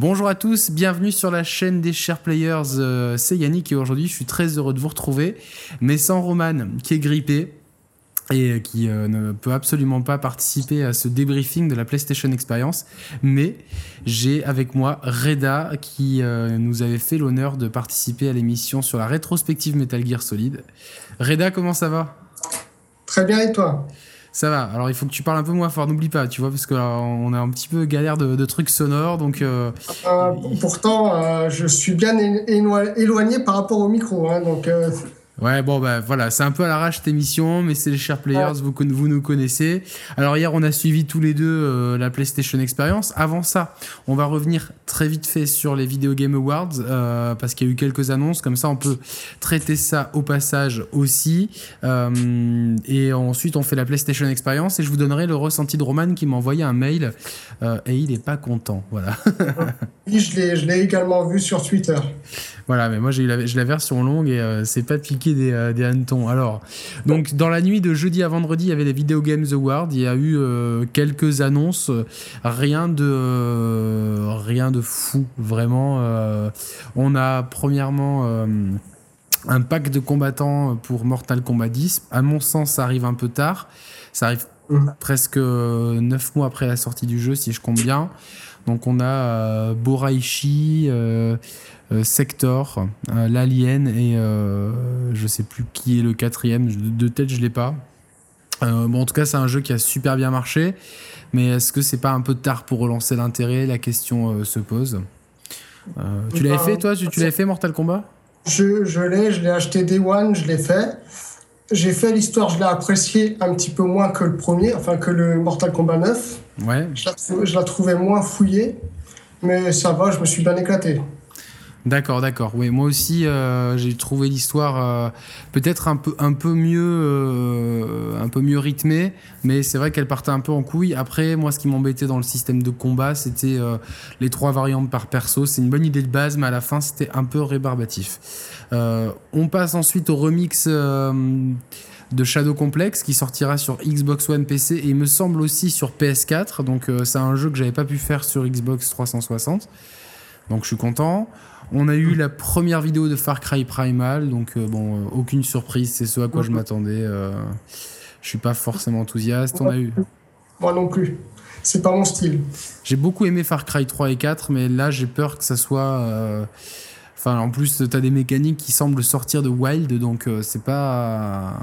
Bonjour à tous, bienvenue sur la chaîne des chers players. euh, c'est Yannick et aujourd'hui je suis très heureux de vous retrouver, mais sans Roman qui est grippé et qui euh, ne peut absolument pas participer à ce débriefing de la PlayStation Experience. Mais j'ai avec moi Reda qui euh, nous avait fait l'honneur de participer à l'émission sur la rétrospective Metal Gear Solid. Reda, comment ça va? Très bien, et toi? Ça va. Alors il faut que tu parles un peu moins fort, n'oublie pas, tu vois, parce qu'on a un petit peu galère de, trucs sonores, donc. euh, Euh, Pourtant, euh, je suis bien éloigné par rapport au micro, hein, donc euh, Ouais, bon, bah voilà, c'est un peu à l'arrache cette émission, mais c'est les chers players, vous, vous nous connaissez. Alors, hier, on a suivi tous les deux euh, la PlayStation Experience. Avant ça, on va revenir très vite fait sur les Video Game Awards, euh, parce qu'il y a eu quelques annonces, comme ça, on peut traiter ça au passage aussi. Euh, et ensuite, on fait la PlayStation Experience, et je vous donnerai le ressenti de Roman qui m'a envoyé un mail, et il est pas content, voilà. oui, je l'ai également vu sur Twitter. Voilà, mais moi j'ai eu la, la version longue et c'est pas piqué des, euh, des hannetons. Alors, donc dans la nuit de jeudi à vendredi, il y avait les Video Games Awards. Il y a eu euh, quelques annonces, rien de euh, rien de fou vraiment. euh. on a premièrement un pack de combattants pour Mortal Kombat 10. À mon sens, ça arrive un peu tard. Ça arrive Mhm. presque 9 mois après la sortie du jeu, si je compte bien. Donc on a euh, Boraishi, euh, euh, Sector, l'Alien et je sais plus qui est le quatrième. De, tête, je l'ai pas. Bon, en tout cas, c'est un jeu qui a super bien marché. Mais est-ce que c'est pas un peu tard pour relancer l'intérêt? La question se pose. Tu l'avais Ben, fait, toi? Tu, tu l'avais fait, Mortal Kombat? Je, je l'ai, je l'ai acheté Day One, je l'ai fait. J'ai fait l'histoire, je l'ai apprécié un petit peu moins que le premier, enfin que le Mortal Kombat 9. Ouais. Je la, trou- je la trouvais moins fouillée, mais ça va, je me suis bien éclaté. D'accord, d'accord. Oui, moi aussi, euh, j'ai trouvé l'histoire euh, peut-être un peu, un peu mieux, euh, un peu mieux rythmée, mais c'est vrai qu'elle partait un peu en couille. Après, moi, ce qui m'embêtait dans le système de combat, c'était les trois variantes par perso. C'est une bonne idée de base, mais à la fin, c'était un peu rébarbatif. Euh, on passe ensuite au remix. euh, de Shadow Complex qui sortira sur Xbox One PC et il me semble aussi sur PS4 donc euh, c'est un jeu que j'avais pas pu faire sur Xbox 360 donc je suis content on a eu la première vidéo de Far Cry Primal, donc euh, bon, euh, aucune surprise, c'est ce à quoi je m'attendais. je suis pas forcément enthousiaste. On a eu, Moi non plus. C'est pas mon style. j'ai beaucoup aimé Far Cry 3 et 4, mais là j'ai peur que ça soit. Euh, Enfin, en plus, t'as des mécaniques qui semblent sortir de Wild, donc euh, c'est pas.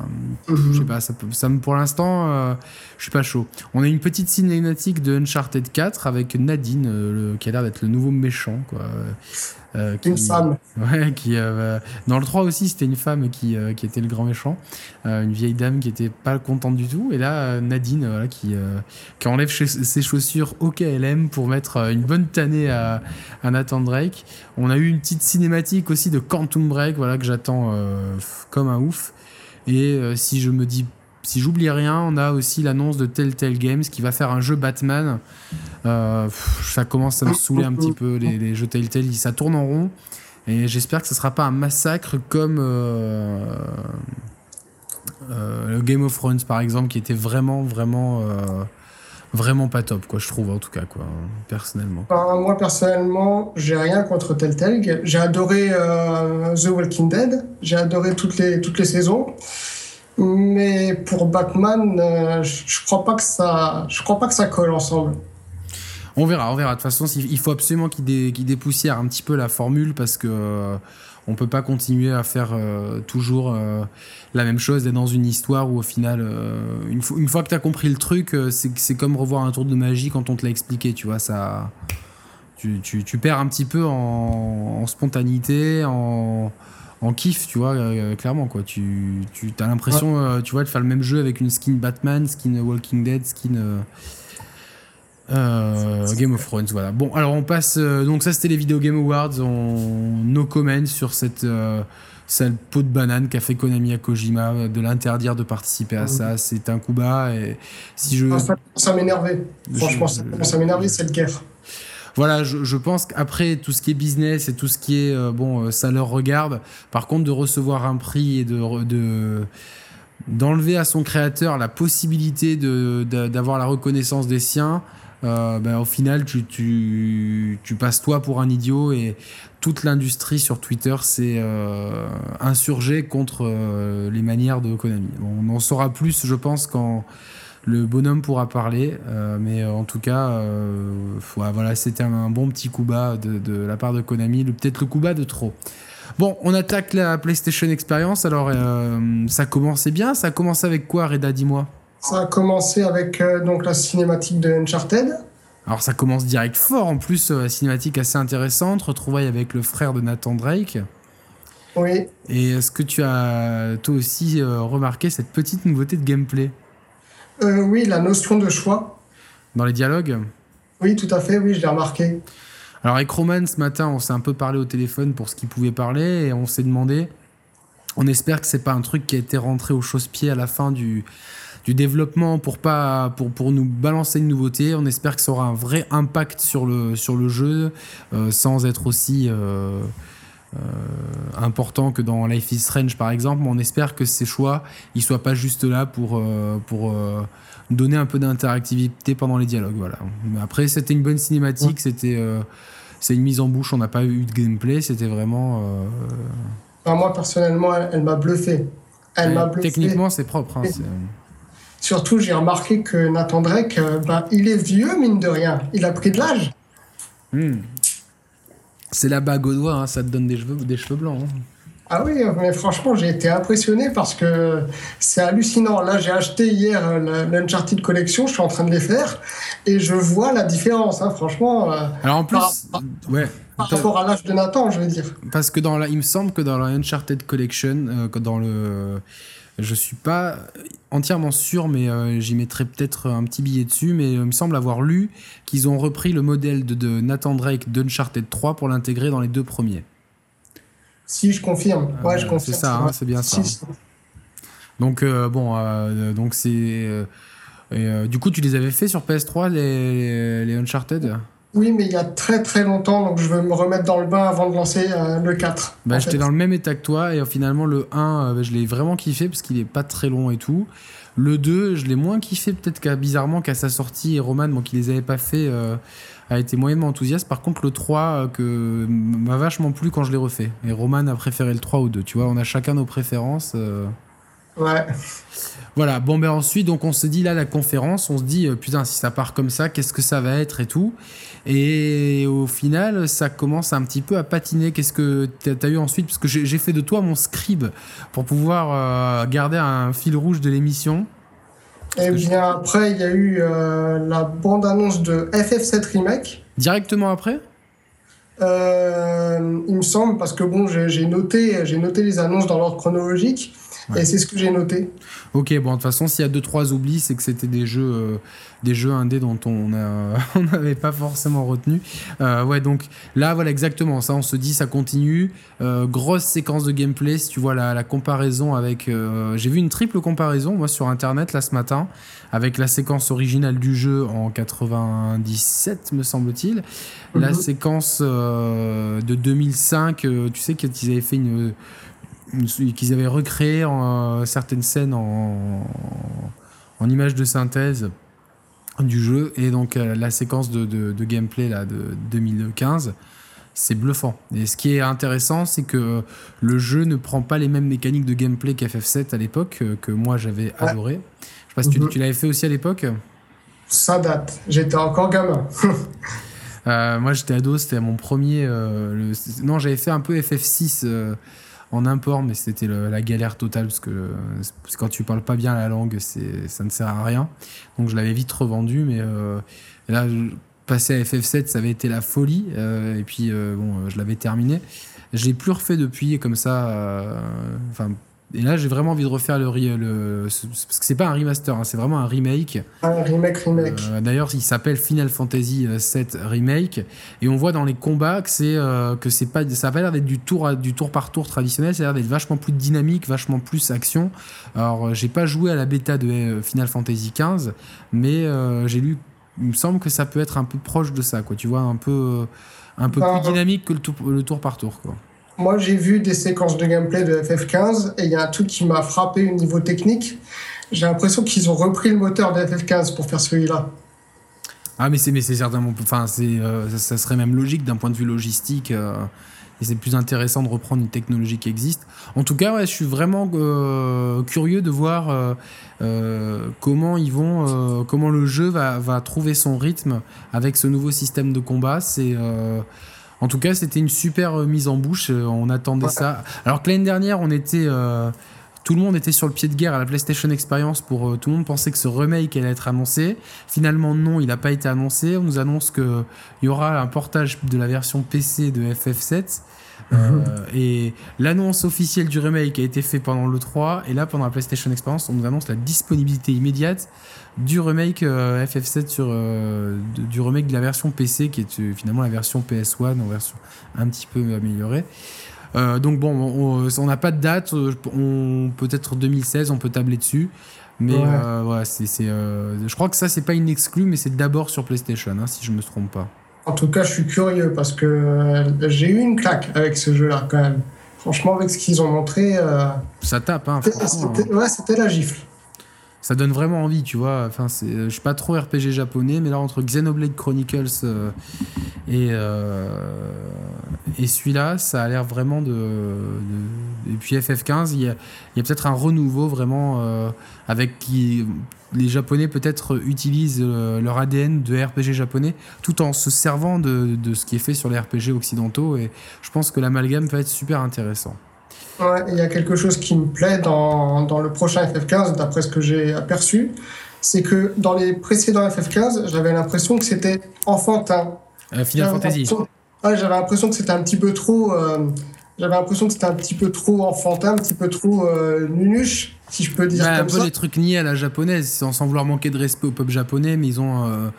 Je sais pas, ça, peut- ça me- pour l'instant, euh, je suis pas chaud. On a une petite cinématique de Uncharted 4 avec Nadine, euh, le- qui a l'air d'être le nouveau méchant, quoi. Euh, qui- Une femme. Ouais, qui euh, dans le 3 aussi, c'était une femme qui, euh, qui était le grand méchant, une vieille dame qui était pas contente du tout. Et là, Nadine, voilà, qui, qui enlève ses chaussures au KLM pour mettre une bonne tannée à, à Nathan Drake. On a eu une petite cinématique aussi de Quantum Break, voilà, que j'attends comme un ouf. Et si je me dis, si j'oublie rien, on a aussi l'annonce de Telltale Games qui va faire un jeu Batman. Euh, ça commence à me saouler un petit peu les, jeux Telltale, ça tourne en rond. Et j'espère que ce sera pas un massacre comme euh, euh, Game of Thrones par exemple, qui était vraiment, vraiment, vraiment pas top, quoi. Je trouve en tout cas, quoi, personnellement. Enfin, moi personnellement, j'ai rien contre Telltale. J'ai adoré The Walking Dead. J'ai adoré toutes les toutes les saisons. Mais pour Batman, euh, je crois pas que ça, je crois pas que ça colle ensemble. On verra, on verra. De toute façon, il faut absolument qu'il dé- qu'il dépoussière un petit peu la formule parce que euh, on peut pas continuer à faire euh, toujours euh, la même chose et dans une histoire où au final, euh, une, fois, que tu as compris le truc, c'est comme revoir un tour de magie quand on te l'a expliqué, tu vois, ça. Tu, perds un petit peu en spontanéité, en, en kiff, tu vois, euh, clairement, quoi. Tu, tu as l'impression, euh, tu vois, de faire le même jeu avec une skin Batman, skin Walking Dead, skin. euh, Game of Thrones, voilà. Bon, alors on passe. donc, ça, c'était les Video Game Awards. On, no comment sur cette sale peau de banane qu'a fait Konami à Kojima, de l'interdire de participer à ça. C'est un coup bas. Et si je. Enfin, ça m'énerver. Franchement, ça Je- à m'énerver cette guerre. Voilà, je, je pense qu'après tout ce qui est business et tout ce qui est euh, bon, euh, ça leur regarde. Par contre, de recevoir un prix et de de d'enlever à son créateur la possibilité de d'avoir la reconnaissance des siens, ben, au final, tu, tu, tu, passes toi pour un idiot et toute l'industrie sur Twitter s'est insurgée contre les manières de Konami. on en saura plus, je pense, quand le bonhomme pourra parler, euh, mais euh, en tout cas, euh, voilà, c'était un, bon petit coup bas de, la part de Konami, peut-être le coup bas de trop. Bon, on attaque la PlayStation Experience. Alors, ça commençait bien. Ça a commencé avec quoi, Reda Dis-moi? Ça a commencé avec donc la cinématique de Uncharted. Alors, ça commence direct fort. En plus, la cinématique assez intéressante. Retrouvaille avec le frère de Nathan Drake. Oui. Et est-ce que tu as toi aussi remarqué cette petite nouveauté de gameplay? Euh, oui, la notion de choix. Dans les dialogues Oui, tout à fait, oui, je l'ai remarqué. Alors avec Roman ce matin, on s'est un peu parlé au téléphone pour ce qu'il pouvait parler et on s'est demandé, on espère que c'est pas un truc qui a été rentré au chausse-pied à la fin du, du développement pour pas pour, pour nous balancer une nouveauté. On espère que ça aura un vrai impact sur le sur le jeu euh, sans être aussi euh, important que dans Life is Strange par exemple, mais on espère que ces choix ils soient pas juste là pour, euh, pour euh, donner un peu d'interactivité pendant les dialogues. Voilà. Mais après, c'était une bonne cinématique, c'était c'est une mise en bouche, on n'a pas eu de gameplay, c'était vraiment. moi personnellement, elle, m'a bluffé. Elle m'a bluffé. Techniquement, c'est propre. Hein, Surtout, j'ai remarqué que Nathan Drake, ben, il est vieux, mine de rien. Il a pris de l'âge. Hmm. C'est la bague au doigt, hein, ça te donne des cheveux, des cheveux blancs. Hein. Ah oui, mais franchement, j'ai été impressionné parce que c'est hallucinant. Là, j'ai acheté hier euh, l'Uncharted Collection, je suis en train de les faire et je vois la différence, hein, franchement. Euh, Alors en plus, par, ouais. Par rapport à l'âge de Nathan, je veux dire. Parce que dans la, il me semble que dans la Uncharted Collection, euh, dans le je suis pas entièrement sûr, mais euh, j'y mettrai peut-être un petit billet dessus. Mais il me semble avoir lu qu'ils ont repris le modèle de, Nathan Drake d'Uncharted 3 pour l'intégrer dans les deux premiers. Si, je confirme. Ouais, je euh, confirme. C'est ça, hein, c'est bien ça. Donc, euh, bon, donc c'est. du coup, tu les avais fait sur PS3, les, les Uncharted? Oui, mais il y a très très longtemps, donc je veux me remettre dans le bain avant de lancer euh, le 4. Bah, J'étais dans le même état que toi, et finalement le 1, euh, bah, je l'ai vraiment kiffé parce qu'il est pas très long et tout. Le 2, je l'ai moins kiffé, peut-être qu'à bizarrement qu'à sa sortie, et Roman, moi qui les avais pas fait, euh, a été moyennement enthousiaste. Par contre, le 3, que m'a vachement plu quand je l'ai refait. Et Roman a préféré le 3 ou 2. Tu vois, on a chacun nos préférences. Ouais. Voilà, bon ben ensuite, donc on se dit là, la conférence, on se dit, putain, si ça part comme ça, qu'est-ce que ça va être et tout. Et au final, ça commence un petit peu à patiner. Qu'est-ce que tu as, eu ensuite? Parce que j'ai fait de toi mon scribe pour pouvoir euh, garder un fil rouge de l'émission. Et eh bien après, il y a eu euh, la bande-annonce de FF7 Remake. Directement après? Euh, Il me semble, parce que bon, j'ai noté, noté les annonces dans l'ordre chronologique. Et c'est ce que j'ai noté. Ok, bon, de toute façon, s'il y a deux trois oublis, c'est que c'était des jeux, euh, des jeux indés dont on n'avait pas forcément retenu. Euh, ouais, donc là, voilà, exactement. Ça, on se dit, ça continue. Euh, grosse séquence de gameplay. Si tu vois la, comparaison avec, j'ai vu une triple comparaison moi sur internet là ce matin avec la séquence originale du jeu en 97, me semble-t-il, la mhm. séquence de 2005. tu sais qu'ils avaient fait une qu'ils avaient recréé euh, certaines scènes en, en images de synthèse du jeu. Et donc euh, la séquence de, de, gameplay là, de 2015 c'est bluffant. Et ce qui est intéressant c'est que le jeu ne prend pas les mêmes mécaniques de gameplay qu'FF7 à l'époque euh, que moi j'avais adoré. Je sais pas si tu, mhm. tu l'avais fait aussi à l'époque. Ça date. J'étais encore gamin. Moi j'étais ado c'était mon premier non j'avais fait un peu FF6 en import, mais c'était la galère totale parce que, quand tu parles pas bien la langue, ça ne sert à rien. Donc je l'avais vite revendu, mais euh, là, passer à FF7, ça avait été la folie. Euh, et puis, euh, bon, je l'avais terminé. Je plus refait depuis, comme ça. Enfin, et là, j'ai vraiment envie de refaire le, le parce que c'est pas un remaster, hein, c'est vraiment un remake. Un remake, remake. Euh, d'ailleurs, il s'appelle Final Fantasy VII euh, Remake, et on voit dans les combats que c'est euh, que c'est pas, ça a pas l'air d'être du tour du tour par tour traditionnel, ça a l'air d'être vachement plus dynamique, vachement plus action. Alors, j'ai pas joué à la bêta de Final Fantasy XV, mais j'ai lu, il me semble que ça peut être un peu proche de ça, quoi. Tu vois, un peu un peu bah, plus dynamique que le tour, le tour par tour, quoi. Moi, j'ai vu des séquences de gameplay de FF15 et il y a un truc qui m'a frappé au niveau technique. J'ai l'impression qu'ils ont repris le moteur de FF15 pour faire celui-là. Ah, mais c'est certainement. Enfin, c'est ça, serait même logique d'un point de vue logistique. et c'est plus intéressant de reprendre une technologie qui existe. En tout cas, je suis vraiment curieux de voir comment ils vont, comment le jeu va, va, trouver son rythme avec ce nouveau système de combat. C'est en tout cas, c'était une super euh, mise en bouche. Euh, on attendait ça. Alors que l'année dernière, on était. Euh, tout le monde était sur le pied de guerre à la PlayStation Experience pour tout le monde pensait que ce remake allait être annoncé. Finalement non, il n'a pas été annoncé. On nous annonce qu'il y aura un portage de la version PC de FF7. Et l'annonce officielle du remake a été faite pendant le 3 et là pendant la PlayStation Experience on nous annonce la disponibilité immédiate du remake euh, FF7 sur euh, du remake de la version PC qui est euh, finalement la version PS1 en version un petit peu améliorée. donc bon, on n'a pas de date, on peut-être 2016, on peut tabler dessus. Mais ouais. c'est, je crois que ça c'est pas une exclue, mais c'est d'abord sur PlayStation, hein, si je me trompe pas. En tout cas, je suis curieux parce que j'ai eu une claque avec ce jeu-là quand même. Franchement, avec ce qu'ils ont montré, ça tape. Hein, ouais, c'était la gifle ça donne vraiment envie, tu vois. Enfin, c'est, je suis pas trop RPG japonais, mais là entre Xenoblade Chronicles euh, et euh, et celui-là, ça a l'air vraiment de, et puis FF15, il y a, a peut-être un renouveau vraiment euh, avec qui les Japonais peut-être utilisent leur ADN de RPG japonais tout en se servant de, de ce qui est fait sur les RPG occidentaux et je pense que l'amalgame va être super intéressant. Ouais, il y a quelque chose qui me plaît dans, dans le prochain FF15, d'après ce que j'ai aperçu, c'est que dans les précédents FF15, j'avais l'impression que c'était enfantin. Euh, Final Fantasy. Ouais, j'avais l'impression que c'était un petit peu trop. Euh, j'avais l'impression que c'était un petit peu trop enfantin, un petit peu trop euh, nunuche, si je peux dire comme un peu les trucs niés à la japonaise, sans, sans, vouloir manquer de respect au peuple japonais, mais ils ont, euh,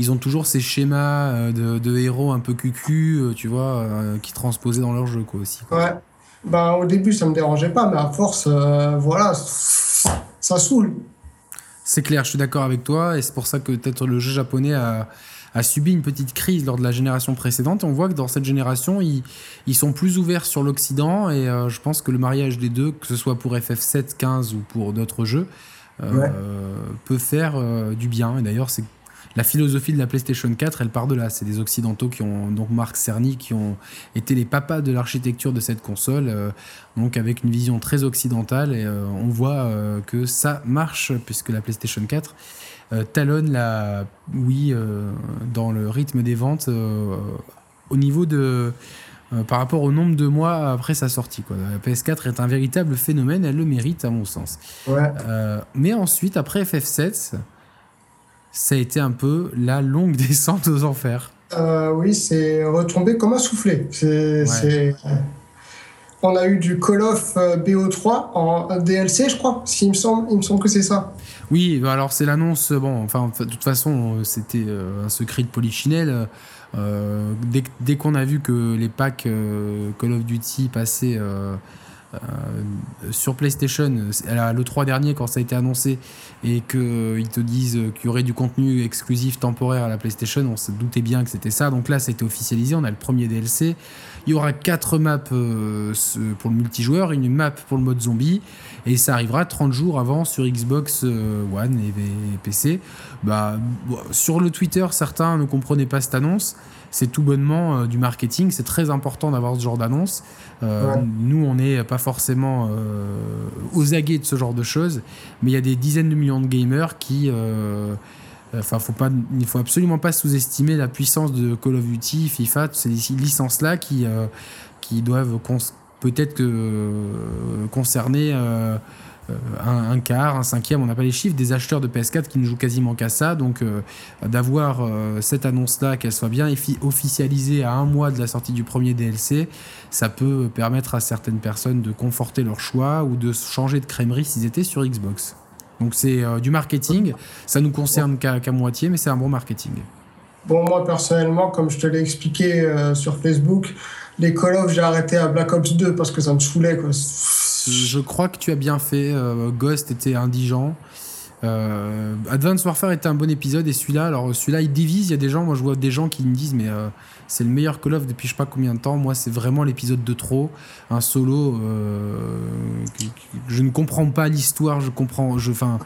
ils ont toujours ces schémas de, de héros un peu cucu, tu vois, qui transposaient dans leur jeu quoi, aussi. Quoi. Ouais. Ben, au début, ça me dérangeait pas, mais à force, euh, voilà, ça saoule. C'est clair, je suis d'accord avec toi, et c'est pour ça que peut-être le jeu japonais a, a, subi une petite crise lors de la génération précédente. Et on voit que dans cette génération, ils, ils sont plus ouverts sur l'Occident, et euh, je pense que le mariage des deux, que ce soit pour FF7, 15 ou pour d'autres jeux, euh, peut faire du bien. Et d'ailleurs, c'est la philosophie de la PlayStation 4, elle part de là. C'est des Occidentaux qui ont, donc Marc Cerny, qui ont été les papas de l'architecture de cette console, euh, donc avec une vision très occidentale. Et euh, on voit euh, que ça marche, puisque la PlayStation 4 talonne la oui dans le rythme des ventes au niveau de. par rapport au nombre de mois après sa sortie. Quoi. La PS4 est un véritable phénomène, elle le mérite à mon sens. mais ensuite, après FF7, ça a été un peu la longue descente aux enfers. Euh, oui, c'est retombé comme un soufflé. On a eu du Call of euh, BO3 en DLC, je crois. Il me semble, il me semble que c'est ça. Oui, bah alors c'est l'annonce. Bon, enfin, de toute façon, c'était euh, un secret de Polichinelle. dès, dès qu'on a vu que les packs Call of Duty passaient euh, sur PlayStation, le 3 dernier, quand ça a été annoncé, et qu'ils te disent qu'il y aurait du contenu exclusif temporaire à la PlayStation, on se doutait bien que c'était ça. Donc là, ça a été officialisé, on a le premier DLC. Il y aura 4 maps euh, pour le multijoueur, une map pour le mode zombie, et ça arrivera 30 jours avant sur Xbox euh, One et, PC. Bah, sur le Twitter, certains ne comprenaient pas cette annonce c'est tout bonnement du marketing. C'est très important d'avoir ce genre d'annonce. Euh, nous, on n'est pas forcément euh, aux aguets de ce genre de choses, mais il y a des dizaines de millions de gamers qui. Euh, enfin, faut pas, il faut absolument pas sous-estimer la puissance de Call of Duty, FIFA, ces licences-là qui, qui doivent peut-être concerner euh, un, quart, un cinquième, on n'a pas les chiffres, des acheteurs de PS4 qui ne jouent quasiment qu'à ça. Donc euh, d'avoir euh, cette annonce-là, qu'elle soit bien officialisée à un mois de la sortie du premier DLC, ça peut permettre à certaines personnes de conforter leur choix ou de changer de crèmerie s'ils étaient sur Xbox. Donc c'est du marketing, ça nous concerne qu'à moitié, mais c'est un bon marketing. Bon, moi personnellement, comme je te l'ai expliqué sur Facebook, les Call of, j'ai arrêté à Black Ops 2 parce que ça me saoulait. Quoi. Je crois que tu as bien fait. Euh, Ghost était indigent. Euh, Advance Warfare était un bon épisode et celui-là, alors celui-là il divise. Il y a des gens, moi je vois des gens qui me disent mais euh, c'est le meilleur Call of depuis je sais pas combien de temps. Moi c'est vraiment l'épisode de trop, un solo. Euh, je ne comprends pas l'histoire, je comprends, je, enfin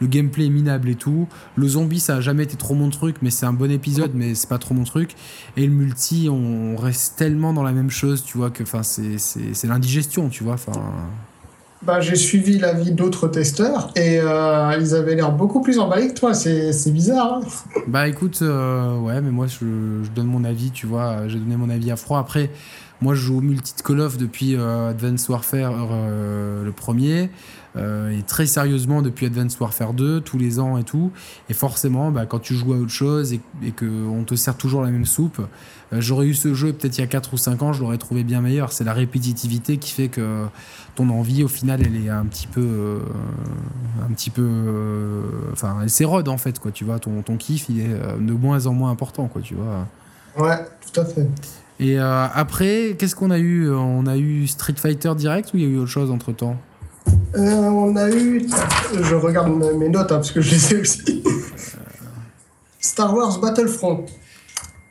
le gameplay est minable et tout. Le zombie ça a jamais été trop mon truc, mais c'est un bon épisode, mais c'est pas trop mon truc. Et le multi, on reste tellement dans la même chose, tu vois que c'est l'indigestion, tu vois, enfin bah, j'ai suivi l'avis d'autres testeurs et euh, ils avaient l'air beaucoup plus emballés que toi. C'est, bizarre. Hein bah écoute, euh, ouais, mais moi je, donne mon avis, tu vois. J'ai donné mon avis à froid. Après, moi je joue au multi de Call of depuis euh, Advanced Warfare le premier. Et très sérieusement depuis Advanced Warfare 2, tous les ans et tout. Et forcément, bah, quand tu joues à autre chose et, et qu'on te sert toujours la même soupe, j'aurais eu ce jeu peut-être il y a 4 ou 5 ans, je l'aurais trouvé bien meilleur. C'est la répétitivité qui fait que ton envie, au final, elle est un petit peu. Euh, un petit peu. Euh, enfin, elle s'érode, en fait, quoi. Tu vois, ton, ton kiff, il est euh, de moins en moins important, quoi, tu vois. Ouais, tout à fait. Et après, qu'est-ce qu'on a eu? On a eu Street Fighter direct ou il y a eu autre chose entre temps On a eu. Je regarde mes notes hein, parce que je les ai aussi. Star Wars Battlefront.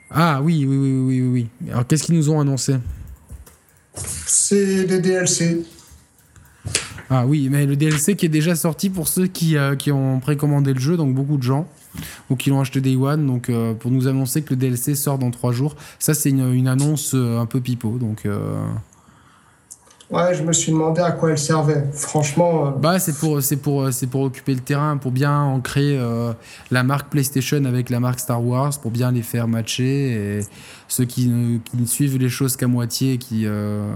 Ah oui, oui, oui, oui, oui. oui. Alors qu'est-ce qu'ils nous ont annoncé? C'est des DLC. Ah oui, mais le DLC qui est déjà sorti pour ceux qui, euh, qui ont précommandé le jeu, donc beaucoup de gens, ou qui l'ont acheté Day One, donc euh, pour nous annoncer que le DLC sort dans trois jours. Ça, c'est une, une, annonce euh, un peu pipeau, donc. Ouais, je me suis demandé à quoi elle servait. Franchement. Euh, bah, c'est pour, c'est pour, c'est pour occuper le terrain, pour bien ancrer euh, la marque PlayStation avec la marque Star Wars, pour bien les faire matcher. Et ceux qui ne, qui ne suivent les choses qu'à moitié, qui, euh,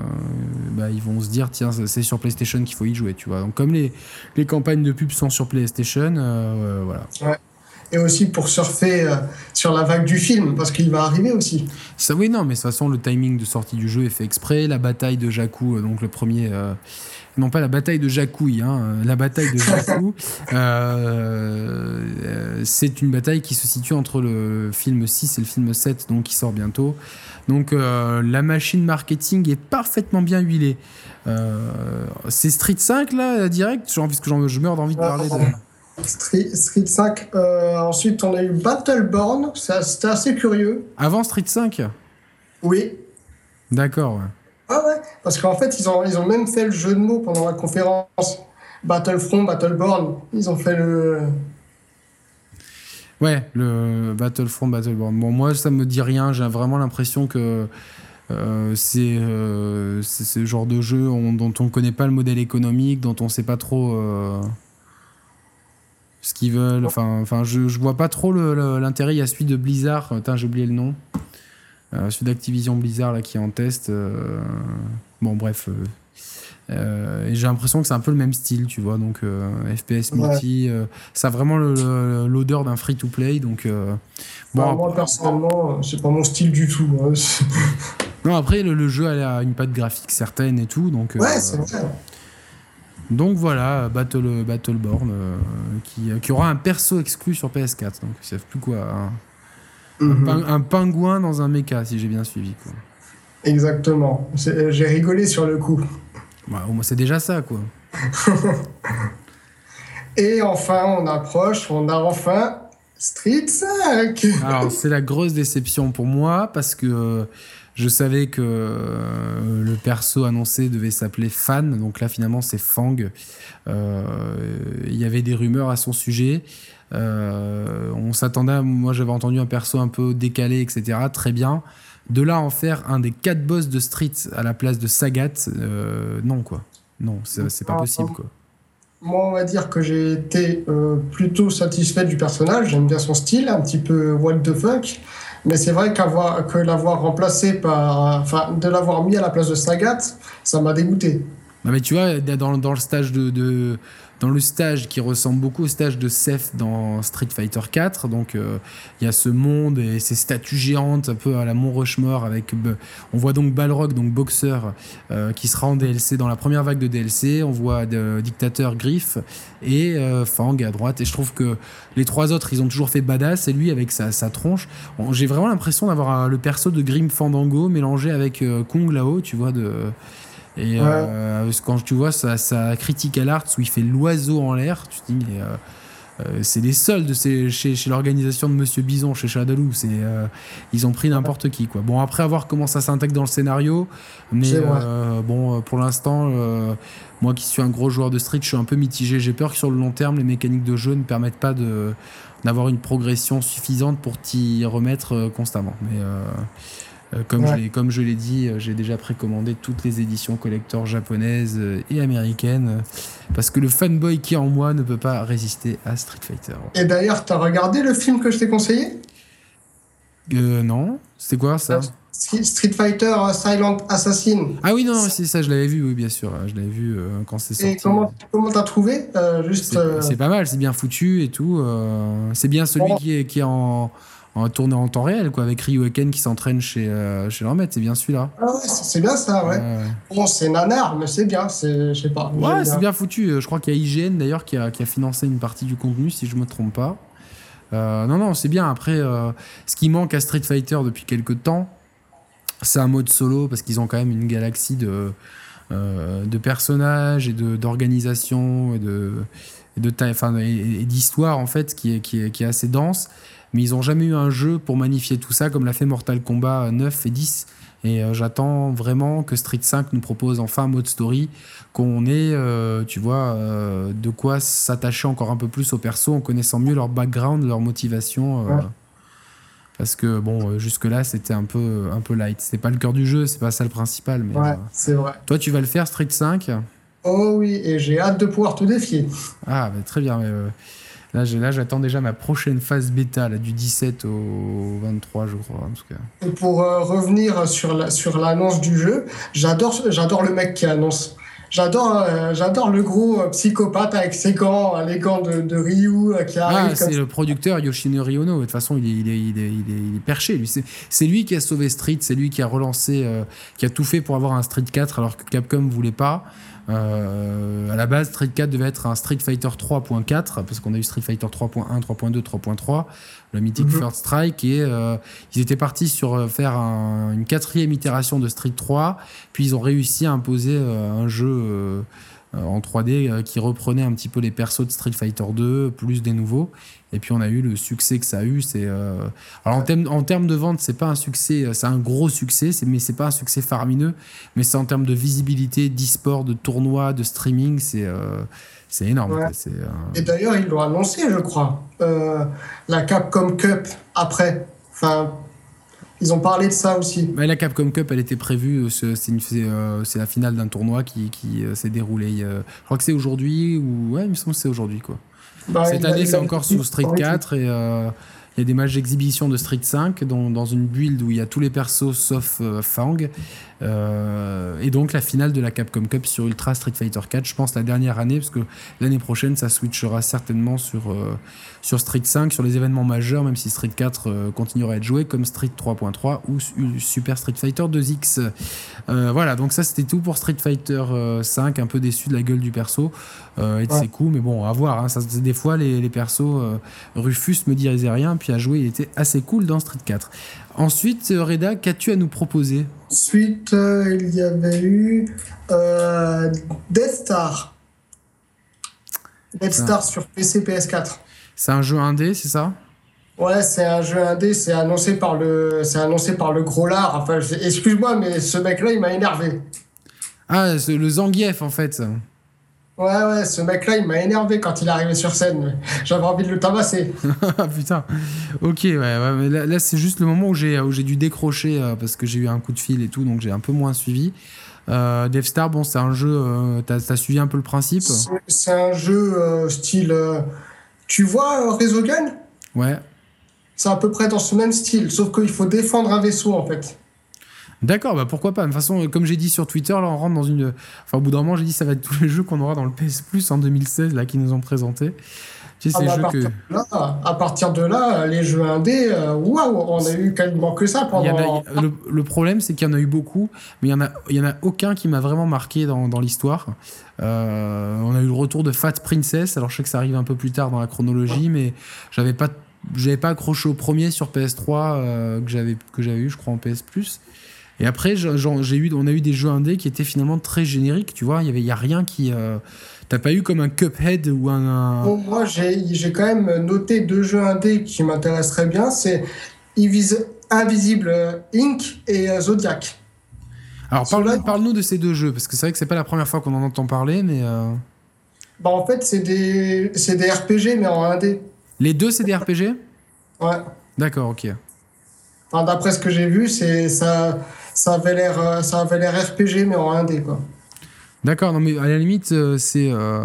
bah, ils vont se dire, tiens, c'est sur PlayStation qu'il faut y jouer, tu vois. Donc, comme les, les campagnes de pub sont sur PlayStation, voilà. Ouais et aussi pour surfer euh, sur la vague du film, parce qu'il va arriver aussi. Ça, oui, non, mais de toute façon, le timing de sortie du jeu est fait exprès. La bataille de Jakku, euh, donc le premier. Euh, non pas la bataille de Jakouille, hein, la bataille de Jakku, c'est une bataille qui se situe entre le film 6 et le film 7, donc qui sort bientôt. Donc la machine marketing est parfaitement bien huilée. c'est Street 5 là, direct, genre, puisque je meurs d'envie de parler de... Street, 5. Euh, ensuite, on a eu Battleborn. C'était assez curieux. Avant Street 5 Oui. D'accord. Ah ouais, parce qu'en fait, ils ont, ils ont même fait le jeu de mots pendant la conférence. Battlefront, Battleborn. Ils ont fait le. Ouais, le Battlefront, Battleborn. Bon, moi, ça me dit rien. J'ai vraiment l'impression que. Euh, euh, c'est ce genre de jeu dont on ne connaît pas le modèle économique, dont on ne sait pas trop ce qu'ils veulent. Enfin, enfin je, je vois pas trop l'intérêt. Il y a celui de Blizzard, j'ai oublié le nom. Euh, celui d'Activision Blizzard là, qui est en test. Euh, bon, bref. Euh, et j'ai l'impression que c'est un peu le même style, tu vois. Donc, FPS multi, ça a vraiment l'odeur d'un free-to-play. Donc, bon, moi, personnellement, c'est pas mon style du tout. Hein. non, après, le, jeu a une patte graphique certaine et tout. Donc, ouais, c'est vrai. Donc voilà, Battle, Battleborn, euh, qui, qui, aura un perso exclu sur PS4. Donc ils savent plus quoi. un, mhm. pingouin dans un mecha, si j'ai bien suivi. Quoi. Exactement. J'ai rigolé sur le coup. Bah, au moins c'est déjà ça, quoi. Et enfin, on approche, on a enfin Street 5. Alors c'est la grosse déception pour moi parce que je savais que euh, le perso annoncé devait s'appeler Fan, donc là finalement c'est Fang. Euh, il y avait des rumeurs à son sujet. Euh, on s'attendait, moi j'avais entendu un perso un peu décalé, etc. Très bien. De là en faire un des quatre boss de Street à la place de Sagat, non quoi. Non, c'est pas possible quoi. Moi, on va dire que j'ai été plutôt satisfait du personnage. J'aime bien son style, un petit peu what the fuck. Mais c'est vrai qu'avoir, que l'avoir remplacé par. Enfin, de l'avoir mis à la place de Sagat, ça m'a dégoûté. mais tu vois, dans, dans le stage de, dans le stage qui ressemble beaucoup au stage de Seth dans Street Fighter 4. Donc euh, il y a ce monde et ces statues géantes un peu à la Mont Rushmore avec on voit donc Balrog donc boxeur euh, qui sera en DLC dans la première vague de DLC. On voit Dictateur Griff et euh, Fang à droite et je trouve que les trois autres ils ont toujours fait badass et lui avec sa, sa tronche. J'ai vraiment l'impression d'avoir le perso de Grim Fandango mélangé avec Kong là-haut, tu vois de et euh, quand tu vois sa, critique à l'art où il fait l'oiseau en l'air, tu te dis, mais, euh, c'est les soldes chez, chez l'organisation de Monsieur Bison, chez Shadaloo. C'est, ils ont pris n'importe qui. Quoi. Bon, après, à voir comment ça s'intègre dans le scénario. Mais bon, pour l'instant, moi qui suis un gros joueur de Street, je suis un peu mitigé. J'ai peur que sur le long terme, les mécaniques de jeu ne permettent pas de, d'avoir une progression suffisante pour t'y remettre constamment. Mais. Euh, comme, je comme je l'ai dit, euh, j'ai déjà précommandé toutes les éditions collector japonaises euh, et américaines parce que le fanboy qui est en moi ne peut pas résister à Street Fighter. Et d'ailleurs, t'as regardé le film que je t'ai conseillé? Euh, Non. C'était quoi ça? Street Fighter Silent Assassin. Ah oui, non, c'est ça, je l'avais vu, oui, bien sûr. Je l'avais vu quand c'est sorti. Et comment t'as trouvé Juste. C'est pas mal, c'est bien foutu et tout. c'est bien celui qui, est, qui est en en tourné en temps réel, quoi, avec Ryuken qui s'entraîne chez, euh, chez leur maître. C'est bien celui-là. Ah ouais, c'est bien ça, ouais. Bon, c'est nanar, mais c'est bien, je sais pas. Ouais, c'est bien foutu. Je crois qu'il y a IGN d'ailleurs qui a, qui a, financé une partie du contenu, si je me trompe pas. Euh, non, non, c'est bien. Après, euh, ce qui manque à Street Fighter depuis quelques temps, c'est un mode solo, parce qu'ils ont quand même une galaxie de, de personnages et d'organisation et de et d'histoire en fait qui est, qui est, qui est assez dense mais ils n'ont jamais eu un jeu pour magnifier tout ça comme l'a fait Mortal Kombat 9 et 10. Et euh, j'attends vraiment que Street 5 nous propose enfin un mode story, qu'on ait, euh, tu vois, euh, de quoi s'attacher encore un peu plus aux persos en connaissant mieux leur background, leur motivation. Parce que bon, jusque-là, c'était un peu, un peu light. C'est pas le cœur du jeu, c'est pas ça le principal. Mais, ouais, c'est vrai. Toi, tu vas le faire, Street 5 Oh oui, et j'ai hâte de pouvoir te défier. Ah, bah, très bien. Mais, Là, j'attends déjà ma prochaine phase bêta, là, du 17 au 23, je crois, en tout cas. Et pour euh, revenir sur l'annonce sur du jeu, j'adore le mec qui annonce. J'adore euh, j'adore le gros euh, psychopathe avec ses gants, les gants de, de Ryu qui arrive. Ah, c'est le producteur Yoshinori Ono. De toute façon, il est, il est, il est, il est, perché. Lui. C'est lui qui a sauvé Street, c'est lui qui a relancé, qui a tout fait pour avoir un Street 4 alors que Capcom voulait pas. Euh, à la base, Street 4 devait être un Street Fighter 3.4, parce qu'on a eu Street Fighter 3.1, 3.2, 3.3, le mythique mhm. First Strike, et euh, ils étaient partis sur euh, faire une quatrième itération de Street 3, puis ils ont réussi à imposer un jeu en 3D qui reprenait un petit peu les persos de Street Fighter 2, plus des nouveaux. Et puis on a eu le succès que ça a eu. C'est euh, alors en termes en termes de vente, c'est pas un succès, c'est un gros succès, mais c'est pas un succès faramineux. Mais c'est en termes de visibilité, d'e-sport, de tournois, de streaming, c'est euh, c'est énorme. Euh, Et d'ailleurs, ils l'ont annoncé, je crois, la Capcom Cup après. Enfin, ils ont parlé de ça aussi. Mais la Capcom Cup, elle était prévue, c'est la finale d'un tournoi qui, qui s'est déroulé. je crois que c'est aujourd'hui, ou ouais, il me semble que c'est aujourd'hui, quoi. Bah, Cette année, c'est encore sous Street 4 et euh, il y a des matchs d'exhibition de Street 5 dans, dans, une build où il y a tous les persos sauf euh, Fang. Euh, et donc la finale de la Capcom Cup sur Ultra Street Fighter 4, je pense la dernière année, parce que l'année prochaine, ça switchera certainement sur, sur Street 5, sur les événements majeurs, même si Street 4 continuera à être joué, comme Street 3.3 ou Super Street Fighter 2X. voilà, donc ça c'était tout pour Street Fighter 5, un peu déçu de la gueule du perso et de ses coups, mais bon, à voir. Hein, ça, des fois, les, les persos, Rufus me disait rien, puis à jouer, il était assez cool dans Street 4. Ensuite, Reda, qu'as-tu à nous proposer? Ensuite, euh, il y avait eu euh, Death Star. Death Star sur PC PS4. C'est un jeu indé, c'est ça? Ouais, c'est un jeu indé, c'est annoncé par le, c'est annoncé par le gros lard. Enfin, excuse-moi, mais ce mec-là, il m'a énervé. Ah, le Zangief en fait. Ouais, ouais, ce mec-là, il m'a énervé quand il est arrivé sur scène. J'avais envie de le tabasser. Ah, putain. Ok, ouais, ouais mais là, c'est juste le moment où j'ai, où j'ai dû décrocher euh, parce que j'ai eu un coup de fil et tout, donc j'ai un peu moins suivi. Euh, Star, bon, c'est un jeu. Euh, t'as, as suivi un peu le principe? C'est, un jeu euh, style. tu vois Resogun? Ouais. C'est à peu près dans ce même style, sauf qu'il faut défendre un vaisseau en fait. D'accord, bah pourquoi pas. De toute façon, comme j'ai dit sur Twitter, là, on rentre dans une. Enfin, au bout d'un moment, j'ai dit ça va être tous les jeux qu'on aura dans le PS Plus en 2016, là, qui nous ont présenté. Tu sais, ah bah, à, partir que... là, à partir de là, les jeux indés, euh, waouh, on a eu quasiment que ça pendant. le, problème, c'est qu'il y en a eu beaucoup, mais il y en a, il y en a aucun qui m'a vraiment marqué dans, dans l'histoire. Euh, on a eu le retour de Fat Princess. Alors, je sais que ça arrive un peu plus tard dans la chronologie, mais j'avais pas, j'avais pas accroché au premier sur PS3 euh, que j'avais que j'avais eu, je crois, en PS Plus. Et après, j'ai eu, on a eu des jeux indés qui étaient finalement très génériques, tu vois. Il y avait, y a rien qui. Euh, t'as pas eu comme un Cuphead ou un. moi, j'ai quand même noté deux jeux indés qui m'intéresseraient bien. C'est Invisible Inc. et euh, Zodiac. Alors parle-nous de ces deux jeux, parce que c'est vrai que c'est pas la première fois qu'on en entend parler, mais. Euh, bah en fait, c'est des, des RPG, mais en indé. Les deux, c'est des RPG Ouais. D'accord, ok. D'après ce que j'ai vu, c'est ça, ça avait l'air, euh, ça avait l'air RPG mais en 1D quoi. D'accord, non mais à la limite euh, c'est, euh,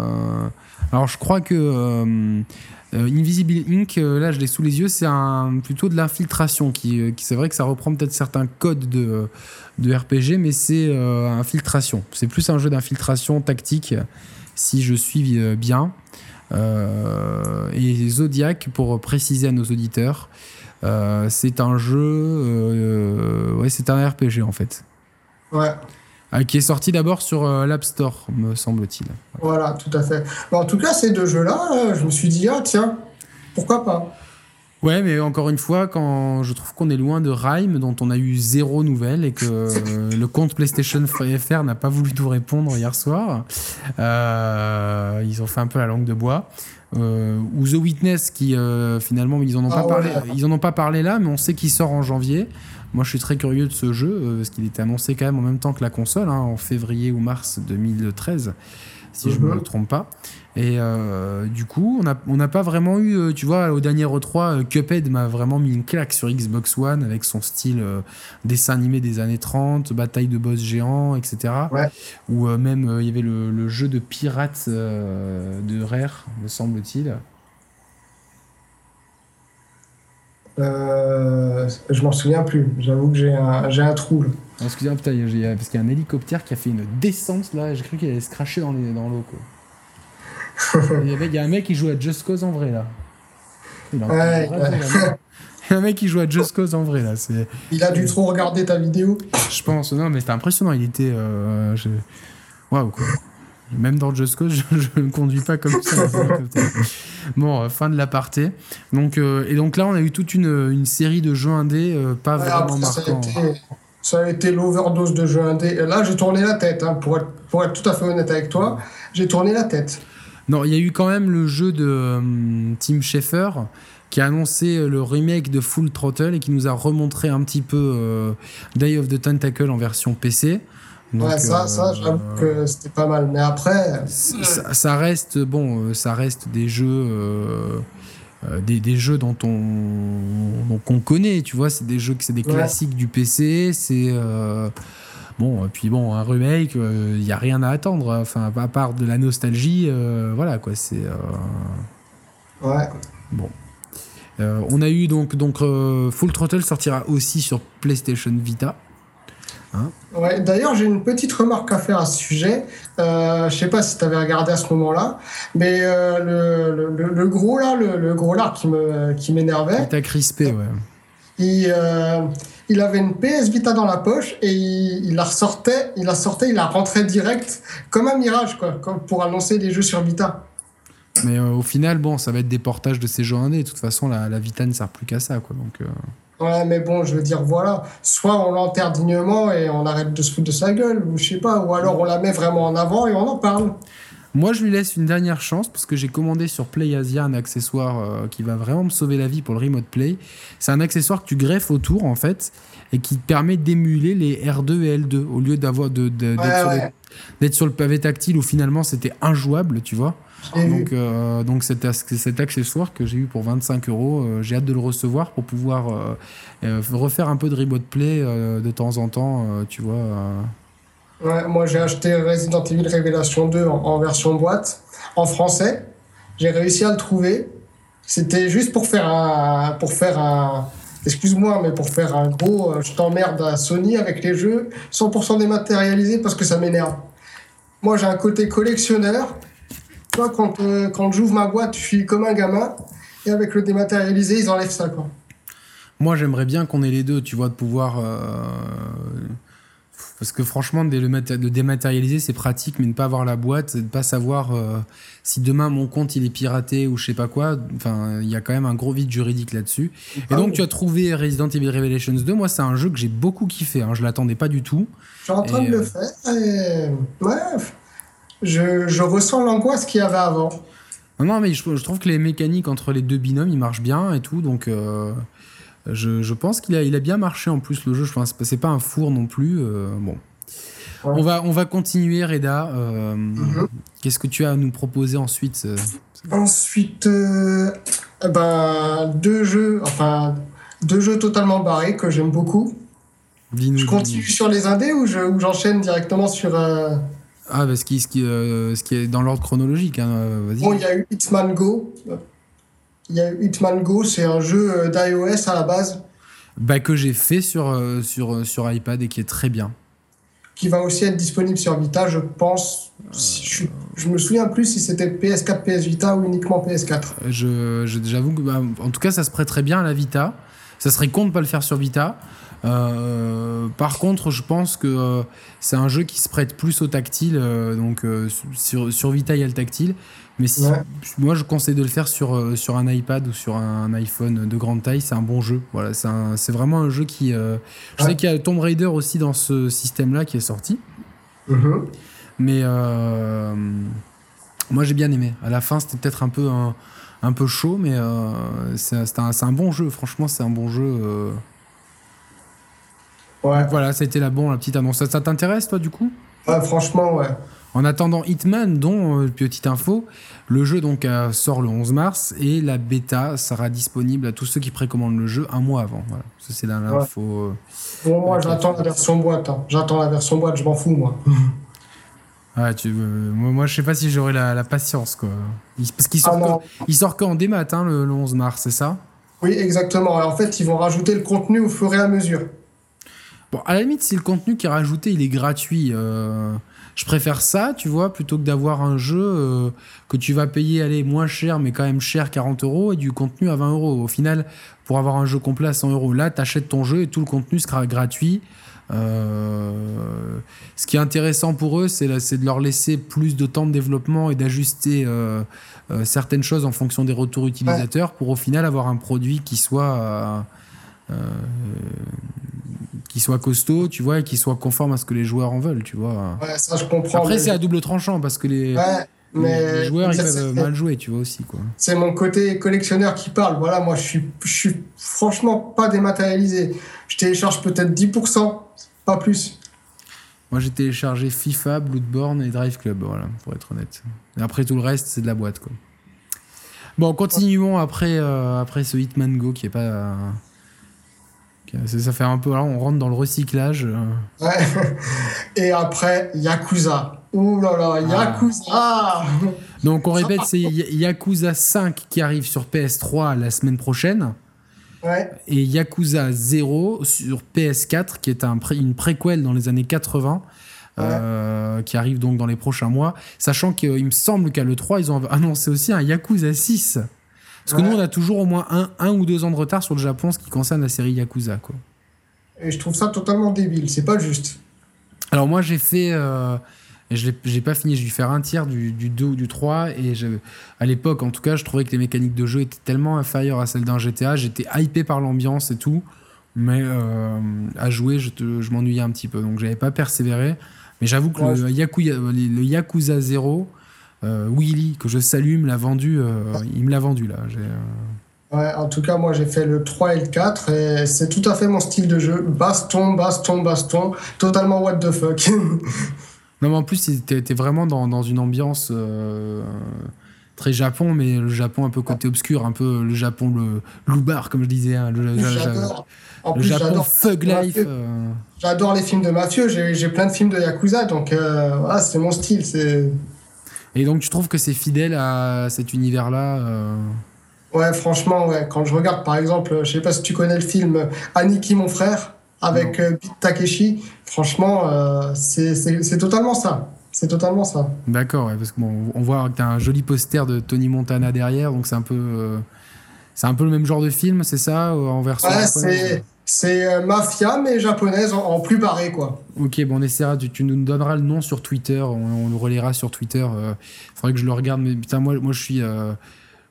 alors je crois que Invisible Inc, là je l'ai sous les yeux, c'est plutôt de l'infiltration qui, c'est vrai que ça reprend peut-être certains codes de, de RPG, mais c'est infiltration. C'est plus un jeu d'infiltration tactique si je suis bien. et Zodiac, pour préciser à nos auditeurs, c'est un jeu, euh, ouais, c'est un RPG en fait. Ouais. Ah, qui est sorti d'abord sur euh, l'App Store, me semble-t-il. Voilà, tout à fait. en tout cas, ces deux jeux-là, je me suis dit, ah tiens, pourquoi pas? Ouais, mais encore une fois, quand je trouve qu'on est loin de Rime, dont on a eu zéro nouvelle et que le compte PlayStation FR n'a pas voulu tout répondre hier soir, ils ont fait un peu la langue de bois. Euh, ou The Witness qui euh, finalement ils en ont pas ah parlé ils en ont pas parlé là mais on sait qu'il sort en janvier. Moi je suis très curieux de ce jeu euh, parce qu'il était annoncé quand même en même temps que la console hein, en février ou mars 2013 si je ne me mhm. trompe pas et euh, du coup, on n'a pas vraiment eu, euh, tu vois, au dernier E3, euh, Cuphead m'a vraiment mis une claque sur Xbox One avec son style dessin animé des années 30, bataille de boss géants, etc. Ou même, il y avait le, jeu de pirates de Rare, me semble-t-il. je m'en souviens plus. J'avoue que j'ai un, un trou. Excusez-moi, parce qu'il y a un hélicoptère qui a fait une descente là. J'ai cru qu'il allait se cracher dans l'eau. Dans il, y a un mec qui joue à Just Cause en vrai là. Il, ouais, a un mec qui joue à Just Cause en vrai là. Il a dû trop regarder ta vidéo. Je pense, non, mais c'était impressionnant. Il était. Euh, waouh quoi. Même dans Just Cause, je, ne conduis pas comme ça. bon, euh, fin de l'aparté. Donc, euh, et donc là, on a eu toute une, une série de jeux indés pas vraiment marquants. Ça a été, l'overdose de jeux indés. là, j'ai tourné la tête, hein, pour, être, pour être tout à fait honnête avec toi. J'ai tourné la tête. Non, il y a eu quand même le jeu de euh, Tim Schafer qui a annoncé euh, le remake de Full Throttle et qui nous a remontré un petit peu euh, Day of the Tentacle en version PC. ouais, ça, ça j'avoue que c'était pas mal. Mais après. Ça, reste, bon, ça reste des jeux. des, des, jeux dont on qu'on connaît, tu vois, c'est des jeux c'est des classiques du PC, c'est Bon, et puis bon, un remake, il euh, n'y a rien à attendre. Enfin, à part de la nostalgie, euh, voilà quoi, c'est. Euh, ouais. Bon. on a eu donc, donc Full Throttle sortira aussi sur PlayStation Vita. Hein ouais, D'ailleurs, j'ai une petite remarque à faire à ce sujet. Euh, je sais pas si tu avais regardé à ce moment-là, mais le, le, le, gros là, le, gros là qui me qui m'énervait. Il t'a crispé, ouais. Il, il avait une PS Vita dans la poche et il, la ressortait, il la sortait, il la rentrait direct, comme un mirage, quoi, pour annoncer des jeux sur Vita. Mais euh, au final, bon, ça va être des portages de ces jeux indés. De toute façon, la, la Vita ne sert plus qu'à ça, quoi. Donc. Euh. Ouais, mais bon, je veux dire, voilà. Soit on l'enterre dignement et on arrête de se foutre de sa gueule, ou je sais pas, ou alors on la met vraiment en avant et on en parle. Moi, je lui laisse une dernière chance parce que j'ai commandé sur PlayAsia un accessoire euh, qui va vraiment me sauver la vie pour le Remote Play. C'est un accessoire que tu greffes autour en fait et qui permet d'émuler les R2 et L2 au lieu d'avoir de, d'être, sur, le pavé tactile où finalement c'était injouable, tu vois. Donc, euh, donc cet, cet, accessoire que j'ai eu pour 25 euros, euh, j'ai hâte de le recevoir pour pouvoir refaire un peu de Remote Play de temps en temps, tu vois moi, j'ai acheté Resident Evil Révélation 2 en, version boîte, en français. J'ai réussi à le trouver. C'était juste pour faire un, pour faire un, excuse-moi, mais pour faire un gros, euh, je t'emmerde à Sony avec les jeux 100% dématérialisés parce que ça m'énerve. Moi, j'ai un côté collectionneur. Toi, quand, euh, quand j'ouvre ma boîte, je suis comme un gamin. Et avec le dématérialisé, ils enlèvent ça, quoi. Moi, j'aimerais bien qu'on ait les deux, tu vois, de pouvoir. Euh Parce que franchement, de le, dématérialiser, c'est pratique, mais ne pas avoir la boîte, ne pas savoir euh, si demain mon compte il est piraté ou je sais pas quoi. Enfin, il y a quand même un gros vide juridique là-dessus. Et donc, tu as trouvé Resident Evil Revelations 2. Moi, c'est un jeu que j'ai beaucoup kiffé. Hein. Je l'attendais pas du tout. Je suis en train de le faire. Et... Ouais, je, je ressens l'angoisse qu'il y avait avant. Non, non, mais je, trouve que les mécaniques entre les deux binômes, ils marchent bien et tout. Donc, euh, je, je, pense qu'il a, il a bien marché en plus le jeu. Je pense c'est pas un four non plus. Euh, bon. On, va, on va continuer, Reda. Euh, mhm. Qu'est-ce que tu as à nous proposer ensuite Ensuite, eh ben, deux jeux, enfin, deux jeux totalement barrés que j'aime beaucoup. Je continue sur les indés ou j'enchaîne directement sur. Ah, bah, ce, qui, ce, qui, euh, ce qui est dans l'ordre chronologique. Hein, bon, il y a eu Hitman Go. Il y a Hitman Go, c'est un jeu euh, d'iOS à la base. Bah, que j'ai fait sur, euh, sur, sur iPad et qui est très bien. Qui va aussi être disponible sur Vita, je pense. je, je, me souviens plus si c'était PS4, PS Vita ou uniquement PS4. Je, j'avoue que, bah, en tout cas, ça se prête très bien à la Vita. Ça serait con de pas le faire sur Vita. Euh, par contre, je pense que euh, c'est un jeu qui se prête plus au tactile. Euh, donc sur, sur, Vita, il y a le tactile. Mais si, moi, je conseille de le faire sur, sur un iPad ou sur un iPhone de grande taille. C'est un bon jeu. Voilà, c'est vraiment un jeu qui. je sais qu'il y a Tomb Raider aussi dans ce système-là qui est sorti. Mm-hmm. Mais moi, j'ai bien aimé. À la fin, c'était peut-être un peu un, un, peu chaud, mais c'est un, un, bon jeu. Franchement, c'est un bon jeu. Ouais. voilà, c'était la, bon, la petite annonce. Ça, t'intéresse, toi, du coup? Ouais, franchement, ouais. En attendant Hitman, dont, euh, petite info, le jeu donc euh, sort le 11 mars et la bêta sera disponible à tous ceux qui précommandent le jeu un mois avant. Voilà. Ça, c'est l'info. Euh, bon, moi, j'attends la version boîte. Hein. J'attends la version boîte, je m'en fous, moi. Ouais, tu, moi, moi, je sais pas si j'aurai la, patience, quoi. parce qu'il sort, ah, il sort quand en démat, hein, le, le 11 mars, c'est ça? Oui, exactement. En fait, ils vont rajouter le contenu au fur et à mesure. Bon, à la limite, si le contenu qui est rajouté, il est gratuit, euh, je préfère ça, tu vois, plutôt que d'avoir un jeu euh, que tu vas payer, aller moins cher, mais quand même cher, 40 euros, et du contenu à 20 euros. Au final, pour avoir un jeu complet à 100 euros, là, tu achètes ton jeu et tout le contenu sera gratuit. Euh, ce qui est intéressant pour eux, c'est de leur laisser plus de temps de développement et d'ajuster certaines choses en fonction des retours utilisateurs pour au final avoir un produit qui soit qui soit costaud, tu vois, et qui soit conforme à ce que les joueurs en veulent, tu vois. Ouais, ça je comprends. Après, c'est à double tranchant parce que les, les joueurs ils peuvent mal jouer, tu vois aussi, quoi. C'est mon côté collectionneur qui parle. Voilà, moi je suis, je suis franchement pas dématérialisé. Je télécharge peut-être 10%, pas plus. Moi j'ai téléchargé FIFA, Bloodborne et Drive Club, voilà, pour être honnête. Et après tout le reste, c'est de la boîte, quoi. Bon, continuons après, euh, après ce Hitman Go qui est pas. Ça fait un peu, là, on rentre dans le recyclage. Euh. Ouais. Et après, Yakuza. Ouh là là, ah. Yakuza Donc on répète, c'est Yakuza 5 qui arrive sur PS3 la semaine prochaine. Ouais. Et Yakuza 0 sur PS4, qui est un une préquelle dans les années 80. Euh, qui arrive donc dans les prochains mois, sachant qu'il me semble qu'à l'E3, ils ont annoncé aussi un Yakuza 6 parce que nous, on a toujours au moins un, un ou deux ans de retard sur le Japon, ce qui concerne la série Yakuza. Quoi. Et je trouve ça totalement débile, c'est pas juste. Alors moi, j'ai fait... Euh, je n'ai pas fini, j'ai dû faire un tiers du, du 2 ou du 3. Et à l'époque, en tout cas, je trouvais que les mécaniques de jeu étaient tellement inférieures à celles d'un GTA. J'étais hypé par l'ambiance et tout. Mais euh, à jouer, je, je m'ennuyais un petit peu. Donc j'avais pas persévéré. Mais j'avoue que le, Yakuza, le, Yakuza 0, euh, Willy, que je salue, me l'a vendu. Euh, il me l'a vendu là. Euh, ouais, en tout cas, moi j'ai fait le 3 et le 4 et c'est tout à fait mon style de jeu. Baston, baston, baston, totalement what the fuck. non, mais en plus, t'es vraiment dans, dans, une ambiance très Japon, mais le Japon un peu côté obscur, un peu le Japon le loubar, comme je disais. Hein, le, le, Japon thug life. J'adore les films de mafieux, j'ai plein de films de Yakuza, donc voilà, c'est mon style. c'est et donc, tu trouves que c'est fidèle à cet univers-là euh Ouais, franchement, ouais. Quand je regarde, par exemple, je sais pas si tu connais le film Aniki, mon frère, avec euh, Takeshi, franchement, euh, c'est totalement ça. C'est totalement ça. D'accord, parce qu'on on voit que tu as un joli poster de Tony Montana derrière, donc c'est un peu. C'est un peu le même genre de film, c'est ça, en version Ouais, c'est c'est Mafia mais japonaise en, plus barré quoi. Ok, bon on essaiera, tu, nous donneras le nom sur Twitter, on, le relaiera sur Twitter. Il faudrait que je le regarde, mais putain moi, moi je suis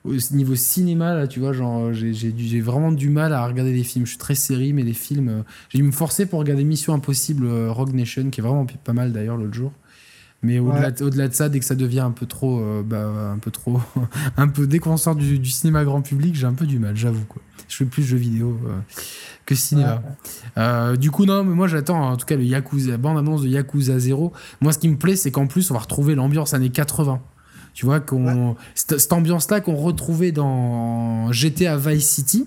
au niveau cinéma, là, tu vois, genre, j'ai vraiment du mal à regarder des films. Je suis très série, mais les films. Euh, j'ai dû me forcer pour regarder Mission Impossible euh, Rogue Nation, qui est vraiment pas mal d'ailleurs l'autre jour. Mais au-delà de ça, dès que ça devient un peu trop. Euh, bah, un peu trop. un peu. Dès qu'on sort du, cinéma grand public, j'ai un peu du mal, j'avoue, quoi. Je fais plus jeux vidéo que cinéma. du coup, non, mais moi j'attends en tout cas le Yakuza, la bande-annonce de Yakuza 0. Moi, ce qui me plaît, c'est qu'en plus, on va retrouver l'ambiance années 80. Tu vois, qu'on, cette, ambiance-là qu'on retrouvait dans GTA Vice City.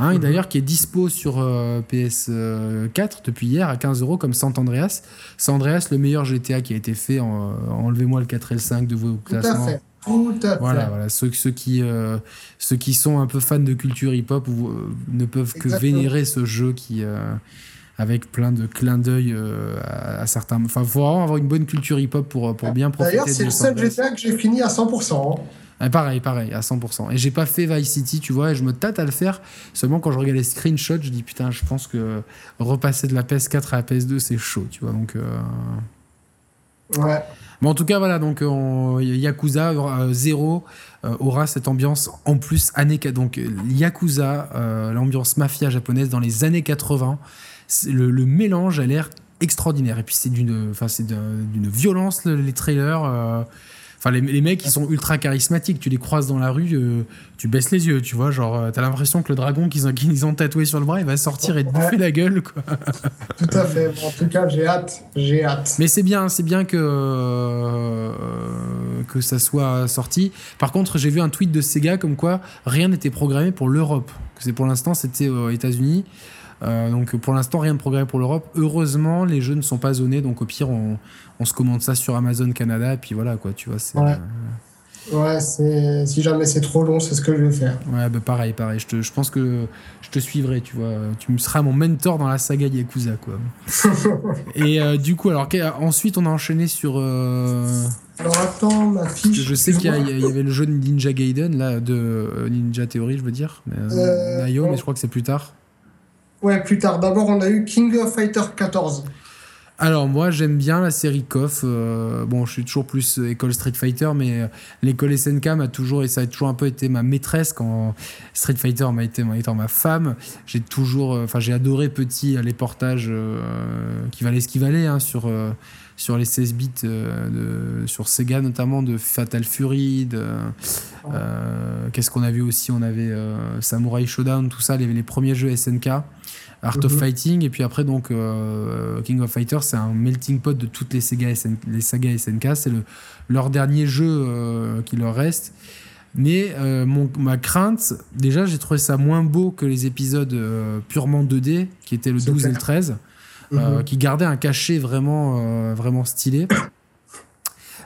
Hein, et mhm. d'ailleurs qui est dispo sur euh, PS4 depuis hier à 15 euros comme San Andreas. San Andreas, le meilleur GTA qui a été fait. En, enlevez-moi le 4 et le 5 de vos classements. Tout à fait. Tout à voilà, voilà. Ceux, ceux, qui, euh, ceux qui sont un peu fans de culture hip-hop euh, ne peuvent que vénérer ce jeu qui, avec plein de clins d'œil euh, à, certains. Enfin, il faut vraiment avoir une bonne culture hip-hop pour, pour bien profiter. D'ailleurs, c'est le seul GTA que j'ai fini à 100%. Hein. Ah, pareil, pareil, à 100%. Et j'ai pas fait Vice City, tu vois, et je me tâte à le faire. Seulement quand je regarde les screenshots, je dis putain, je pense que repasser de la PS4 à la PS2, c'est chaud, tu vois. Donc. Euh, ouais. Mais en tout cas, voilà, donc Yakuza 0 euh, aura cette ambiance en plus années. Donc Yakuza, l'ambiance mafia japonaise dans les années 80 le, le, mélange a l'air extraordinaire. Et puis c'est d'une, enfin c'est d'une violence les trailers. Euh. Enfin, les, les, mecs, ils sont ultra charismatiques. Tu les croises dans la rue, euh, tu baisses les yeux, tu vois. Genre, euh, t'as l'impression que le dragon qu'ils ont, tatoué sur le bras, il va sortir et te bouffer la gueule, quoi. Tout à fait. en tout cas, j'ai hâte. J'ai hâte. Mais c'est bien, c'est bien que, que ça soit sorti. Par contre, j'ai vu un tweet de Sega comme quoi rien n'était programmé pour l'Europe. C'est pour l'instant, c'était aux États-Unis. Euh, donc pour l'instant, rien de progrès pour l'Europe. Heureusement, les jeux ne sont pas zonés, donc au pire, on, se commande ça sur Amazon Canada, et puis voilà, quoi, tu vois. Ouais. Euh, c'est si jamais c'est trop long, c'est ce que je vais faire. Ouais, bah pareil, pareil. Je, te, je pense que je te suivrai, tu vois. Tu me seras mon mentor dans la saga Yakuza, quoi. et euh, du coup, alors ensuite, on a enchaîné sur. Alors attends, ma fiche. Je sais qu'il y, avait le jeu de Ninja Gaiden, là, de Ninja Theory, je veux dire. Nayo, mais je crois que c'est plus tard. Ouais, plus tard. D'abord, on a eu King of Fighter 14. Alors moi j'aime bien la série KOF. Euh, bon, je suis toujours plus euh, école Street Fighter, mais euh, l'école SNK m'a toujours et ça a toujours un peu été ma maîtresse quand Street Fighter m'a été étant ma femme. J'ai toujours, enfin j'ai adoré petit les portages qui valaient ce qui valait hein, sur sur les 16 bits de, sur Sega notamment de Fatal Fury. Qu'est-ce qu'on a vu aussi? On avait Samurai Showdown, tout ça, les, les premiers jeux SNK. Art of mhm. Fighting, et puis après, donc, euh, King of Fighters, c'est un melting pot de toutes les, Sega les sagas SNK. C'est le, leur dernier jeu euh, qui leur reste. Mais euh, mon, ma crainte, déjà, j'ai trouvé ça moins beau que les épisodes purement 2D, qui étaient le 12 et le 13, mhm. qui gardaient un cachet vraiment, vraiment stylé.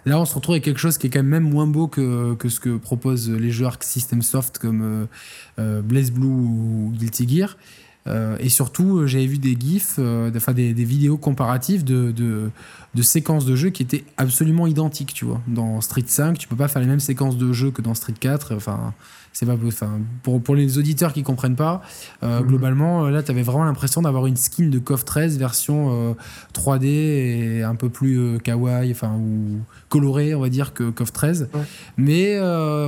Là, on se retrouve avec quelque chose qui est quand même moins beau que, que ce que proposent les jeux Arc System Soft comme Blaze Blue ou Guilty Gear. Euh, et surtout, euh, j'avais vu des gifs, euh, enfin des, des, vidéos comparatives de, de, de, séquences de jeu qui étaient absolument identiques, tu vois. Dans Street 5, tu peux pas faire les mêmes séquences de jeu que dans Street 4. Enfin, c'est pas enfin pour, pour les auditeurs qui comprennent pas euh, mhm. globalement euh, là tu avais vraiment l'impression d'avoir une skin de KOF 13 version 3D euh, et un peu plus kawaii enfin ou coloré on va dire que KOF 13 mais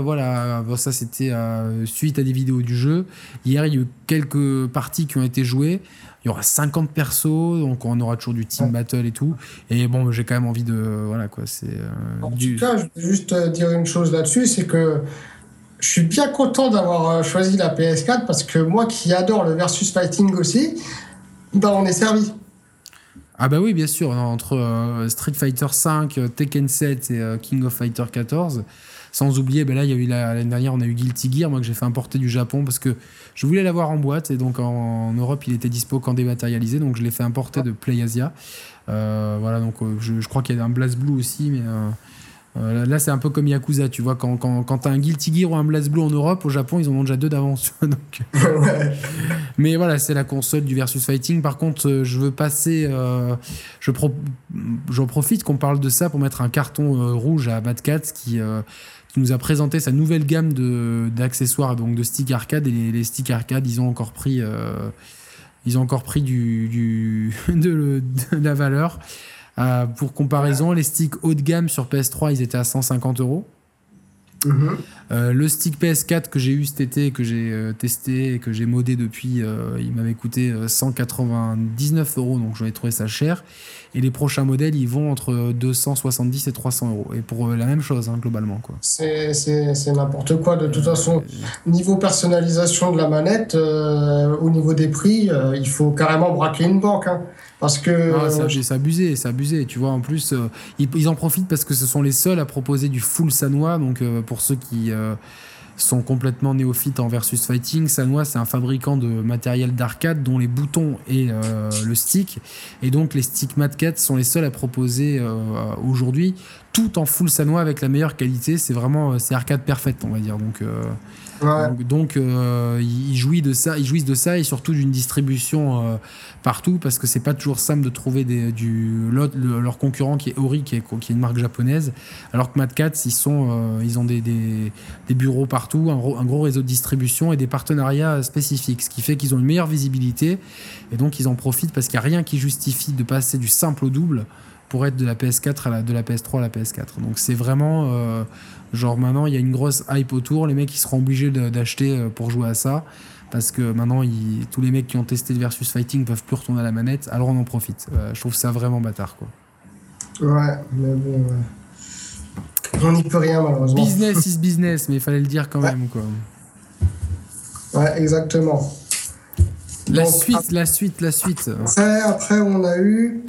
voilà bon, ça c'était suite à des vidéos du jeu hier il y a eu quelques parties qui ont été jouées il y aura 50 persos, donc on aura toujours du team battle et tout. Et bon, j'ai quand même envie de. Voilà quoi, c'est. en tout cas, je vais juste dire une chose là-dessus c'est que je suis bien content d'avoir euh, choisi la PS4 parce que moi qui adore le versus fighting aussi, bah on est servi. Ah bah oui, bien sûr, entre euh, Street Fighter 5, euh, Tekken 7 et King of Fighter 14. Sans oublier, ben là, il y a eu l'année dernière, on a eu Guilty Gear, moi que j'ai fait importer du Japon parce que je voulais l'avoir en boîte et donc en, Europe, il était dispo qu'en dématérialisé, donc je l'ai fait importer de PlayAsia. voilà, donc je, je, crois qu'il y a un Blast Blue aussi, mais Euh, là, c'est un peu comme Yakuza, tu vois. Quand, quand, quand t'as un Guilty Gear ou un BlazBlue en Europe, au Japon, ils en ont déjà deux d'avance. Donc... Mais voilà, c'est la console du versus fighting. Par contre, euh, je veux passer. Euh, je pro... J'en profite qu'on parle de ça pour mettre un carton rouge à Bad Cat qui, qui nous a présenté sa nouvelle gamme d'accessoires, donc de stick arcade. Et les, les sticks arcade, ils ont encore pris. ils ont encore pris du, du de, de la valeur. Euh, pour comparaison, les sticks haut de gamme sur PS3, ils étaient à 150 euros. Mhm. Euh, le stick PS4 que j'ai eu cet été, que j'ai euh, testé et que j'ai modé depuis, il m'avait coûté 199 euros, donc j'en ai trouvé ça cher. Et les prochains modèles, ils vont entre 270 et 300 euros. Et pour la même chose, hein, globalement. C'est n'importe quoi. De toute façon, niveau personnalisation de la manette, au niveau des prix, il faut carrément braquer une banque. Hein. Parce que. Ah, c'est abusé, c'est abusé. Tu vois, en plus, euh, ils, en profitent parce que ce sont les seuls à proposer du full Sanois. Donc, euh, pour ceux qui euh, sont complètement néophytes en versus fighting, Sanois, c'est un fabricant de matériel d'arcade dont les boutons et le stick. Et donc, les sticks Matcat sont les seuls à proposer aujourd'hui tout en full Sanois avec la meilleure qualité. C'est vraiment. c'est arcade parfaite, on va dire. Donc. Donc, euh, ils, jouissent de ça, et surtout d'une distribution euh, partout parce que c'est pas toujours simple de trouver leur concurrent qui est Ori, qui est, une marque japonaise, alors que Mad Cats, ils, euh, ont des, bureaux partout, un, gros réseau de distribution et des partenariats spécifiques, ce qui fait qu'ils ont une meilleure visibilité et donc ils en profitent parce qu'il n'y a rien qui justifie de passer du simple au double pour être de la PS4 à la, de la PS3 à la PS4. Donc c'est vraiment genre maintenant il y a une grosse hype autour, les mecs ils seront obligés d'acheter euh, pour jouer à ça parce que maintenant tous les mecs qui ont testé le versus fighting peuvent plus retourner à la manette, alors on en profite. Euh, je trouve ça vraiment bâtard quoi. Ouais, mais bon, on n'y peut rien malheureusement. Business is business, mais il fallait le dire quand même quoi. Ouais, exactement. La suite, la suite, la suite. Après, après on a eu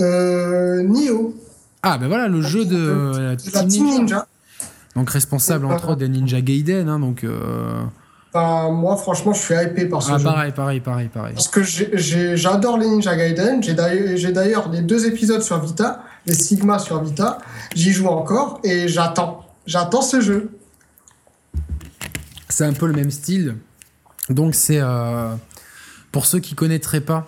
euh, Nioh. Ah, ben voilà, le jeu de, Team, Ninja. Donc responsable entre autres des Ninja Gaiden. Hein, donc, euh, moi, franchement, je suis hypé par ce ah, jeu. Pareil, pareil, pareil, pareil. Parce que j'adore les Ninja Gaiden. J'ai d'ailleurs les deux épisodes sur Vita, les Sigma sur Vita. J'y joue encore et j'attends. J'attends ce jeu. C'est un peu le même style. Donc c'est euh, pour ceux qui connaîtraient pas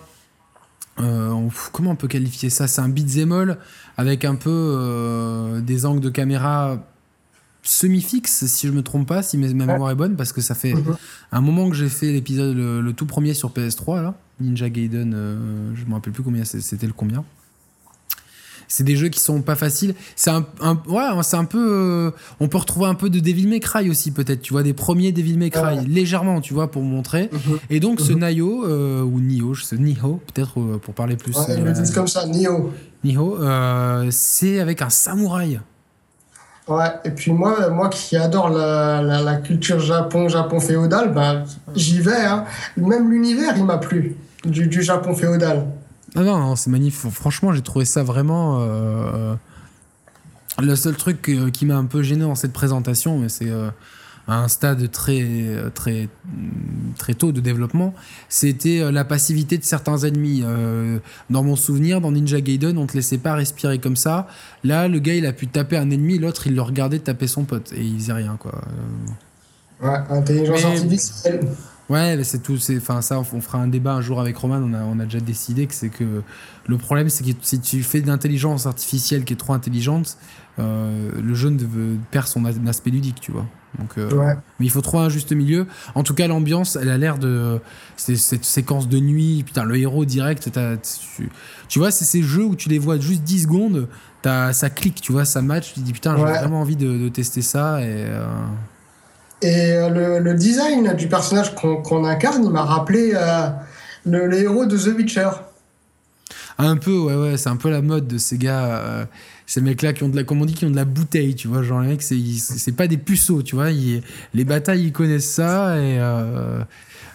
euh, comment on peut qualifier ça? C'est un beat'em all avec un peu euh, des angles de caméra semi-fixe, si je me trompe pas, si ma mémoire est bonne, parce que ça fait mhm. un moment que j'ai fait l'épisode le, tout premier sur PS3 là, Ninja Gaiden, euh, je me rappelle plus combien c'était le combien c'est des jeux qui sont pas faciles. C'est un, ouais, c'est un peu. Euh, on peut retrouver un peu de Devil May Cry aussi peut-être. Tu vois des premiers Devil May Cry légèrement, tu vois, pour montrer. Mhm. Et donc ce mhm. Nayo euh, ou Nio, je sais Niho peut-être euh, pour parler plus. Ouais, ils le disent comme ça, Nio. Nio, c'est avec un samouraï. Ouais, et puis moi, moi qui adore la, la, culture Japon, Japon féodal, bah, j'y vais. Hein. Même l'univers, il m'a plu, du, du Japon féodal. Non, non, c'est magnifique. Franchement, j'ai trouvé ça vraiment. Euh, le seul truc qui m'a un peu gêné dans cette présentation, c'est euh, un stade très, très, très tôt de développement, c'était euh, la passivité de certains ennemis. dans mon souvenir, dans Ninja Gaiden, on te laissait pas respirer comme ça. Là, le gars, il a pu taper un ennemi, l'autre, il le regardait taper son pote et il faisait rien, quoi. Ouais, intelligence artificielle. Ouais, c'est tout. Enfin, ça, on fera un débat un jour avec Roman. On a, on a déjà décidé que c'est que le problème, c'est que si tu fais de l'intelligence artificielle qui est trop intelligente, euh, le jeu perd son aspect ludique, tu vois. Donc, euh, Mais il faut trouver un juste milieu. En tout cas, l'ambiance, elle a l'air de. Cette séquence de nuit, putain, le héros direct, tu, tu, vois, c'est ces jeux où tu les vois juste 10 secondes, ça clique, tu vois, ça match, tu te dis putain, j'ai vraiment envie de, tester ça. Et. Euh, et euh, le, design du personnage qu'on incarne, il m'a rappelé euh, le, héros de The Witcher. Un peu, ouais, ouais, c'est un peu la mode de ces gars, ces mecs-là qui ont de la, comme on dit, qui ont de la bouteille, tu vois. Genre, les mecs, c'est pas des puceaux, tu vois. les batailles, ils connaissent ça et.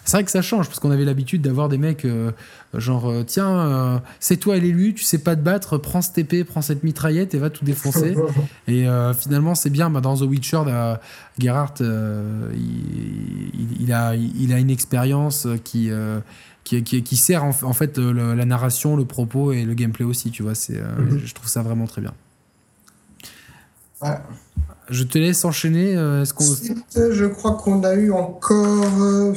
C'est vrai que ça change parce qu'on avait l'habitude d'avoir des mecs euh, genre euh, tiens euh, c'est toi l'élu tu sais pas te battre prends ce TP prends cette mitraillette et va tout défoncer et finalement c'est bien bah, dans The Witcher Gerhardt il, a il a une expérience qui qui, qui, sert en, fait la narration le propos et le gameplay aussi tu vois c'est mhm. je trouve ça vraiment très bien Je te laisse enchaîner. Est-ce qu'on... Je crois qu'on a eu encore.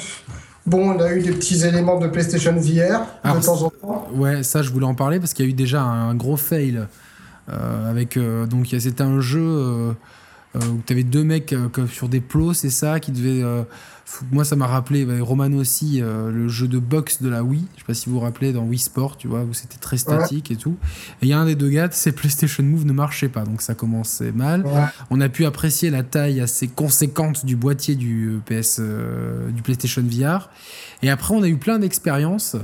Bon, on a eu des petits éléments de PlayStation VR de temps en temps. Ouais, ça, je voulais en parler parce qu'il y a eu déjà un gros fail. avec, donc, c'était un jeu où tu avais deux mecs sur des plots, c'est ça, qui devaient moi, ça m'a rappelé, bah, Roman aussi, euh, le jeu de boxe de la Wii. Je sais pas si vous vous rappelez dans Wii Sport, tu vois, où c'était très statique et tout. Et il y a un des deux gars, c'est PlayStation Move ne marchait pas, donc ça commençait mal. On a pu apprécier la taille assez conséquente du boîtier du euh, PS, euh, du PlayStation VR. Et après, on a eu plein d'expériences.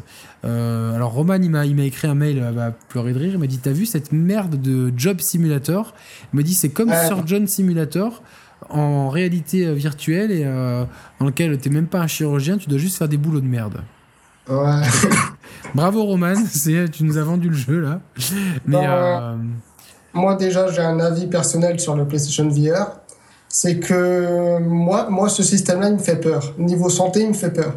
alors, Roman, il m'a, écrit un mail, à va pleurer de rire. Il m'a dit T'as vu cette merde de Job Simulator? Il m'a dit C'est comme Surgeon Simulator en réalité euh, virtuelle et euh, dans lequel tu n'es même pas un chirurgien, tu dois juste faire des boulots de merde. Ouais. Bravo Roman, tu nous as vendu le jeu là. Mais euh, moi déjà j'ai un avis personnel sur le PlayStation VR, c'est que moi, moi ce système-là il me fait peur. Niveau santé il me fait peur.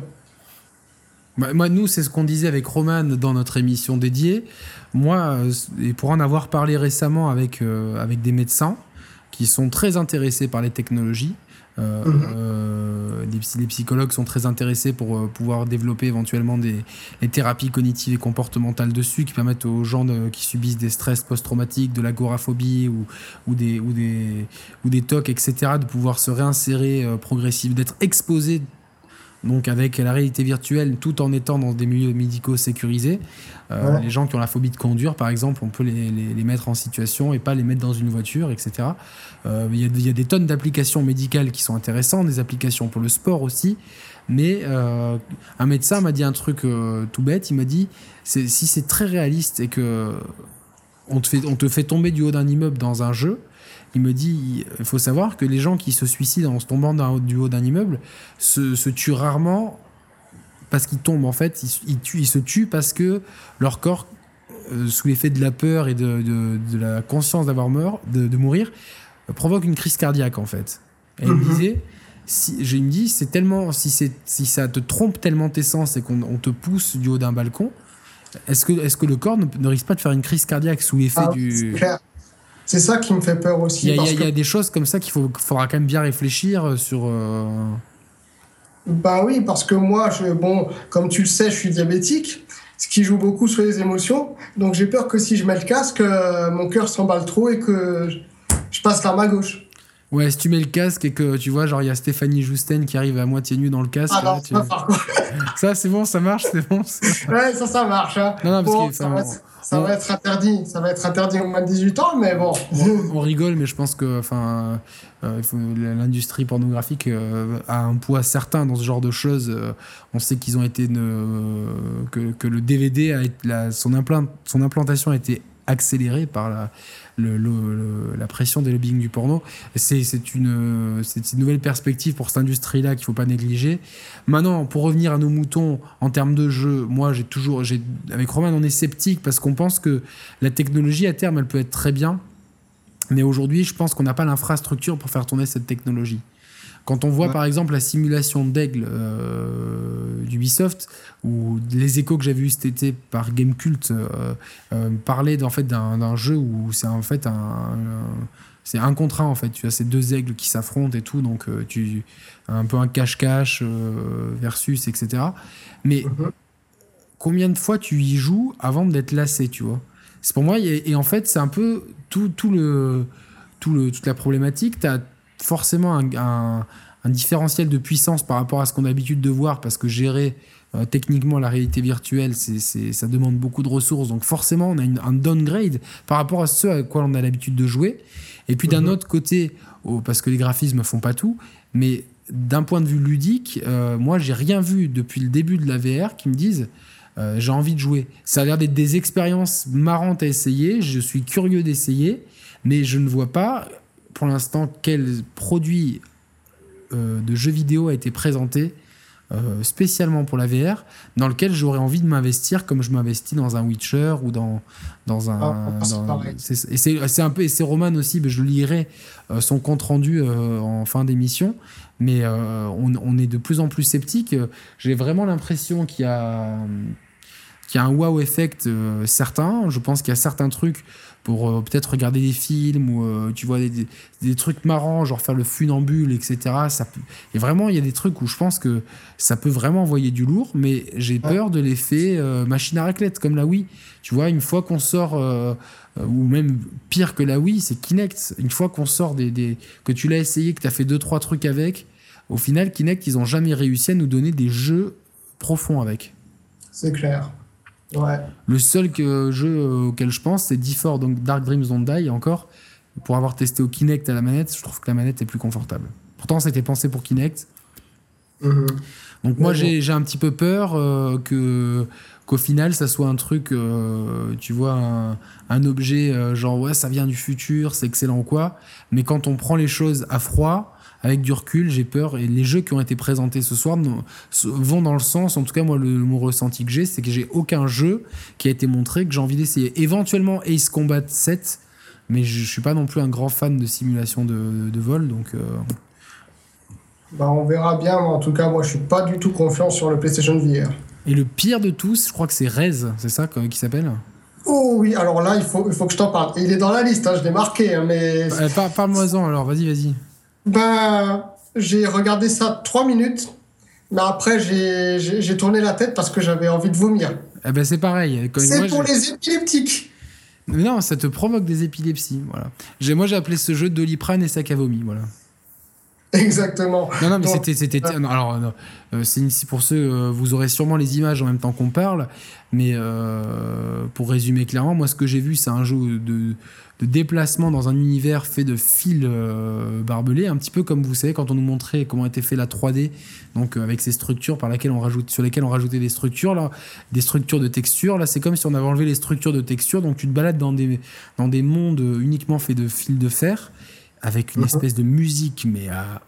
Bah, moi nous c'est ce qu'on disait avec Roman dans notre émission dédiée. Moi et pour en avoir parlé récemment avec avec des médecins qui sont très intéressés par les technologies. Euh, mhm. euh, les, psychologues sont très intéressés pour euh, pouvoir développer éventuellement des, thérapies cognitives et comportementales dessus qui permettent aux gens qui subissent des stress post-traumatiques, de l'agoraphobie ou, ou, des, ou, des, ou des TOC, etc., de pouvoir se réinsérer progressivement, d'être exposés donc avec la réalité virtuelle tout en étant dans des milieux médicaux sécurisés. Euh, les gens qui ont la phobie de conduire, par exemple, on peut les, les, mettre en situation et pas les mettre dans une voiture, etc. Euh, il y, a des tonnes d'applications médicales qui sont intéressantes, des applications pour le sport aussi. Mais euh, un médecin m'a dit un truc tout bête, il m'a dit, si c'est très réaliste et que on te, fait, on te fait tomber du haut d'un immeuble dans un jeu, il me dit il faut savoir que les gens qui se suicident en se tombant du haut d'un immeuble se, tuent rarement parce qu'ils tombent. En fait, ils, ils, se tuent parce que leur corps, euh, sous l'effet de la peur et de, la conscience d'avoir mort, de, mourir, provoque une crise cardiaque en fait. Et il me mhm. disait si, je me dis, c'est tellement, si, si ça te trompe tellement tes sens et qu'on te pousse du haut d'un balcon, est-ce que, est que le corps ne, risque pas de faire une crise cardiaque sous l'effet ah, du. C'est ça qui me fait peur aussi. Il y, a des choses comme ça qu'il faut, faudra quand même bien réfléchir euh, sur. Euh... Bah oui, parce que moi, je, bon, comme tu le sais, je suis diabétique, ce qui joue beaucoup sur les émotions. Donc j'ai peur que si je mets le casque, euh, mon cœur s'emballe trop et que je passe la main gauche. Ouais, si tu mets le casque et que tu vois, genre, il y a Stéphanie Jousten qui arrive à moitié nue dans le casque. Ah non, ça, c'est bon, ça marche, c'est bon. Ouais, ça, ça marche. Hein. Non, non, parce que, ça, va, être interdit. Ça va être interdit au moins de 18 ans, mais bon. On, rigole, mais je pense que enfin, euh, l'industrie pornographique euh, a un poids certain dans ce genre de choses. Euh, on sait qu'ils ont été. que, que, le DVD, a son, implant, son implantation a été accélérée par la la pression des lobbying du porno. C'est une, une nouvelle perspective pour cette industrie-là qu'il faut pas négliger. Maintenant, pour revenir à nos moutons en termes de jeu, moi, j'ai toujours, avec Roman, on est sceptique parce qu'on pense que la technologie à terme, elle peut être très bien. Mais aujourd'hui, je pense qu'on n'a pas l'infrastructure pour faire tourner cette technologie. Quand on voit par exemple la simulation d'aigle euh, d'Ubisoft, ou les échos que j'avais eu cet été par Gamecult euh, euh, parlaient en fait d'un jeu où c'est en fait un, c'est un contrat en fait. Tu as ces deux aigles qui s'affrontent et tout, donc euh, tu un peu un cache-cache versus etc. Mais mhm. combien de fois tu y joues avant d'être lassé, tu vois? C'est pour moi et, en fait c'est un peu tout, tout le tout le toute la problématique. Tu as forcément un, différentiel de puissance par rapport à ce qu'on a l'habitude de voir, parce que gérer euh, techniquement la réalité virtuelle, c'est, ça demande beaucoup de ressources. Donc forcément, on a un downgrade par rapport à ce à quoi on a l'habitude de jouer. Et puis d'un mhm. autre côté, parce que les graphismes font pas tout, mais d'un point de vue ludique, euh, moi, j'ai rien vu depuis le début de la VR qui me dise euh, j'ai envie de jouer. Ça a l'air d'être des expériences marrantes à essayer. Je suis curieux d'essayer, mais je ne vois pas pour l'instant quel produit euh, de jeu vidéo a été présenté euh, spécialement pour la VR, dans lequel j'aurais envie de m'investir comme je m'investis dans un Witcher ou dans, dans un. Ah, et c'est un peu. Et c'est Roman aussi, mais je lirai euh, son compte rendu en fin d'émission. Mais on, on, est de plus en plus sceptique. J'ai vraiment l'impression qu'il y a qu'il y a un wow effect certain. Je pense qu'il y a certains trucs pour euh, peut-être regarder des films ou euh, tu vois des, des, trucs marrants, genre faire le funambule, etc. Ça peut... Et vraiment, il y a des trucs où je pense que ça peut vraiment envoyer du lourd, mais j'ai peur de l'effet euh, machine à raclette, comme la Wii. Tu vois, une fois qu'on sort, ou même pire que la Wii, c'est Kinect. Une fois qu'on sort des, des, que tu l'as essayé, que tu as fait deux trois trucs avec, au final, Kinect, ils ont jamais réussi à nous donner des jeux profonds avec. C'est clair. Le seul jeu auquel je pense, c'est D4, donc Dark Dreams Don't Die, encore. Pour avoir testé au Kinect à la manette, je trouve que la manette est plus confortable. Pourtant, c'était pensé pour Kinect. Mhm. Donc, moi, j'ai un petit peu peur euh, que qu'au final, ça soit un truc, euh, tu vois, un, objet euh, genre, ouais, ça vient du futur, c'est excellent ou quoi. Mais quand on prend les choses à froid, avec du recul, j'ai peur. Et les jeux qui ont été présentés ce soir vont dans le sens, en tout cas, moi, le, mon ressenti que j'ai, c'est que j'ai aucun jeu qui a été montré que j'ai envie d'essayer. Éventuellement Ace Combat 7, mais je, ne suis pas non plus un grand fan de simulation de, vol, donc. Euh. Bah, on verra bien, en tout cas, moi, je suis pas du tout confiant sur le PlayStation VR. Et le pire de tous, je crois que c'est Rez, c'est ça qui s'appelle Oh oui, alors là, il faut, il faut que je t'en parle. Il est dans la liste, hein, je l'ai marqué, hein, mais. Bah, parle-moi-en alors, vas-y, vas-y. Ben, j'ai regardé ça trois minutes, mais après j'ai tourné la tête parce que j'avais envie de vomir. Eh ben c'est pareil. C'est pour les épileptiques. Non, ça te provoque des épilepsies. Voilà. Moi j'ai appelé ce jeu Doliprane et sac à vomi. Voilà. Exactement. Non, non, mais c'était, c'était. Euh, alors, euh, c'est ici pour ceux, euh, vous aurez sûrement les images en même temps qu'on parle, mais pour résumer clairement, moi, ce que j'ai vu, c'est un jeu de, de déplacement dans un univers fait de fils euh, barbelés, un petit peu comme vous savez quand on nous montrait comment était fait la 3D, donc euh, avec ces structures par laquelle on rajoute, sur lesquelles on rajoutait des structures, là, des structures de texture. Là, c'est comme si on avait enlevé les structures de texture, donc tu te balades dans des, dans des mondes uniquement faits de fils de fer, avec une mhm. espèce de musique, mais à,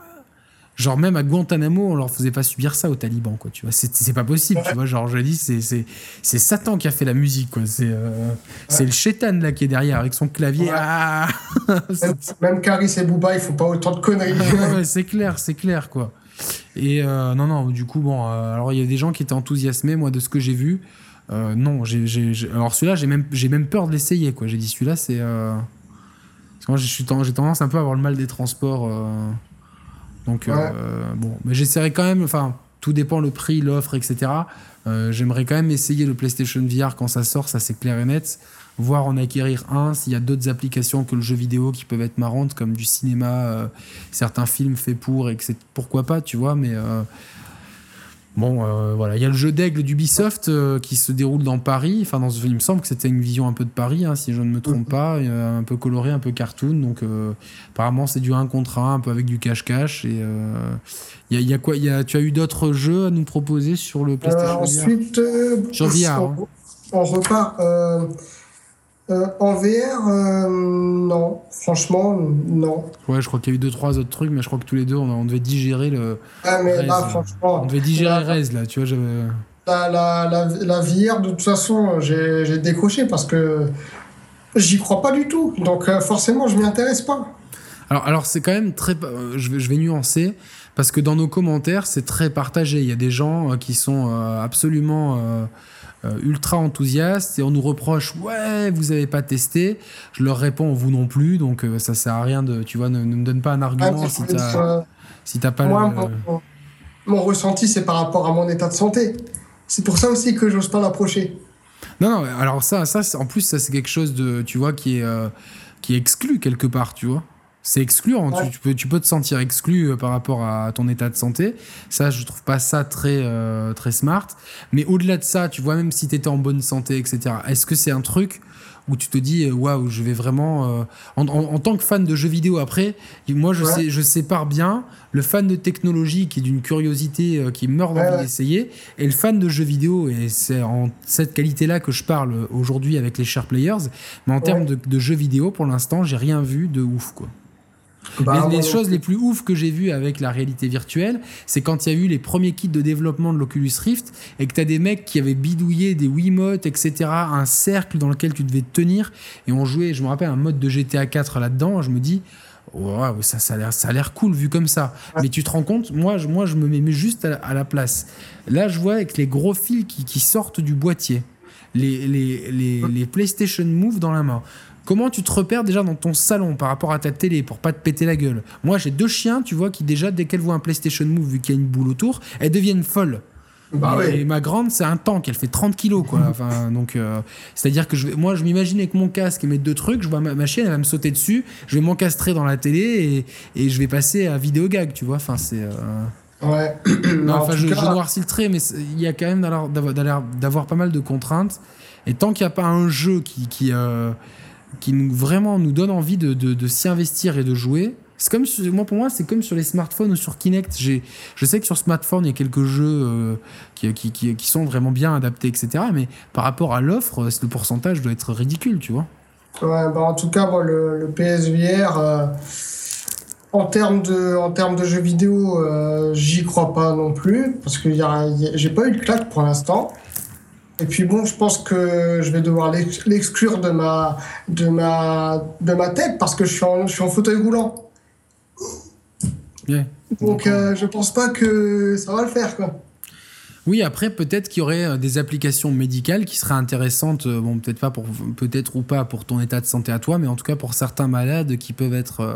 Genre, même à Guantanamo, on leur faisait pas subir ça aux talibans, quoi. Tu vois, c'est pas possible, tu vois. Genre, je dis, c'est Satan qui a fait la musique, quoi. C'est euh, le chétan, là, qui est derrière, avec son clavier. Ah même, Caris et Booba, ils font pas autant de conneries. c'est clair, c'est clair, quoi. Et euh, non, non, du coup, bon, euh, alors il y a des gens qui étaient enthousiasmés, moi, de ce que j'ai vu. non, j'ai alors celui-là, j'ai même, même peur de l'essayer, quoi. J'ai dit, celui-là, c'est. Moi, j'ai tendance un peu à avoir le mal des transports. Donc, euh, bon, mais j'essaierai quand même, enfin, tout dépend le prix, l'offre, etc. Euh, j'aimerais quand même essayer le PlayStation VR quand ça sort, ça c'est clair et net. Voir en acquérir un, s'il y a d'autres applications que le jeu vidéo qui peuvent être marrantes, comme du cinéma, euh, certains films faits pour, et que pourquoi pas, tu vois, mais Bon, euh, voilà, il y a le jeu d'aigle d'Ubisoft euh, qui se déroule dans Paris. Enfin, dans ce, il me semble que c'était une vision un peu de Paris, hein, si je ne me trompe pas, un peu coloré, un peu cartoon. Donc, euh, apparemment, c'est du 1 contre 1, un peu avec du cache-cache. Et il y, a, quoi? Y a, Tu as eu d'autres jeux à nous proposer sur le PlayStation? Ensuite, sur VR. Hein. on repart. Euh, en VR, euh, non. Franchement, non. Ouais, je crois qu'il y a eu deux, trois autres trucs, mais je crois que tous les deux, on, devait digérer le. Ah, mais là, franchement. On devait digérer Rez, là, tu vois, j'avais. La, la, la, VR, de toute façon, j'ai décroché parce que j'y crois pas du tout. Donc, euh, forcément, je m'y intéresse pas. Alors, alors c'est quand même très. Je vais, je vais nuancer parce que dans nos commentaires, c'est très partagé. Il y a des gens qui sont absolument ultra enthousiastes et on nous reproche ouais vous avez pas testé. Je leur réponds vous non plus. Donc euh, ça sert à rien de tu vois ne, me donne pas un argument ah, si t'as si t'as pas mon, ressenti c'est par rapport à mon état de santé. C'est pour ça aussi que j'ose pas l'approcher. Non non alors ça ça en plus ça c'est quelque chose de tu vois qui est euh, qui est exclu quelque part tu vois c'est excluant. Tu, peux, tu peux te sentir exclu euh, par rapport à ton état de santé. Ça, je trouve pas ça très, euh, très smart. Mais au-delà de ça, tu vois, même si tu étais en bonne santé, etc., est-ce que c'est un truc où tu te dis, euh, waouh, je vais vraiment. en, tant que fan de jeux vidéo, après, moi, je, sais, je sépare bien le fan de technologie qui est d'une curiosité qui meurt d'envie d'essayer et le fan de jeux vidéo. Et c'est en cette qualité-là que je parle aujourd'hui avec les share players. Mais en termes de, de jeux vidéo, pour l'instant, j'ai rien vu de ouf, quoi. Bah, les, choses les plus ouf que j'ai vues avec la réalité virtuelle, c'est quand il y a eu les premiers kits de développement de l'Oculus Rift et que tu as des mecs qui avaient bidouillé des Wiimotes, etc., un cercle dans lequel tu devais tenir et on jouait, je me rappelle, un mode de GTA 4 là-dedans. Je me dis, wow, ça, ça a l'air cool vu comme ça. Mais tu te rends compte, moi, je, moi, je me mets juste à la, place. Là, je vois avec les gros fils qui, qui sortent du boîtier. les, les, les, les PlayStation Move dans la main. Comment tu te repères déjà dans ton salon par rapport à ta télé pour pas te péter la gueule? Moi, j'ai deux chiens, tu vois, qui déjà, dès qu'elles voient un PlayStation Move, vu qu'il y a une boule autour, elles deviennent folles. Bah et ouais. ma grande, c'est un tank, elle fait 30 kilos, quoi. Enfin, donc, euh, c'est-à-dire que je vais, moi, je m'imagine avec mon casque et mes deux trucs, je vois ma, ma chienne, elle va me sauter dessus, je vais m'encastrer dans la télé et, et je vais passer à vidéo gag, tu vois. Enfin, c'est. euh, Ouais. non, En enfin, je, cas, je noircis le trait, mais il y a quand même d'avoir- pas mal de contraintes. Et tant qu'il n'y a pas un jeu qui, qui, euh, qui nous, vraiment nous donne envie de, de, s'y investir et de jouer, c'est comme moi pour moi c'est comme sur les smartphones ou sur Kinect. Je sais que sur smartphone il y a quelques jeux euh, qui, qui, sont vraiment bien adaptés, etc. Mais par rapport à l'offre, euh, le pourcentage doit être ridicule, tu vois. Bah en tout cas, le, PSVR, euh, en termes de, en termes de jeux vidéo, j'y crois pas non plus, parce que j'ai pas eu de claque pour l'instant. Et puis bon, je pense que je vais devoir l'ex- l'exclure de ma, de, ma, de ma tête, parce que je suis en, je suis en fauteuil roulant. Donc euh, je pense pas que ça va le faire, quoi. Oui, après peut-être qu'il y aurait euh, des applications médicales qui seraient intéressantes, euh, bon peut-être pas pour peut-être ou pas pour ton état de santé à toi, mais en tout cas pour certains malades qui peuvent être euh,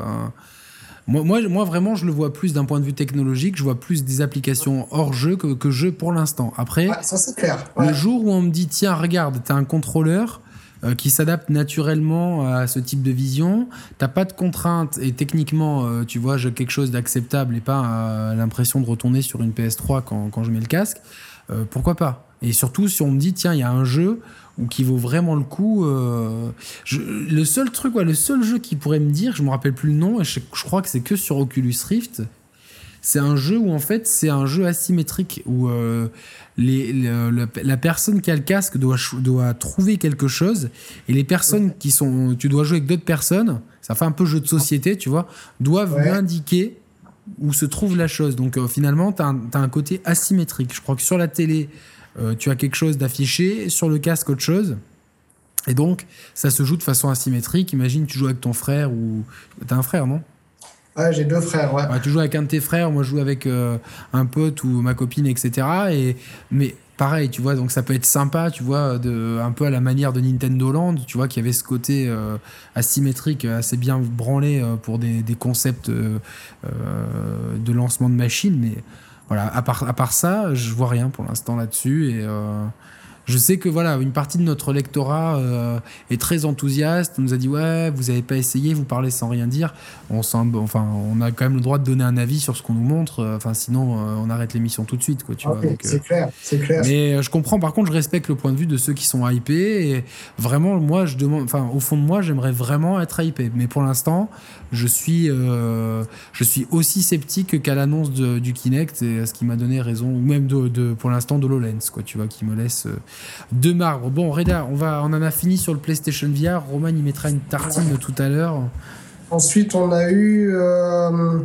moi, moi, moi, vraiment, je le vois plus d'un point de vue technologique. Je vois plus des applications hors jeu que, que jeu pour l'instant. Après, Ouais, ça c'est clair. Ouais. le jour où on me dit, tiens, regarde, t'as un contrôleur euh, qui s'adapte naturellement à ce type de vision, t'as pas de contraintes et techniquement, euh, tu vois, j'ai quelque chose d'acceptable et pas euh, l'impression de retourner sur une PS3 quand, quand je mets le casque, pourquoi pas? Et surtout, si on me dit, tiens, il y a un jeu qui vaut vraiment le coup. euh, je- le seul truc, ouais, le seul jeu qui pourrait me dire, je me rappelle plus le nom, et je, je crois que c'est que sur Oculus Rift. C'est un jeu où en fait c'est un jeu asymétrique où euh, les, le- le- la personne qui a le casque doit, trouver quelque chose et les personnes qui sont tu dois jouer avec d'autres personnes ça fait un peu jeu de société tu vois doivent Ouais. indiquer où se trouve la chose donc euh, finalement tu as, un côté asymétrique je crois que sur la télé euh, tu as quelque chose d'affiché sur le casque autre chose et donc ça se joue de façon asymétrique imagine tu joues avec ton frère ou t'as un frère non? Ouais, j'ai deux frères, ouais. Tu joues avec un de tes frères, moi je joue avec euh, un pote ou ma copine, etc. Et, mais pareil, tu vois, donc ça peut être sympa, tu vois, de, un peu à la manière de Nintendo Land, tu vois, qui avait ce côté euh, asymétrique assez bien branlé euh, pour des, des concepts de lancement de machines. Mais voilà, à part, à part ça, je vois rien pour l'instant là-dessus. Et. euh, je sais que voilà, une partie de notre lectorat euh, est très enthousiaste. On nous a dit ouais, vous avez pas essayé, vous parlez sans rien dire. On enfin, on a quand même le droit de donner un avis sur ce qu'on nous montre. euh, Enfin, sinon, on arrête l'émission tout de suite, quoi. Tu Ah vois. euh, c'est clair, c'est clair. mais je comprends, par contre, je respecte le point de vue de ceux qui sont hypés. Et vraiment, moi, je demande, enfin, au fond de moi, j'aimerais vraiment être hypé. Mais pour l'instant, je suis, euh, je suis aussi sceptique qu'à l'annonce du Kinect et à ce qui m'a donné raison, ou même de, de- pour l'instant de l'HoloLens, quoi, tu vois, qui me laisse euh, de marbre. Bon, Reda, on, va, on en a fini sur le PlayStation VR. Roman, il mettra une tartine tout à l'heure. Ensuite, on a eu euh,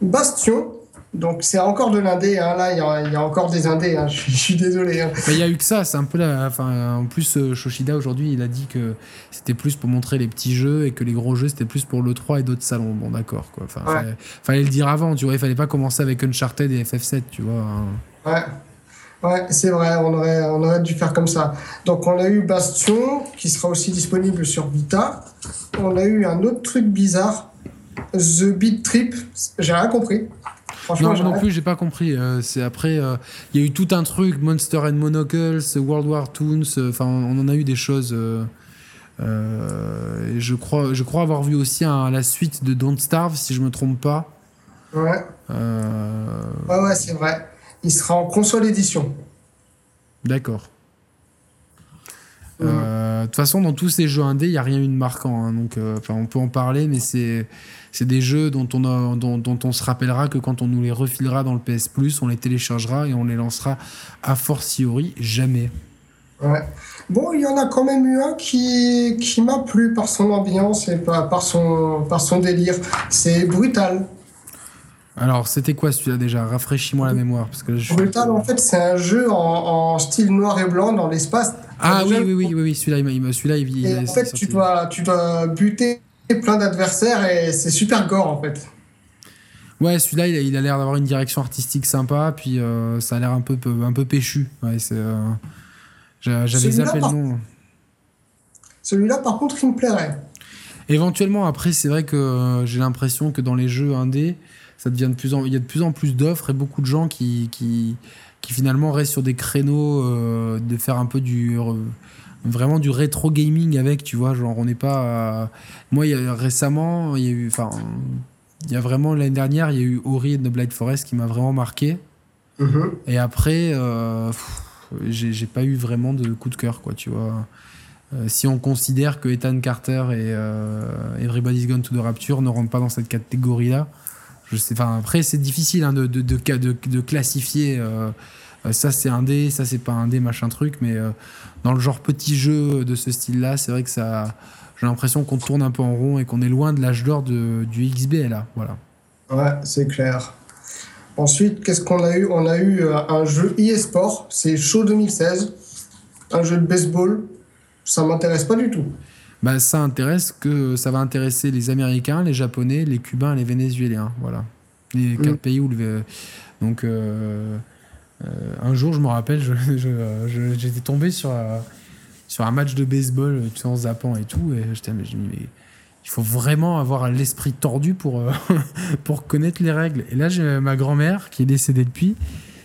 Bastion. Donc, c'est encore de l'indé. Hein. Là, il y, a- il y a encore des indés. hein. Je, suis- je suis désolé. hein. Il y a eu que ça, c'est un peu la. Enfin, en plus, euh, Shoshida aujourd'hui, il a dit que c'était plus pour montrer les petits jeux et que les gros jeux c'était plus pour le 3 et d'autres salons. Bon, d'accord, quoi. Enfin, Ouais. fallait, fallait le dire avant, tu vois. Il fallait pas commencer avec Uncharted et FF7, tu vois. hein. Ouais. Ouais, c'est vrai, on aurait, on aurait dû faire comme ça. Donc, on a eu Bastion, qui sera aussi disponible sur Vita. On a eu un autre truc bizarre, The Beat Trip. J'ai rien compris. Franchement, Non, moi non plus, j'ai pas compris. Euh, c'est après, euh, il y a eu tout un truc, Monster and Monocles, World War Toons. euh, Enfin, on en a eu des choses. et je crois, je crois avoir vu aussi un- la suite de Don't Starve, si je me trompe pas. Ouais, ouais, ouais c'est vrai. Il sera en console édition. D'accord. Euh, De toute façon, dans tous ces jeux indés, il n'y a rien eu de marquant. hein, donc, euh, on peut en parler, mais c'est c'est des jeux dont on, a, dont, dont on se rappellera que quand on nous les refilera dans le PS Plus, on les téléchargera et on les lancera a fortiori jamais. Ouais. Bon, il y en a quand même eu un qui, qui m'a plu par son ambiance et par, par, son, par son délire. C'est Brutal. Alors, c'était quoi celui-là déjà? Rafraîchis-moi la mémoire. Parce que je suis- en fait, c'est un jeu en, en style noir et blanc dans l'espace. Ah oui, oui, oui, oui, oui, celui-là, il m'a- il il, Et en fait, tu dois, tu dois buter plein d'adversaires et c'est super gore en fait. Ouais, celui-là, il a- l'air d'avoir une direction artistique sympa, puis euh, ça a l'air un peu, un peu péchu. Ouais, euh, J'avais zappé le nom. Celui-là, par contre, il me plairait. Éventuellement, après, c'est vrai que euh, j'ai l'impression que dans les jeux indés, ça devient de plus en, il y a de plus en plus d'offres et beaucoup de gens qui, qui, qui finalement restent sur des créneaux euh, de faire un peu du vraiment du rétro gaming avec, tu vois, genre on n'est pas. Moi, y a, récemment, il y a eu, enfin, il y a vraiment l'année dernière, il y a eu Ori and the Blind Forest qui m'a vraiment marqué. Mhm. Et après, euh, j'ai pas eu vraiment de coup de cœur, quoi, tu vois. Euh, si on considère que Ethan Carter et euh, Everybody's Gone to the Rapture ne rentrent pas dans cette catégorie-là, je sais. Après, c'est difficile hein, de, classifier. Euh, ça c'est un dé, ça c'est pas un dé, machin truc, mais dans le genre petit jeu de ce style-là, c'est vrai que ça, j'ai l'impression qu'on tourne un peu en rond et qu'on est loin de l'âge d'or du XB là, voilà. Ouais, c'est clair. Ensuite, qu'est-ce qu'on a eu? On a eu un jeu e-sport, c'est Show 2016, un jeu de baseball ça m'intéresse pas du tout. Bah, ça intéresse que ça va intéresser les Américains, les Japonais, les Cubains, les Vénézuéliens, voilà. Les quatre mm. pays où le donc euh, euh, un jour, je me rappelle, j'étais tombé sur sur un match de baseball, tu sais, en zappant et tout, et j'étais mais, mais il faut vraiment avoir l'esprit tordu pour euh, pour connaître les règles. Et là, j'ai ma grand-mère qui est décédée depuis,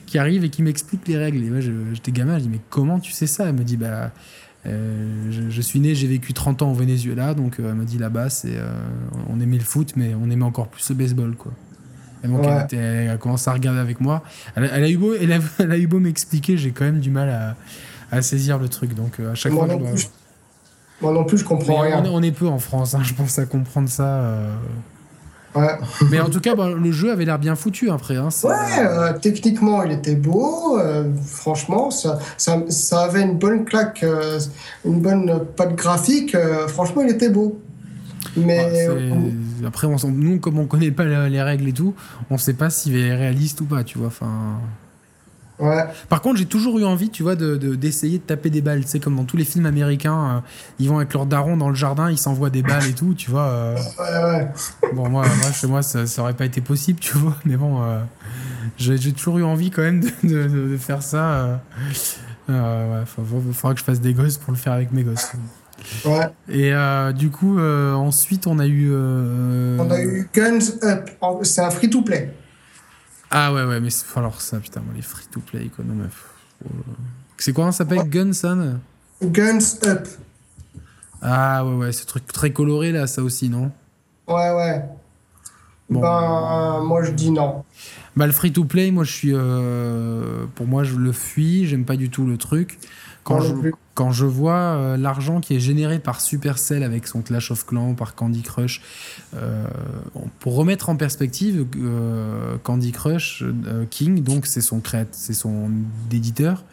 qui arrive et qui m'explique les règles. Et moi, j'étais gamin, je dis mais comment tu sais ça? Elle me dit bah euh, je, suis né, j'ai vécu 30 ans au Venezuela, donc euh, elle m'a dit là-bas, c'est, euh, on aimait le foot, mais on aimait encore plus le baseball, quoi. Et donc elle, a commencé à regarder avec moi. Elle, a eu beau, elle a, eu beau m'expliquer, j'ai quand même du mal à, à, saisir le truc. Donc à chaque moi fois, non plus, moi non plus, je comprends rien. On est, peu en France, hein, je pense à comprendre ça. Mais en tout cas, bah, le jeu avait l'air bien foutu après. Hein, ouais, euh, techniquement, il était beau. Euh, franchement, ça, ça, ça, avait une bonne claque, euh, une bonne patte graphique. franchement, il était beau. Mais après, on, nous, comme on connaît pas les règles et tout, on sait pas s'il est réaliste ou pas, tu vois. Enfin. Par contre, j'ai toujours eu envie, tu vois, d'essayer de, de, taper des balles. Tu sais, comme dans tous les films américains, euh, ils vont avec leur daron dans le jardin, ils s'envoient des balles et tout, tu vois. Euh. Ouais, ouais. Bon, moi, moi, chez moi, ça, ça aurait pas été possible, tu vois. Mais bon, euh, j'ai toujours eu envie quand même de, de faire ça. ouais, il faudra que je fasse des gosses pour le faire avec mes gosses. Ouais. Et du coup, ensuite, on a eu. On a eu Guns Up. C'est un free-to-play. Ah ouais, ouais, mais alors ça, putain, les free-to-play, quoi. Non, mais. C'est quoi, ça s'appelle Guns, Sun Guns Up. Ah ouais, ouais, ce truc très coloré, là, ça aussi, non? Ouais, ouais. Ben, moi, je dis non. Bah, le free-to-play, moi, je suis. Euh, pour moi, je le fuis, j'aime pas du tout le truc. Quand, je, quand je vois euh, l'argent qui est généré par Supercell avec son Clash of Clans, par Candy Crush, euh, pour remettre en perspective, euh, Candy Crush King, donc c'est son c'est son éditeur,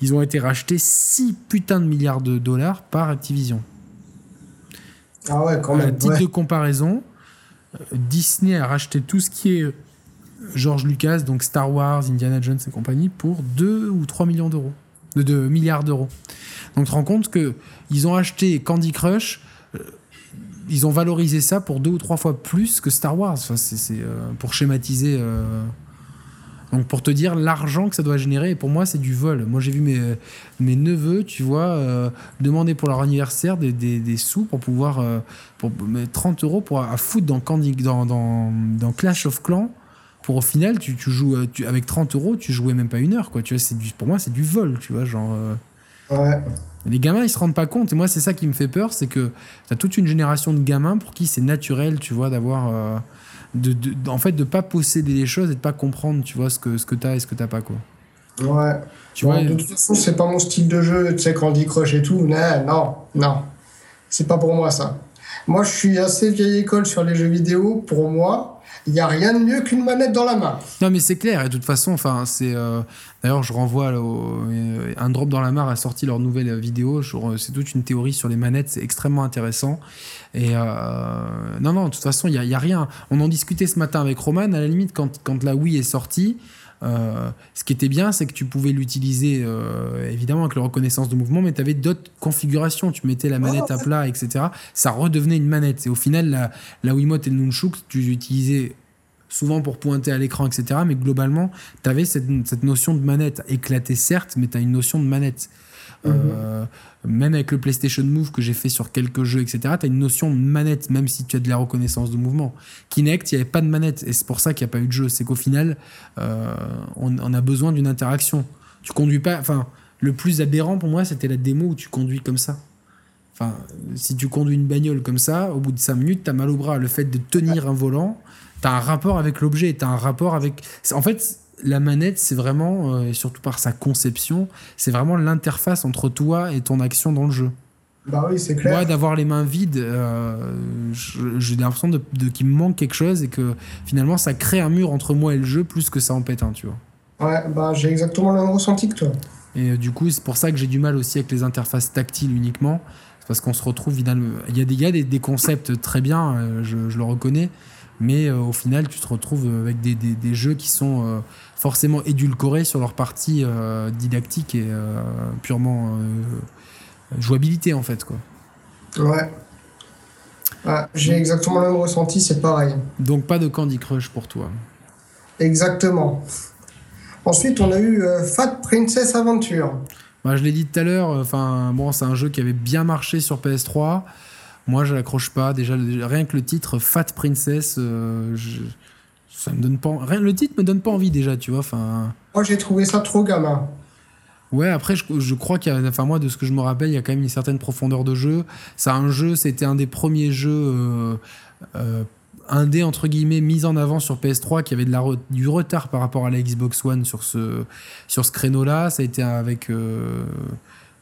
ils ont été rachetés 6 putains de milliards de dollars par Activision. Ah ouais, quand même. Titre de comparaison, Disney a racheté tout ce qui est George Lucas, donc Star Wars, Indiana Jones et compagnie, pour 2 ou 3 millions d'euros de, milliards d'euros. Donc tu te rends compte que ils ont acheté Candy Crush, euh, ils ont valorisé ça pour deux ou trois fois plus que Star Wars. Enfin, c'est euh, pour schématiser. Euh, donc pour te dire l'argent que ça doit générer, et pour moi c'est du vol. Moi j'ai vu mes, mes neveux, tu vois, demander pour leur anniversaire des, des, sous pour pouvoir pour 30 euros pour à foutre dans Candy dans, dans Clash of Clans pour au final, tu, tu joues euh, tu, avec 30 euros, tu jouais même pas une heure, quoi. Tu vois, c'est du, pour moi, c'est du vol, tu vois, genre. Euh. Ouais. Les gamins, ils se rendent pas compte. Et moi, c'est ça qui me fait peur, c'est que tu as toute une génération de gamins pour qui c'est naturel, tu vois, d'avoir. Euh, de, de, en fait, de pas posséder les choses et de pas comprendre, tu vois, ce que, ce que tu as et ce que t'as pas, quoi. Ouais. Tu vois, de toute façon, c'est pas mon style de jeu, tu sais, Candy Crush et tout. Non, non, non. C'est pas pour moi, ça. Moi, je suis assez vieille école sur les jeux vidéo. Pour moi, il n'y a rien de mieux qu'une manette dans la main. Non, mais c'est clair. Et de toute façon, enfin, c'est. Euh, d'ailleurs, je renvoie au, euh, un drop dans la mare a sorti leur nouvelle vidéo. C'est toute une théorie sur les manettes. C'est extrêmement intéressant. Et euh, non, non. De toute façon, il a, y a, rien. On en discutait ce matin avec Roman. À la limite, quand la Wii est sortie. Euh, ce qui était bien, c'est que tu pouvais l'utiliser euh, évidemment avec la reconnaissance de mouvement, mais tu avais d'autres configurations. Tu mettais la manette à plat, etc. Ça redevenait une manette. Et au final, la, la Wiimote et le Nunchuk, tu l'utilisais souvent pour pointer à l'écran, etc. Mais globalement, tu avais cette, cette, notion de manette éclatée, certes, mais tu as une notion de manette. Mhm. Même avec le PlayStation Move que j'ai fait sur quelques jeux, etc., tu as une notion de manette, même si tu as de la reconnaissance de mouvement. Kinect, il n'y avait pas de manette, et c'est pour ça qu'il n'y a pas eu de jeu. C'est qu'au final, on, on, a besoin d'une interaction. Tu conduis pas. Enfin, le plus aberrant pour moi, c'était la démo où tu conduis comme ça. Enfin, si tu conduis une bagnole comme ça, au bout de 5 minutes, tu as mal au bras. Le fait de tenir un volant, tu as un rapport avec l'objet, tu as un rapport avec. En fait, la manette, c'est vraiment, euh, et surtout par sa conception, c'est vraiment l'interface entre toi et ton action dans le jeu. Bah oui, c'est clair. Moi, d'avoir les mains vides, euh, j'ai l'impression de, qu'il me manque quelque chose et que finalement, ça crée un mur entre moi et le jeu plus que ça en pète un, tu vois. Ouais, bah j'ai exactement le même ressenti que toi. Et euh, du coup, c'est pour ça que j'ai du mal aussi avec les interfaces tactiles uniquement. Parce qu'on se retrouve, il y a des, il y a des, des concepts très bien, euh, je, je, le reconnais, mais au final, tu te retrouves avec des, des jeux qui sont forcément édulcorés sur leur partie didactique et purement jouabilité en fait. Quoi. Ouais. j'ai exactement le même ressenti, c'est pareil. Donc pas de Candy Crush pour toi. Exactement. Ensuite, on a eu euh, Fat Princess Adventure. Bah, je l'ai dit tout à l'heure, euh, enfin bon, c'est un jeu qui avait bien marché sur PS3. Moi, je l'accroche pas. Déjà, rien que le titre Fat Princess, euh, ça me donne pas. Rien, le titre me donne pas envie déjà, tu vois. Enfin. Moi, j'ai trouvé ça trop gamin. Ouais, après, je, crois qu'il y a, enfin moi, de ce que je me rappelle, il y a quand même une certaine profondeur de jeu. C'est un jeu, c'était un des premiers jeux un dé entre guillemets mis en avant sur PS3 qui avait de la du retard par rapport à la Xbox One sur ce, sur ce créneau-là. Ça a été avec. Euh,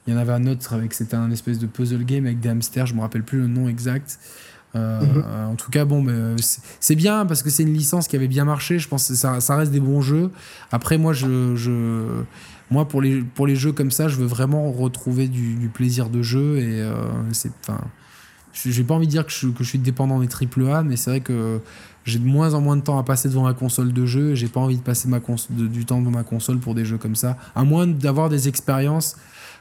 il y en avait un autre avec. C'était un espèce de puzzle game avec des hamsters, je me rappelle plus le nom exact. Euh, mhm. En tout cas, bon, c'est bien parce que c'est une licence qui avait bien marché. Je pense que ça, ça reste des bons jeux. Après, moi, je, je, moi pour, les, pour les jeux comme ça, je veux vraiment retrouver du, plaisir de jeu. Et euh, c'est. Enfin j'ai pas envie de dire que je, que je suis dépendant des AAA, mais c'est vrai que j'ai de moins en moins de temps à passer devant ma console de jeu et j'ai pas envie de passer ma du temps devant ma console pour des jeux comme ça. À moins d'avoir des expériences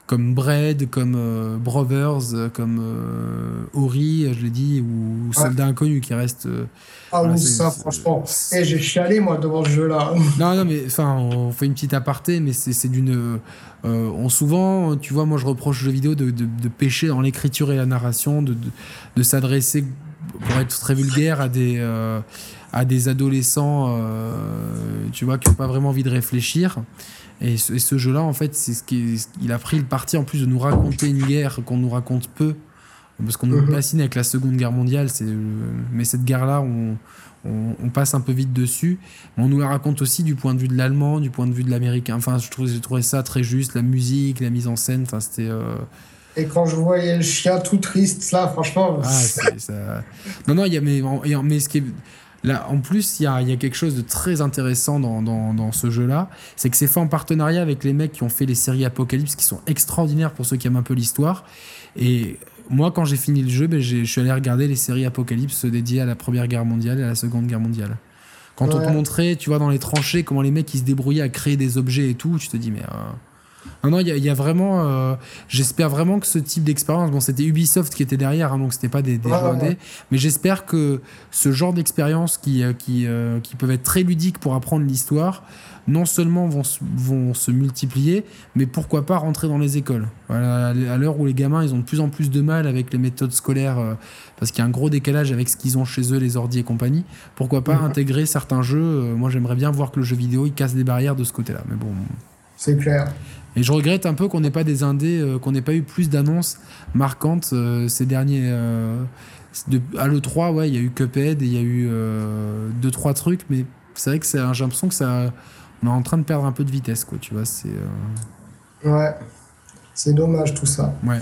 comme Bread, comme euh, Brothers, comme euh, Ori, je l'ai dit, ou Soldat Inconnu qui reste. Euh, ah oui, ça, franchement. Et eh, j'ai chialé, moi, devant ce jeu-là. Non, non, mais enfin, on fait une petite aparté, mais c'est d'une. on souvent, tu vois, moi, je reproche aux jeux vidéo de, de, de pêcher dans l'écriture et la narration, de, de s'adresser, pour être très vulgaire, à des à des adolescents, tu vois, qui n'ont pas vraiment envie de réfléchir. Et ce, jeu-là, en fait, c'est ce qui il a pris le parti en plus de nous raconter une guerre qu'on nous raconte peu, parce qu'on nous mhm. fascine avec la Seconde Guerre mondiale. C'est, mais cette guerre-là, on, on, passe un peu vite dessus. On nous la raconte aussi du point de vue de l'allemand, du point de vue de l'américain. Enfin, je trouvais, j'ai trouvé ça très juste, la musique, la mise en scène. Enfin, c'était. Euh, Et quand je voyais le chien tout triste, là, franchement. Ah, ça... Non, non, il y a mais, mais ce qui est Là, en plus, il y a, y a, quelque chose de très intéressant dans, dans, dans ce jeu-là. C'est que c'est fait en partenariat avec les mecs qui ont fait les séries Apocalypse, qui sont extraordinaires pour ceux qui aiment un peu l'histoire. Et moi, quand j'ai fini le jeu, ben, je suis allé regarder les séries Apocalypse dédiées à la Première Guerre mondiale et à la Seconde Guerre mondiale. Quand on te montrait, tu vois, dans les tranchées, comment les mecs ils se débrouillaient à créer des objets et tout, tu te dis, mais. Euh, non, non, il y, a vraiment. Euh, j'espère vraiment que ce type d'expérience. Bon, c'était Ubisoft qui était derrière, hein, donc c'était pas des, des Mais j'espère que ce genre d'expérience qui, euh, qui, euh, qui peuvent être très ludiques pour apprendre l'histoire, non seulement vont, vont se multiplier, mais pourquoi pas rentrer dans les écoles. Voilà, à l'heure où les gamins, ils ont de plus en plus de mal avec les méthodes scolaires, parce qu'il y a un gros décalage avec ce qu'ils ont chez eux, les ordi et compagnie. Pourquoi pas mhm. intégrer certains jeux Moi, j'aimerais bien voir que le jeu vidéo, il casse des barrières de ce côté-là. Mais bon. C'est clair. Et je regrette un peu qu'on n'ait pas des indés, euh, qu'on n'ait pas eu plus d'annonces marquantes euh, ces derniers. Euh, de, à l'E3, ouais, il y a eu Cuphead et il y a eu deux, trois trucs, mais c'est vrai que j'ai l'impression que ça. On est en train de perdre un peu de vitesse, quoi, tu vois. C'est. Ouais. C'est dommage tout ça. Ouais.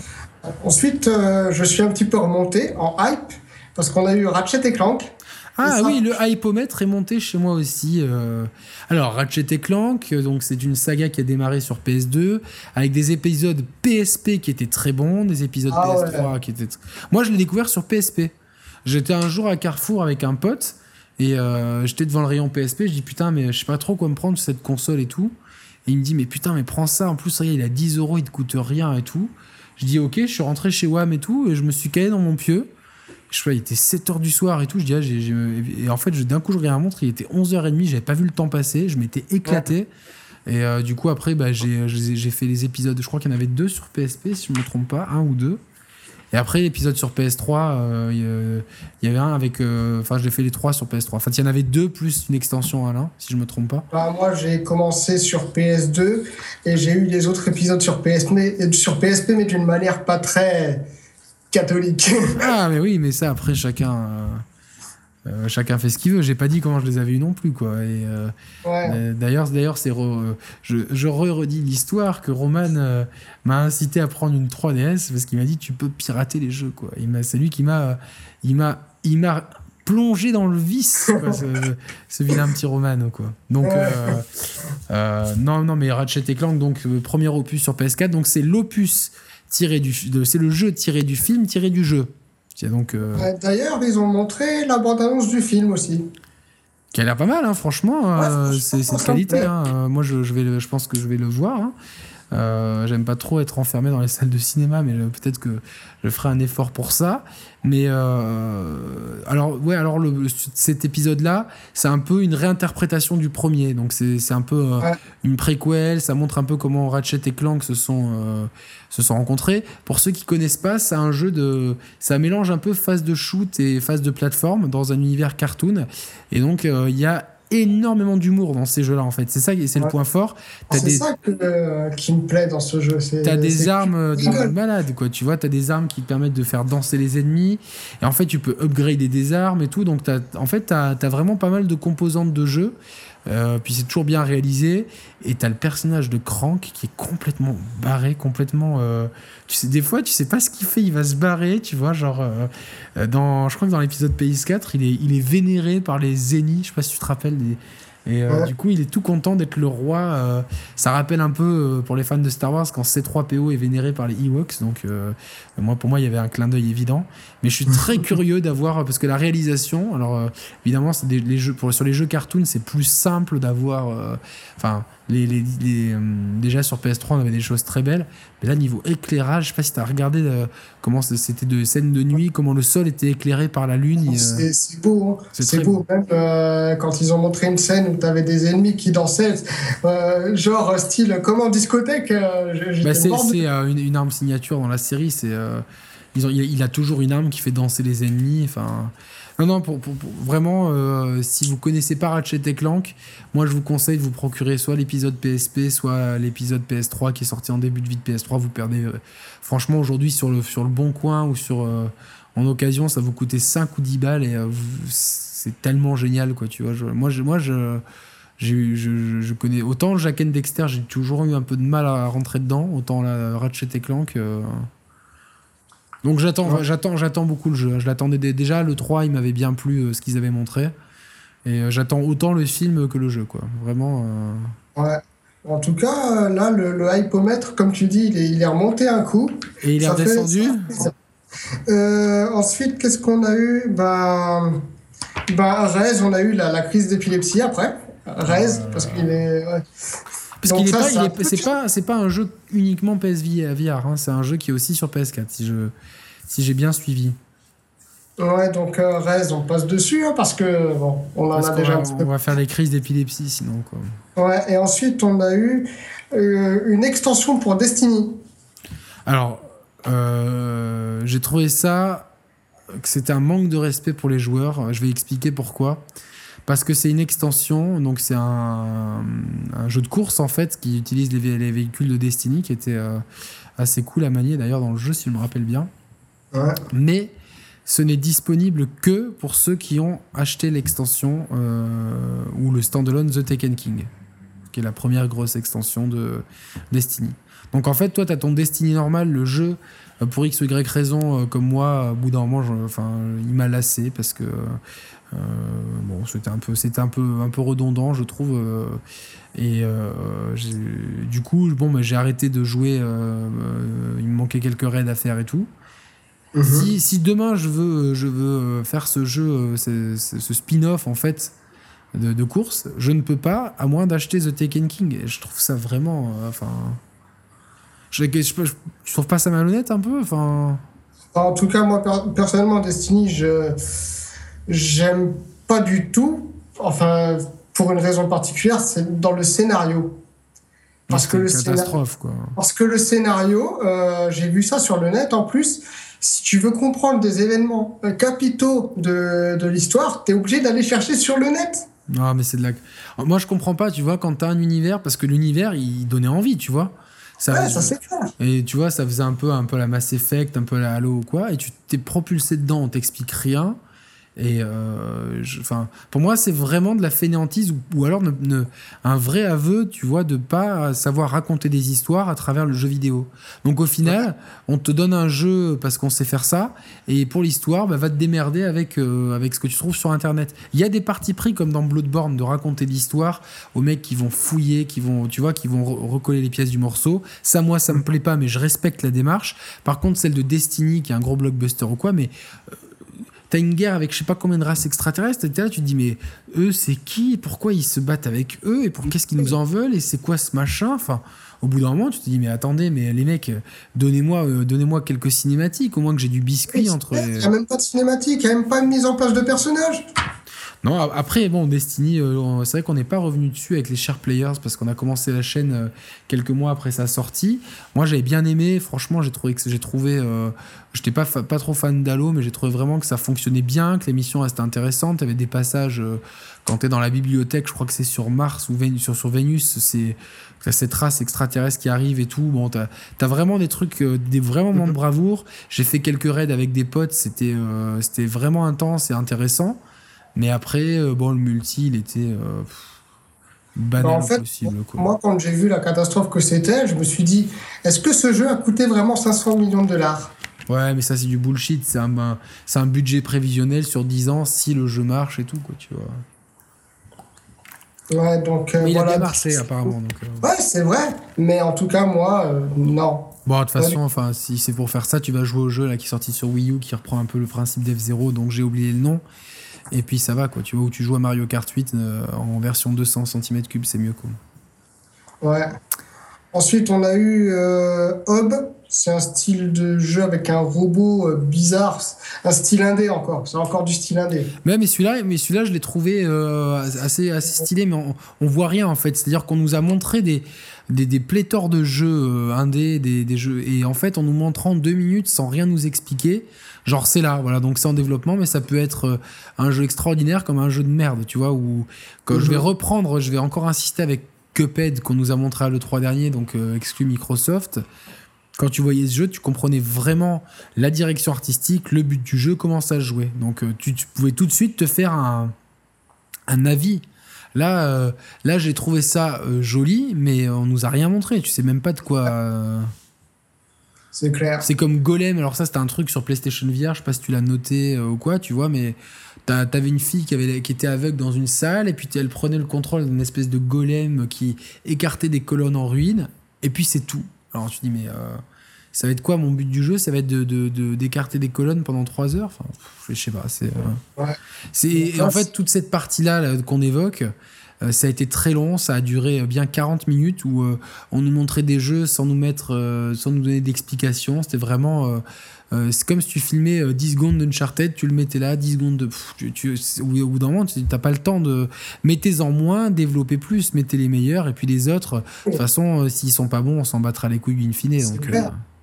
Ensuite, je suis un petit peu remonté en hype parce qu'on a eu Ratchet et Clank. Ah oui, le hypomètre est monté chez moi aussi. Euh. Alors, Ratchet Clank, donc c'est une saga qui a démarré sur PS2 avec des épisodes PSP qui étaient très bons, des épisodes ah PS3 qui étaient. Moi, je l'ai découvert sur PSP. J'étais un jour à Carrefour avec un pote et euh, j'étais devant le rayon PSP. Je dis putain, mais je sais pas trop quoi me prendre cette console et tout. Et il me dit mais putain, mais prends ça. En plus, il a 10 euros, il te coûte rien et tout. Je dis ok, je suis rentré chez WAM et tout et je me suis calé dans mon pieu. Je sais il était 7h du soir et tout. Je dis, ah, et en fait, d'un coup, je regarde la montre, il était 11h30, j'avais pas vu le temps passer, je m'étais éclaté. Et euh, du coup, après, bah, j'ai j'ai fait les épisodes. Je crois qu'il y en avait deux sur PSP, si je ne me trompe pas, un ou deux. Et après, l'épisode sur PS3, il y, avait un avec. Enfin, j'ai fait les trois sur PS3. En fait, il y en avait deux plus une extension à l'un, si je me trompe pas. Bah, moi, j'ai commencé sur PS2 et j'ai eu les autres épisodes sur PSP mais d'une manière pas très catholique. ah, mais oui, mais ça, après, chacun. Euh, chacun fait ce qu'il veut. J'ai pas dit comment je les avais eu non plus, quoi. Et euh, d'ailleurs, d'ailleurs, c'est je, je redis l'histoire que Roman m'a incité à prendre une 3DS parce qu'il m'a dit tu peux pirater les jeux, quoi. Il m'a, c'est lui qui m'a, il m'a, il m'a plongé dans le vice, ce, vilain petit Roman, quoi. Donc euh, non, non, mais Ratchet et Clank, donc premier opus sur PS4, donc c'est l'opus tiré du, c'est le jeu tiré du film tiré du jeu. Donc, euh, D'ailleurs, ils ont montré la bande-annonce du film aussi. Qui a l'air pas mal, hein, franchement. Euh, c'est de qualité. Hein. Euh, moi, je, je, vais je pense que je vais le voir. Hein. Euh, j'aime pas trop être enfermé dans les salles de cinéma, mais peut-être que je ferai un effort pour ça. Mais euh, alors, ouais, alors le, cet épisode-là, c'est un peu une réinterprétation du premier. Donc c'est un peu euh, une préquelle. Ça montre un peu comment Ratchet et Clank se sont se sont rencontrés. Pour ceux qui connaissent pas, c'est un jeu de, ça mélange un peu phase de shoot et phase de plateforme dans un univers cartoon. Et donc il y a énormément d'humour dans ces jeux-là, en fait. C'est ça, c'est le point fort. C'est ça euh, qui me plaît dans ce jeu. T'as des armes de malade, quoi. Tu vois, t'as des armes qui te permettent de faire danser les ennemis. Et en fait, tu peux upgrader des armes et tout. Donc, as, en fait, t'as as vraiment pas mal de composantes de jeu. Euh, puis c'est toujours bien réalisé. Et t'as le personnage de Crank qui est complètement barré, complètement. Euh, tu sais, des fois, tu sais pas ce qu'il fait, il va se barrer, tu vois. Genre, euh, dans, je crois que dans l'épisode PS4, il est, il est vénéré par les Zéniths. Je sais pas si tu te rappelles, des, et euh, du coup, il est tout content d'être le roi. Euh, ça rappelle un peu euh, pour les fans de Star Wars quand C3PO est vénéré par les Ewoks. Donc, moi, pour moi, il y avait un clin d'œil évident. Mais je suis très curieux d'avoir parce que la réalisation, alors évidemment, des, les jeux pour sur les jeux cartoon, c'est plus simple d'avoir. Enfin, les, les, les déjà sur PS3, on avait des choses très belles. Mais là, niveau éclairage, je sais pas si tu as regardé comment c'était de scènes de nuit, comment le sol était éclairé par la lune. C'est beau. Hein. C'est beau. Même quand ils ont montré une scène où tu avais des ennemis qui dansaient, euh, genre style comme en discothèque. Euh, bah, c'est euh, une, arme signature dans la série. C'est il, a toujours une arme qui fait danser les ennemis. Enfin, non, non, vraiment, si vous connaissez pas Ratchet et Clank, moi je vous conseille de vous procurer soit l'épisode PSP, soit l'épisode PS3 qui est sorti en début de vie de PS3. Vous perdez, franchement, aujourd'hui sur le, sur le bon coin ou sur en occasion, ça vous coûtait 5 ou 10 balles et c'est tellement génial, quoi, tu vois. Moi, je, moi je, je, je, connais autant Jack and Dexter, j'ai toujours eu un peu de mal à rentrer dedans, autant la Ratchet et Clank. Euh. Donc j'attends, j'attends, j'attends beaucoup le jeu. Je l'attendais déjà, le 3, il m'avait bien plu euh, ce qu'ils avaient montré. Et euh, j'attends autant le film que le jeu, quoi. Vraiment. Ouais. En tout cas, là, le, le hypomètre, comme tu dis, il est, il est remonté un coup. Et il est redescendu Ensuite, qu'est-ce qu'on a eu? Bah, bah, Rez, on a eu la, crise d'épilepsie après. Rez, parce qu'il est. Parce qu'il est pas, c'est pas, c'est pas un jeu uniquement PSVR, hein, c'est un jeu qui est aussi sur PS4, si je, si j'ai bien suivi. Ouais, donc euh, Rez, on passe dessus hein, parce que bon, on en a déjà. on va faire des crises d'épilepsie sinon quoi. Ouais, et ensuite on a eu euh, une extension pour Destiny. Alors, euh, j'ai trouvé ça que c'était un manque de respect pour les joueurs. Je vais expliquer pourquoi. Parce que c'est une extension, donc c'est un, jeu de course en fait qui utilise les, véhicules de Destiny, qui était euh, assez cool à manier d'ailleurs dans le jeu, si je me rappelle bien. Mais ce n'est disponible que pour ceux qui ont acheté l'extension euh, ou le standalone The Taken King, qui est la première grosse extension de Destiny. Donc en fait, toi, tu as ton Destiny normal, le jeu euh, pour X ou Y raison, comme moi, au bout d'un moment, enfin, il m'a lassé parce que euh, bon, c'était un peu, c'était un peu, un peu redondant, je trouve. et du coup, bon, bah, j'ai arrêté de jouer. il me manquait quelques raids à faire et tout. Mhm. Si, si, demain je veux, je veux faire ce jeu, ce, ce spin-off en fait de, de, course, je ne peux pas à moins d'acheter The Taken King. Et je trouve ça vraiment, enfin. Je, je, trouve pas ça malhonnête un peu enfin... En tout cas, moi, personnellement, Destiny, je j'aime pas du tout. Enfin, pour une raison particulière, c'est dans le scénario. Parce que, le catastrophe, quoi. parce que le scénario, j'ai vu ça sur le net en plus, si tu veux comprendre des événements capitaux de, de l'histoire, tu es obligé d'aller chercher sur le net. Ah, mais c'est de la. Moi, je comprends pas, tu vois, quand t'as un univers, parce que l'univers, il donnait envie, tu vois. Ça, ouais, ça c'est clair. Et tu vois, ça faisait un peu, un peu la Mass Effect, un peu la Halo ou quoi, et tu t'es propulsé dedans, on t'explique rien. Et euh, pour moi, c'est vraiment de la fainéantise ou, alors un vrai aveu, tu vois, de pas savoir raconter des histoires à travers le jeu vidéo. Donc au final, on te donne un jeu parce qu'on sait faire ça, et pour l'histoire, bah, va te démerder avec, euh, avec ce que tu trouves sur Internet. Il y a des parties pris comme dans Bloodborne de raconter l'histoire aux mecs qui vont fouiller, qui vont, tu vois, qui vont recoller les pièces du morceau. Ça, moi, ça me plaît pas, mais je respecte la démarche. Par contre, celle de Destiny, qui est un gros blockbuster ou quoi, mais euh, t'as une guerre avec je sais pas combien de races extraterrestres, et là, tu te dis, mais eux, c'est qui? Pourquoi ils se battent avec eux? Et pour qu'est-ce qu'ils nous en veulent Et c'est quoi ce machin? Enfin, au bout d'un moment, tu te dis, mais attendez, mais les mecs, donnez-moi euh, donnez-moi quelques cinématiques, au moins que j'ai du biscuit entre. Il n'y a même pas de cinématique, il n'y a même pas de mise en place de personnages. Non, après, bon, Destiny, euh, c'est vrai qu'on n'est pas revenu dessus avec les Share Players parce qu'on a commencé la chaîne euh, quelques mois après sa sortie. Moi, j'avais bien aimé. Franchement, j'ai trouvé que j'ai trouvé. Euh, J'étais pas, pas trop fan d'Halo, mais j'ai trouvé vraiment que ça fonctionnait bien, que l'émission restait intéressante. Il y avait des passages. Euh, quand tu es dans la bibliothèque, je crois que c'est sur Mars ou Vénus, sur, sur Vénus, c'est cette race extraterrestre qui arrive et tout. Bon, t'as as vraiment des trucs, des vraiment moments de bravoure. J'ai fait quelques raids avec des potes, c'était c'était vraiment intense et intéressant. Mais après, euh, bon, le multi, il était euh, banal en fait, possible. Moi, quand j'ai vu la catastrophe que c'était, je me suis dit, est-ce que ce jeu a coûté vraiment 500 millions de dollars? Ouais, mais ça, c'est du bullshit. C'est un, un budget prévisionnel sur 10 ans si le jeu marche et tout, quoi, tu vois. Ouais, donc. Euh, mais il a bien marché, apparemment. Donc, Ouais, c'est vrai. Mais en tout cas, moi, non. Bon, de toute façon, enfin, si c'est pour faire ça, tu vas jouer au jeu là, qui est sorti sur Wii U, qui reprend un peu le principe d'F0, donc j'ai oublié le nom. Et puis ça va, quoi. Tu vois, où tu joues à Mario Kart 8 euh, en version 200 cm3, c'est mieux, quoi. Ouais. Ensuite, on a eu euh, Hob. C'est un style de jeu avec un robot euh, bizarre. Un style indé encore. C'est encore du style indé. Mais, mais celui-là, mais celui-là, je l'ai trouvé assez, assez stylé, mais on, on voit rien en fait. C'est-à-dire qu'on nous a montré des, des, des pléthores de jeux indés, des, des, jeux. Et en fait, en nous montrant deux minutes sans rien nous expliquer, Genre c'est là, voilà, donc c'est en développement, mais ça peut être euh, un jeu extraordinaire comme un jeu de merde, tu vois, où quand je vais reprendre, je vais encore insister avec Cuphead qu'on nous a montré à l'E3 dernier, donc euh, exclu Microsoft. Quand tu voyais ce jeu, tu comprenais vraiment la direction artistique, le but du jeu, comment ça se jouait. Donc euh, tu, pouvais tout de suite te faire un, un avis. Là, là j'ai trouvé ça joli, mais on nous a rien montré. Tu sais même pas de quoi. C'est clair. C'est comme Golem. Alors, ça, c'était un truc sur PlayStation VR. Je sais pas si tu l'as noté euh, ou quoi, tu vois, mais t'avais une fille qui, avait, qui était aveugle dans une salle et puis elle prenait le contrôle d'une espèce de golem qui écartait des colonnes en ruine. Et puis, c'est tout. Alors, tu dis, mais euh, ça va être quoi mon but du jeu? Ça va être d'écarter de, de, des colonnes pendant 3 heures? Enfin, je sais pas. C'est. Euh, ouais. en fait, toute cette partie-là -là, qu'on évoque. Euh, ça a été très long, ça a duré bien 40 minutes où euh, on nous montrait des jeux sans nous mettre, euh, sans nous donner d'explications. C'était vraiment. c'est comme si tu filmais 10 secondes d'Uncharted, tu le mettais là, 10 secondes de. tu, tu, au bout d'un moment, tu n'as pas le temps de. Mettez-en moins, développez plus, mettez les meilleurs, et puis les autres, de toute façon, s'ils sont pas bons, on s'en battra les couilles in fine. Donc,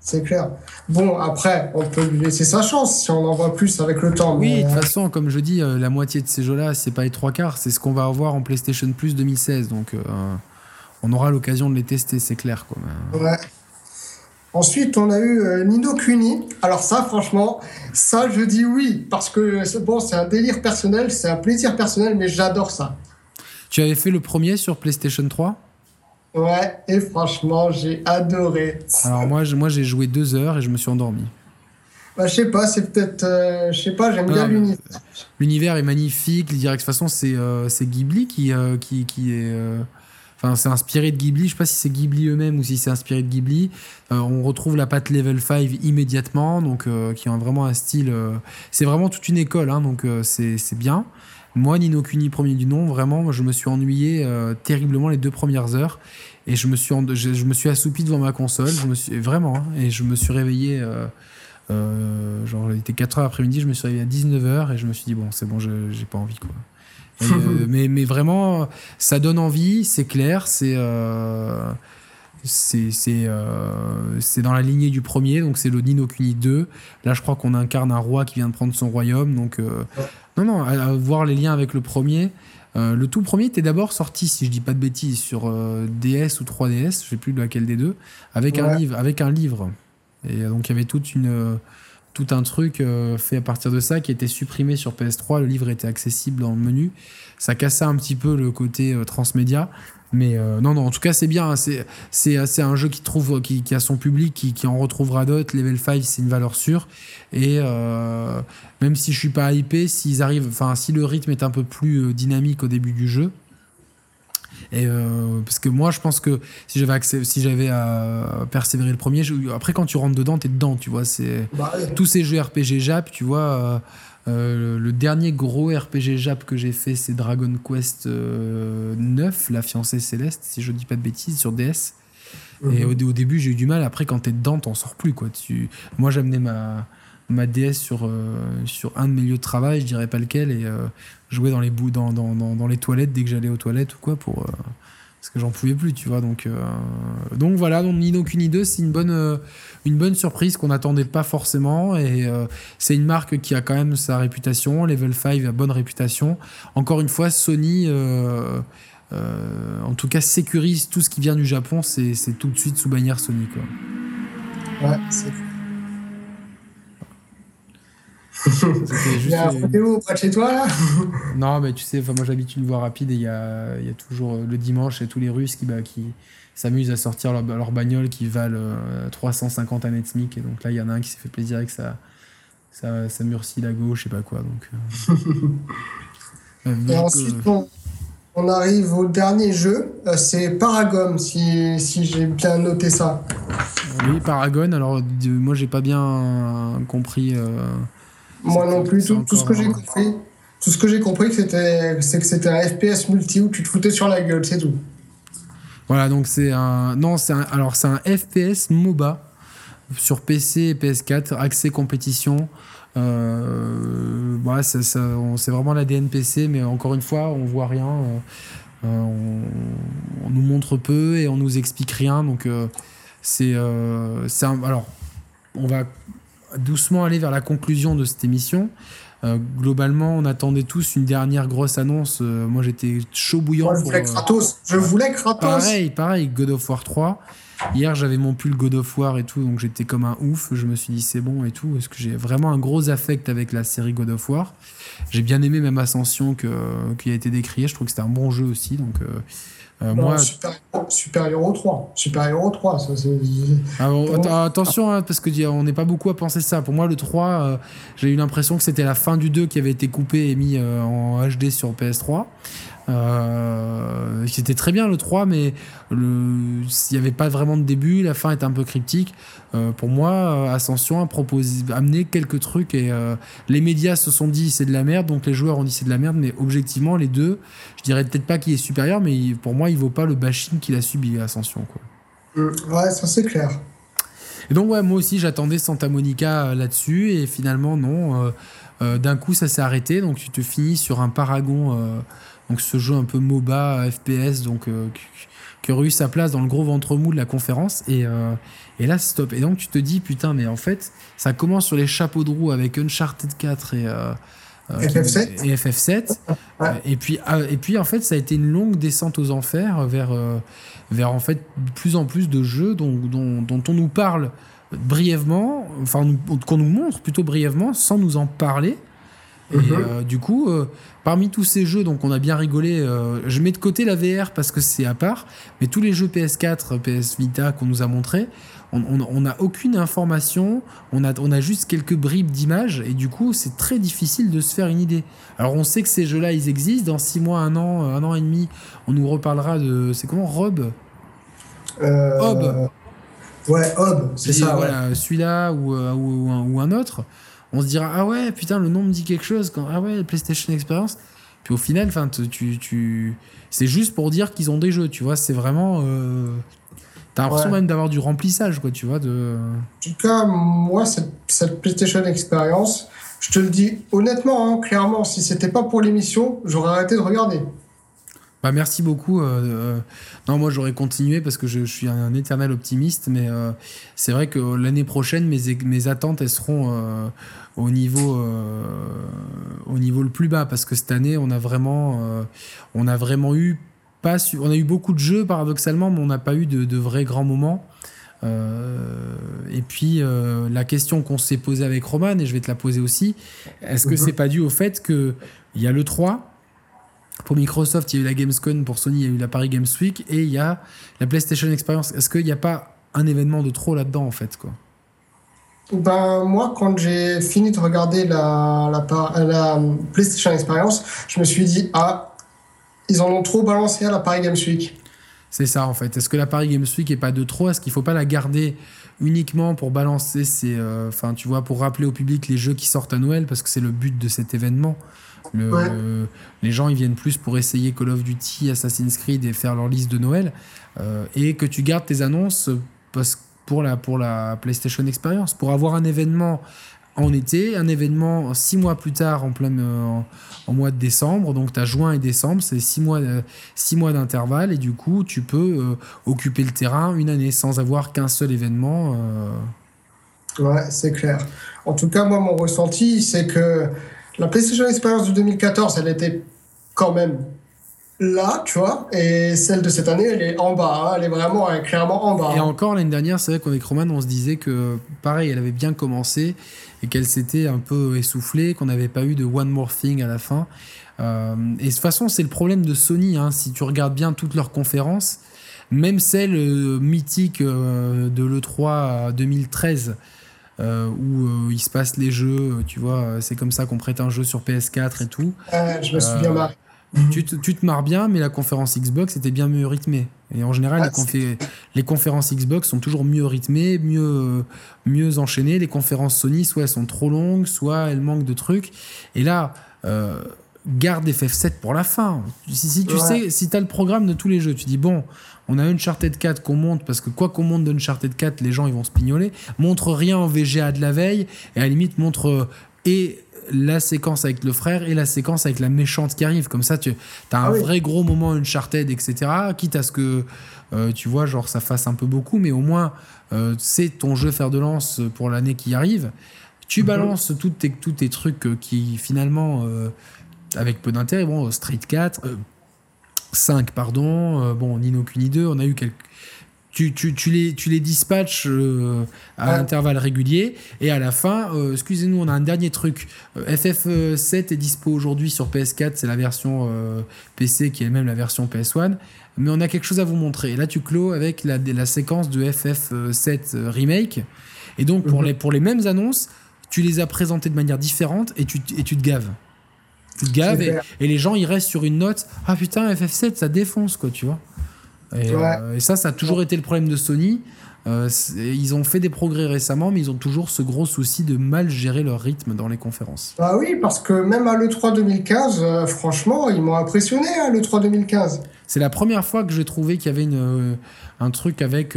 c'est clair. Bon, après, on peut lui laisser sa chance si on en voit plus avec le temps. Oui, de toute façon, comme je dis, euh, la moitié de ces jeux-là, c'est pas les trois quarts, c'est ce qu'on va avoir en PlayStation Plus 2016. Donc, euh, on aura l'occasion de les tester, c'est clair. Quoi. Ouais. Ensuite, on a eu euh, Nino Kuni. Alors ça, franchement, ça, je dis oui, parce que bon, c'est un délire personnel, c'est un plaisir personnel, mais j'adore ça. Tu avais fait le premier sur PlayStation 3 Ouais, et franchement, j'ai adoré. Alors moi, moi j'ai joué deux heures et je me suis endormi. Bah, je sais pas, c'est peut-être. Euh, je sais pas, j'aime bien l'univers. L'univers est magnifique. Les de toute façon, c'est euh, Ghibli qui, euh, qui, qui est. Enfin, c'est inspiré de Ghibli. Je sais pas si c'est Ghibli eux-mêmes ou si c'est inspiré de Ghibli. on retrouve la patte Level 5 immédiatement, donc qui ont vraiment un style. c'est vraiment toute une école, hein, donc c'est bien. Moi, Nino Kuni, premier du nom, vraiment, je me suis ennuyé euh, terriblement les deux premières heures. Et je me suis, je, me suis assoupi devant ma console. Je me suis, vraiment. Hein, et je me suis réveillé. Euh, euh, genre, il était 4h après-midi. Je me suis réveillé à 19h. Et je me suis dit, bon, c'est bon, j'ai pas envie, quoi. mais, mais vraiment, ça donne envie, c'est clair. C'est. C'est euh, c'est dans la lignée du premier, donc c'est le Nino Kuni 2. Là, je crois qu'on incarne un roi qui vient de prendre son royaume. Donc, euh, non, non, à, voir les liens avec le premier. Euh, le tout premier était d'abord sorti, si je dis pas de bêtises, sur DS ou 3DS, je sais plus de laquelle des deux, avec un livre, avec un livre. Et donc il y avait toute une tout un truc fait à partir de ça qui était supprimé sur PS3. Le livre était accessible dans le menu. Ça cassait un petit peu le côté transmédia. Mais euh, non, non, en tout cas, c'est bien. Hein. C'est, c'est, un jeu qui, trouve, qui, a son public, qui, qui en retrouvera d'autres. Level 5, c'est une valeur sûre. Et euh, même si je suis pas hypé, s'ils arrivent, enfin, si le rythme est un peu plus euh, dynamique au début du jeu, et parce que moi, je pense que si j'avais si j'avais à persévérer le premier, après quand tu rentres dedans, t'es dedans, tu vois. C'est bah tous ces jeux RPG Jap, tu vois. Euh, le dernier gros RPG Jap que j'ai fait, c'est Dragon Quest 9, euh, La fiancée céleste, si je dis pas de bêtises, sur DS. Et mhm. au, début, j'ai eu du mal. Après, quand t'es dedans, t'en sors plus. Quoi. Tu... Moi, j'amenais ma, ma DS sur, euh, sur un de mes lieux de travail, je dirais pas lequel, et jouais dans les, bouts, dans, dans, dans, les toilettes dès que j'allais aux toilettes ou quoi pour parce que j'en pouvais plus, tu vois. Donc, donc voilà, donc Nino Kuni 2, c'est une bonne, une bonne surprise qu'on n'attendait pas forcément. Et euh, c'est une marque qui a quand même sa réputation. Level 5 a bonne réputation. Encore une fois, Sony, euh, euh, en tout cas, sécurise tout ce qui vient du Japon. C'est tout de suite sous bannière Sony. Quoi. Il y a un près de chez toi là Non, mais tu sais, moi j'habite une voie rapide et il y a, y a, toujours le dimanche et tous les Russes qui, bah, qui, s'amusent à sortir leur, leur bagnole qui valent 350 années de SMIC. Et donc là, il y en a un qui s'est fait plaisir avec sa, sa, sa gauche, je sais pas quoi. Donc, euh. et ensuite, on, arrive au dernier jeu. Euh, c'est Paragon, si, si j'ai bien noté ça. Oui, Paragon. Alors, moi, j'ai pas bien compris. Euh, moi non plus. Tout, tout, ce que j'ai compris. Tout ce que j'ai compris, c'est que c'était un FPS multi où tu te foutais sur la gueule, c'est tout. Voilà, donc c'est un. Non, c'est un. Alors, c'est un FPS MOBA sur PC et PS4, accès compétition. Euh, ouais, c'est vraiment la DNPC, mais encore une fois, on voit rien. Euh, euh, on, nous montre peu et on nous explique rien. Donc, euh, c'est. alors, on va doucement aller vers la conclusion de cette émission. Euh, globalement, on attendait tous une dernière grosse annonce. Euh, moi, j'étais chaud bouillant. je voulais euh, Kratos. Je voulais Kratos. Pareil, pareil, God of War 3. Hier, j'avais mon pull God of War et tout, donc j'étais comme un ouf. Je me suis dit, c'est bon et tout. Parce que j'ai vraiment un gros affect avec la série God of War? J'ai bien aimé même Ascension que, qui a été décrié. Je trouve que c'était un bon jeu aussi. Donc. Euh, moi... Super, Super Hero 3. Super Hero 3, ça c'est. Ah, attention, hein, parce que on n'est pas beaucoup à penser ça. Pour moi, le 3, euh, j'ai eu l'impression que c'était la fin du 2 qui avait été coupé et mis euh, en HD sur PS3. Euh, c'était très bien le 3, mais il n'y avait pas vraiment de début, la fin était un peu cryptique. Euh, pour moi, euh, Ascension a proposé, amené quelques trucs et les médias se sont dit c'est de la merde, donc les joueurs ont dit c'est de la merde, mais objectivement, les deux, je dirais peut-être pas qu'il est supérieur, mais pour moi, il vaut pas le bashing qu'il a subi Ascension. Quoi. ouais, ça c'est clair. Et donc, ouais, moi aussi, j'attendais Santa Monica là-dessus, et finalement, non. D'un coup, ça s'est arrêté, donc tu te finis sur un paragon donc ce jeu un peu MOBA, FPS, donc euh, qui, aurait eu sa place dans le gros ventre mou de la conférence. Et, euh, et là, stop. Et donc tu te dis, putain, mais en fait, ça commence sur les chapeaux de roue avec Uncharted 4 et... Euh, FF7 et FF7 et puis et puis en fait ça a été une longue descente aux enfers vers vers en fait de plus en plus de jeux dont, dont, dont on nous parle brièvement enfin qu'on nous montre plutôt brièvement sans nous en parler et mhm. du coup, Parmi tous ces jeux, donc on a bien rigolé, euh, je mets de côté la VR parce que c'est à part, mais tous les jeux PS4, PS Vita qu'on nous a montrés, on n'a aucune information, on a, on a juste quelques bribes d'images, et du coup, c'est très difficile de se faire une idée. Alors, on sait que ces jeux-là, ils existent. Dans six mois, un an, un an et demi, on nous reparlera de. C'est comment Rob? Euh... Hob Ouais, Hob, c'est ça. Voilà, celui-là ou, euh, ou, ou, un autre on se dira ah ouais putain le nom me dit quelque chose quand ah ouais PlayStation Experience. Puis au final enfin tu, tu c'est juste pour dire qu'ils ont des jeux tu vois c'est vraiment euh... t'as l'impression même d'avoir du remplissage quoi tu vois de en tout cas moi cette, cette PlayStation Experience je te le dis honnêtement hein, clairement si c'était pas pour l'émission j'aurais arrêté de regarder Bah, merci beaucoup. non, moi j'aurais continué parce que je, suis un, éternel optimiste, mais c'est vrai que l'année prochaine, mes, mes attentes elles seront au niveau au niveau le plus bas parce que cette année on a vraiment on a vraiment eu pas on a eu beaucoup de jeux paradoxalement, mais on n'a pas eu de, de, vrais grands moments. Euh, et puis euh, la question qu'on s'est posée avec Roman, et je vais te la poser aussi, est-ce que mhm. c'est pas dû au fait qu'il y a le 3 pour Microsoft, il y a eu la Gamescom, pour Sony, il y a eu la Paris Games Week, et il y a la PlayStation Experience. Est-ce qu'il n'y a pas un événement de trop là-dedans, en fait quoi? Ben, moi, quand j'ai fini de regarder la, la, la, PlayStation Experience, je me suis dit, ah, ils en ont trop balancé à la Paris Games Week. C'est ça en fait. Est-ce que la Paris Games Week est pas de trop? Est-ce qu'il faut pas la garder uniquement pour balancer euh, enfin tu vois, pour rappeler au public les jeux qui sortent à Noël parce que c'est le but de cet événement? Les gens ils viennent plus pour essayer Call of Duty, Assassin's Creed et faire leur liste de Noël euh, et que tu gardes tes annonces parce, pour la pour la PlayStation Experience pour avoir un événement en été, un événement six mois plus tard en plein euh, en, mois de décembre. Donc tu as juin et décembre, c'est six mois, euh, six mois d'intervalle et du coup tu peux euh, occuper le terrain une année sans avoir qu'un seul événement. Ouais, c'est clair. En tout cas, moi mon ressenti c'est que la PlayStation Experience de 2014, elle était quand même là, tu vois, et celle de cette année, elle est en bas, hein. elle est vraiment clairement en bas. Et encore l'année dernière, c'est vrai qu'avec Roman, on se disait que pareil, elle avait bien commencé et qu'elle s'était un peu essoufflée, qu'on n'avait pas eu de One More Thing à la fin. Euh, et de toute façon, c'est le problème de Sony, hein. si tu regardes bien toutes leurs conférences, même celle euh, mythique euh, de l'E3 2013. Où il se passe les jeux, tu vois, c'est comme ça qu'on prête un jeu sur PS4 et tout. je me souviens. Mhm. Tu, te, tu, te marres bien, mais la conférence Xbox était bien mieux rythmée. Et en général, les, les, conférences Xbox sont toujours mieux rythmées, mieux, mieux enchaînées. Les conférences Sony, soit elles sont trop longues, soit elles manquent de trucs. Et là, euh, garde FF7 pour la fin. Si, tu sais, si tu as le programme de tous les jeux, tu dis bon, on a Uncharted 4 qu'on monte, parce que quoi qu'on monte d'Uncharted 4, les gens ils vont se pignoler. Montre rien en VGA de la veille, et à la limite, montre. Et la séquence avec le frère et la séquence avec la méchante qui arrive. Comme ça, tu as un ah vrai gros moment Uncharted, etc. Quitte à ce que, euh, tu vois, genre ça fasse un peu beaucoup, mais au moins, euh, c'est ton jeu fer de lance pour l'année qui arrive. Tu mhm. balances tous tes, tous tes trucs euh, qui, finalement, avec peu d'intérêt, bon, Street 4, 5, pardon, bon, Nino Kuni 2, on a eu quelques tu, tu, tu, les, tu les dispatches euh, à intervalles réguliers et à la fin, euh, excusez-nous, on a un dernier truc. Euh, FF7 est dispo aujourd'hui sur PS4, c'est la version PC qui est même la version PS1, mais on a quelque chose à vous montrer. Et là, tu clôt avec la, la séquence de FF7 Remake. Et donc, pour, mhm. les, pour les mêmes annonces, tu les as présentées de manière différente et tu, et tu te gaves. Tu te gaves et, et, les gens ils restent sur une note. Ah putain, FF7 ça défonce quoi, tu vois. Euh, et, ça, ça a toujours été le problème de Sony. Euh, ils ont fait des progrès récemment, mais ils ont toujours ce gros souci de mal gérer leur rythme dans les conférences. Bah oui, parce que même à l'E3 2015, euh, franchement, ils m'ont impressionné à l'E3 2015. C'est la première fois que j'ai trouvé qu'il y avait une, un truc avec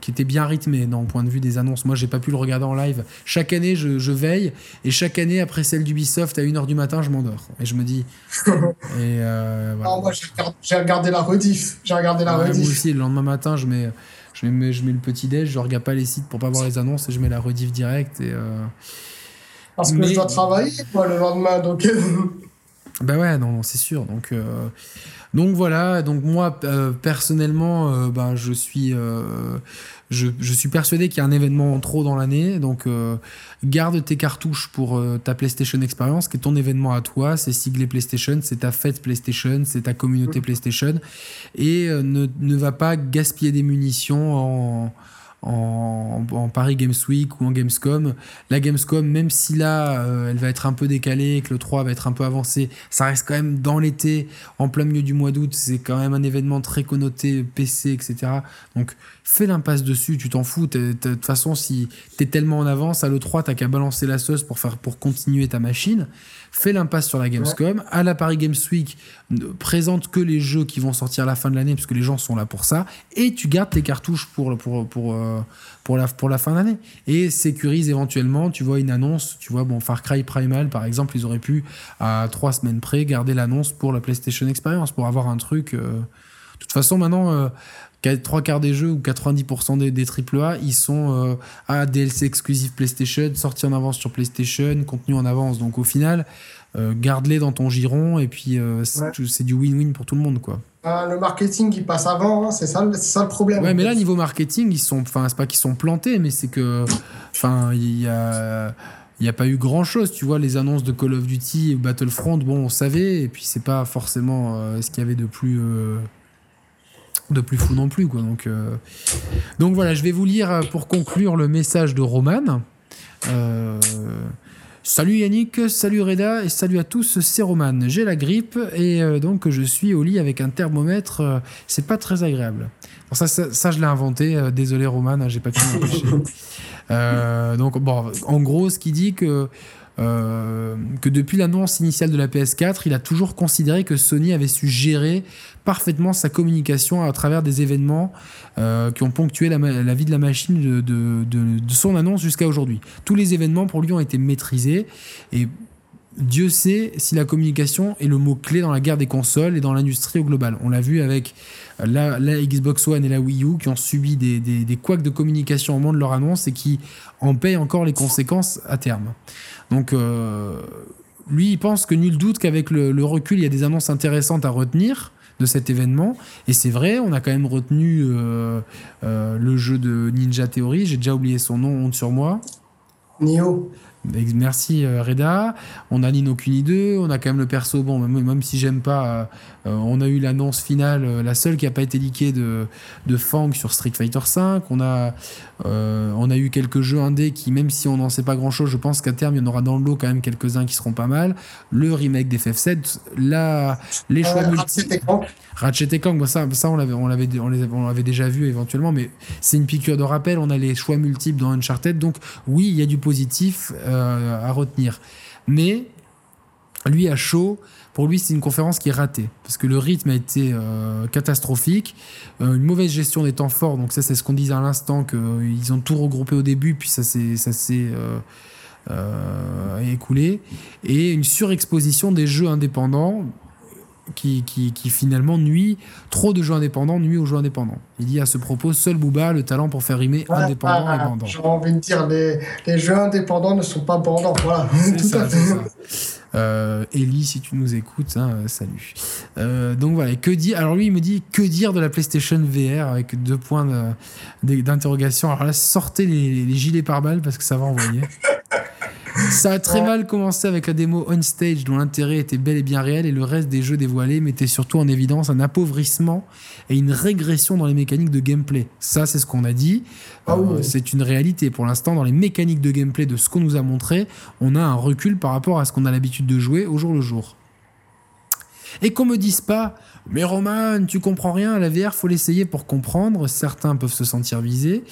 qui était bien rythmé dans le point de vue des annonces. Moi, j'ai pas pu le regarder en live. Chaque année, je, je veille et chaque année, après celle d'Ubisoft à 1h du matin, je m'endors. Et je me dis. et voilà. moi, j'ai regardé la rediff. J'ai regardé la rediff. Moi aussi, le lendemain matin, je mets je mets, je mets le petit déj, je regarde pas les sites pour pas voir les annonces et je mets la rediff direct. Et, euh, Parce que je dois travailler quoi, le lendemain, donc. bah ouais, non, c'est sûr. Donc, euh, donc voilà, donc moi euh, personnellement, euh, ben, je suis, euh, je, je, suis persuadé qu'il y a un événement en trop dans l'année. Donc garde tes cartouches pour ta PlayStation Experience, qui est ton événement à toi. C'est siglé PlayStation, c'est ta fête PlayStation, c'est ta communauté PlayStation, et ne, ne va pas gaspiller des munitions en en, Paris Games Week ou en Gamescom. La Gamescom, même si là, euh, elle va être un peu décalée, que le 3 va être un peu avancé, ça reste quand même dans l'été, en plein milieu du mois d'août. C'est quand même un événement très connoté PC, etc. Donc, fais l'impasse dessus, tu t'en fous. De toute façon, si t'es tellement en avance, à l'E3, t'as qu'à balancer la sauce pour, faire, pour continuer ta machine fait l'impasse sur la Gamescom. À la Paris Games Week, présente que les jeux qui vont sortir à la fin de l'année, parce que les gens sont là pour ça. Et tu gardes tes cartouches pour, pour, pour, euh, pour, la, pour la fin d'année. Et sécurise éventuellement, tu vois, une annonce. Tu vois, bon, Far Cry Primal, par exemple, ils auraient pu, à trois semaines près, garder l'annonce pour la PlayStation Experience, pour avoir un truc. Euh, de toute façon, maintenant, euh, trois quarts des jeux ou 90% des, des AAA, ils sont euh, à DLC exclusif PlayStation, sortis en avance sur PlayStation, contenu en avance. Donc au final, euh, garde-les dans ton giron et puis euh, c'est du win-win pour tout le monde, quoi. Ah, le marketing, il passe avant, hein, c'est ça, ça, le problème. Ouais, mais là, niveau marketing, ils sont, enfin, c'est pas qu'ils sont plantés, mais c'est que, enfin, il y a il n'y a pas eu grand chose, tu vois, les annonces de Call of Duty et Battlefront, bon, on savait, et puis c'est pas forcément ce qu'il y avait de plus de plus fou non plus. Quoi. Donc, euh, donc voilà, je vais vous lire euh, pour conclure le message de Roman. Euh, salut Yannick, salut Reda et salut à tous, c'est Roman. J'ai la grippe et donc je suis au lit avec un thermomètre. c'est pas très agréable. ça, ça, je l'ai inventé. désolé Roman, hein, j'ai pas pu m'empêcher. donc bon, en gros, ce qui dit que euh, que depuis l'annonce initiale de la PS4, il a toujours considéré que Sony avait su gérer parfaitement sa communication à travers des événements euh, qui ont ponctué la, vie de la machine de, de son annonce jusqu'à aujourd'hui. Tous les événements pour lui ont été maîtrisés et Dieu sait si la communication est le mot-clé dans la guerre des consoles et dans l'industrie au global. On l'a vu avec la, Xbox One et la Wii U qui ont subi des, des, couacs de communication au moment de leur annonce et qui en payent encore les conséquences à terme. Donc, euh, lui, il pense que nul doute qu'avec le, recul, il y a des annonces intéressantes à retenir de cet événement. Et c'est vrai, on a quand même retenu euh, euh, le jeu de Ninja Theory. J'ai déjà oublié son nom, honte sur moi. Nio. Merci euh, Reda. On a Nino Kuni 2, on a quand même le perso. Bon, même, si j'aime pas, euh, euh, on a eu l'annonce finale, la seule qui n'a pas été leakée de, de Fang sur Street Fighter 5. On a, on a eu quelques jeux indés qui, même si on n'en sait pas grand chose, je pense qu'à terme il y en aura dans le lot quand même quelques-uns qui seront pas mal. Le remake d'FF7, là, les choix multiples. Ratchet et Clank, ça, ça on l'avait, on l'avait, on l'avait déjà vu éventuellement, mais c'est une piqûre de rappel. On a les choix multiples dans Uncharted, donc oui, il y a du positif euh, à retenir. Mais lui, à chaud, pour lui, c'est une conférence qui est ratée parce que le rythme a été euh, catastrophique, euh, une mauvaise gestion des temps forts. Donc ça, c'est ce qu'on disait à l'instant qu'ils ont tout regroupé au début, puis ça s'est écoulé, et une surexposition des jeux indépendants qui, qui, qui, finalement nuit, trop de jeux indépendants nuit aux jeux indépendants. Il dit à ce propos, seul Booba a le talent pour faire rimer indépendant et bandant. J'ai envie de dire, les, les, jeux indépendants ne sont pas bandants. Voilà. C'est ça, euh, Ellie, si tu nous écoutes, hein, salut. Euh, donc voilà, que dire Alors lui, il me dit que dire de la PlayStation VR avec deux points d'interrogation? Alors là, sortez les, les gilets pare-balles parce que ça va envoyer. Ça a très mal commencé avec la démo On Stage dont l'intérêt était bel et bien réel et le reste des jeux dévoilés mettait surtout en évidence un appauvrissement et une régression dans les mécaniques de gameplay. Ça, c'est ce qu'on a dit. Ah euh, c'est une réalité. Pour l'instant, dans les mécaniques de gameplay de ce qu'on nous a montré, on a un recul par rapport à ce qu'on a l'habitude de jouer au jour le jour. Et qu'on me dise pas, mais Roman, tu comprends rien à la VR, faut l'essayer pour comprendre. Certains peuvent se sentir visés.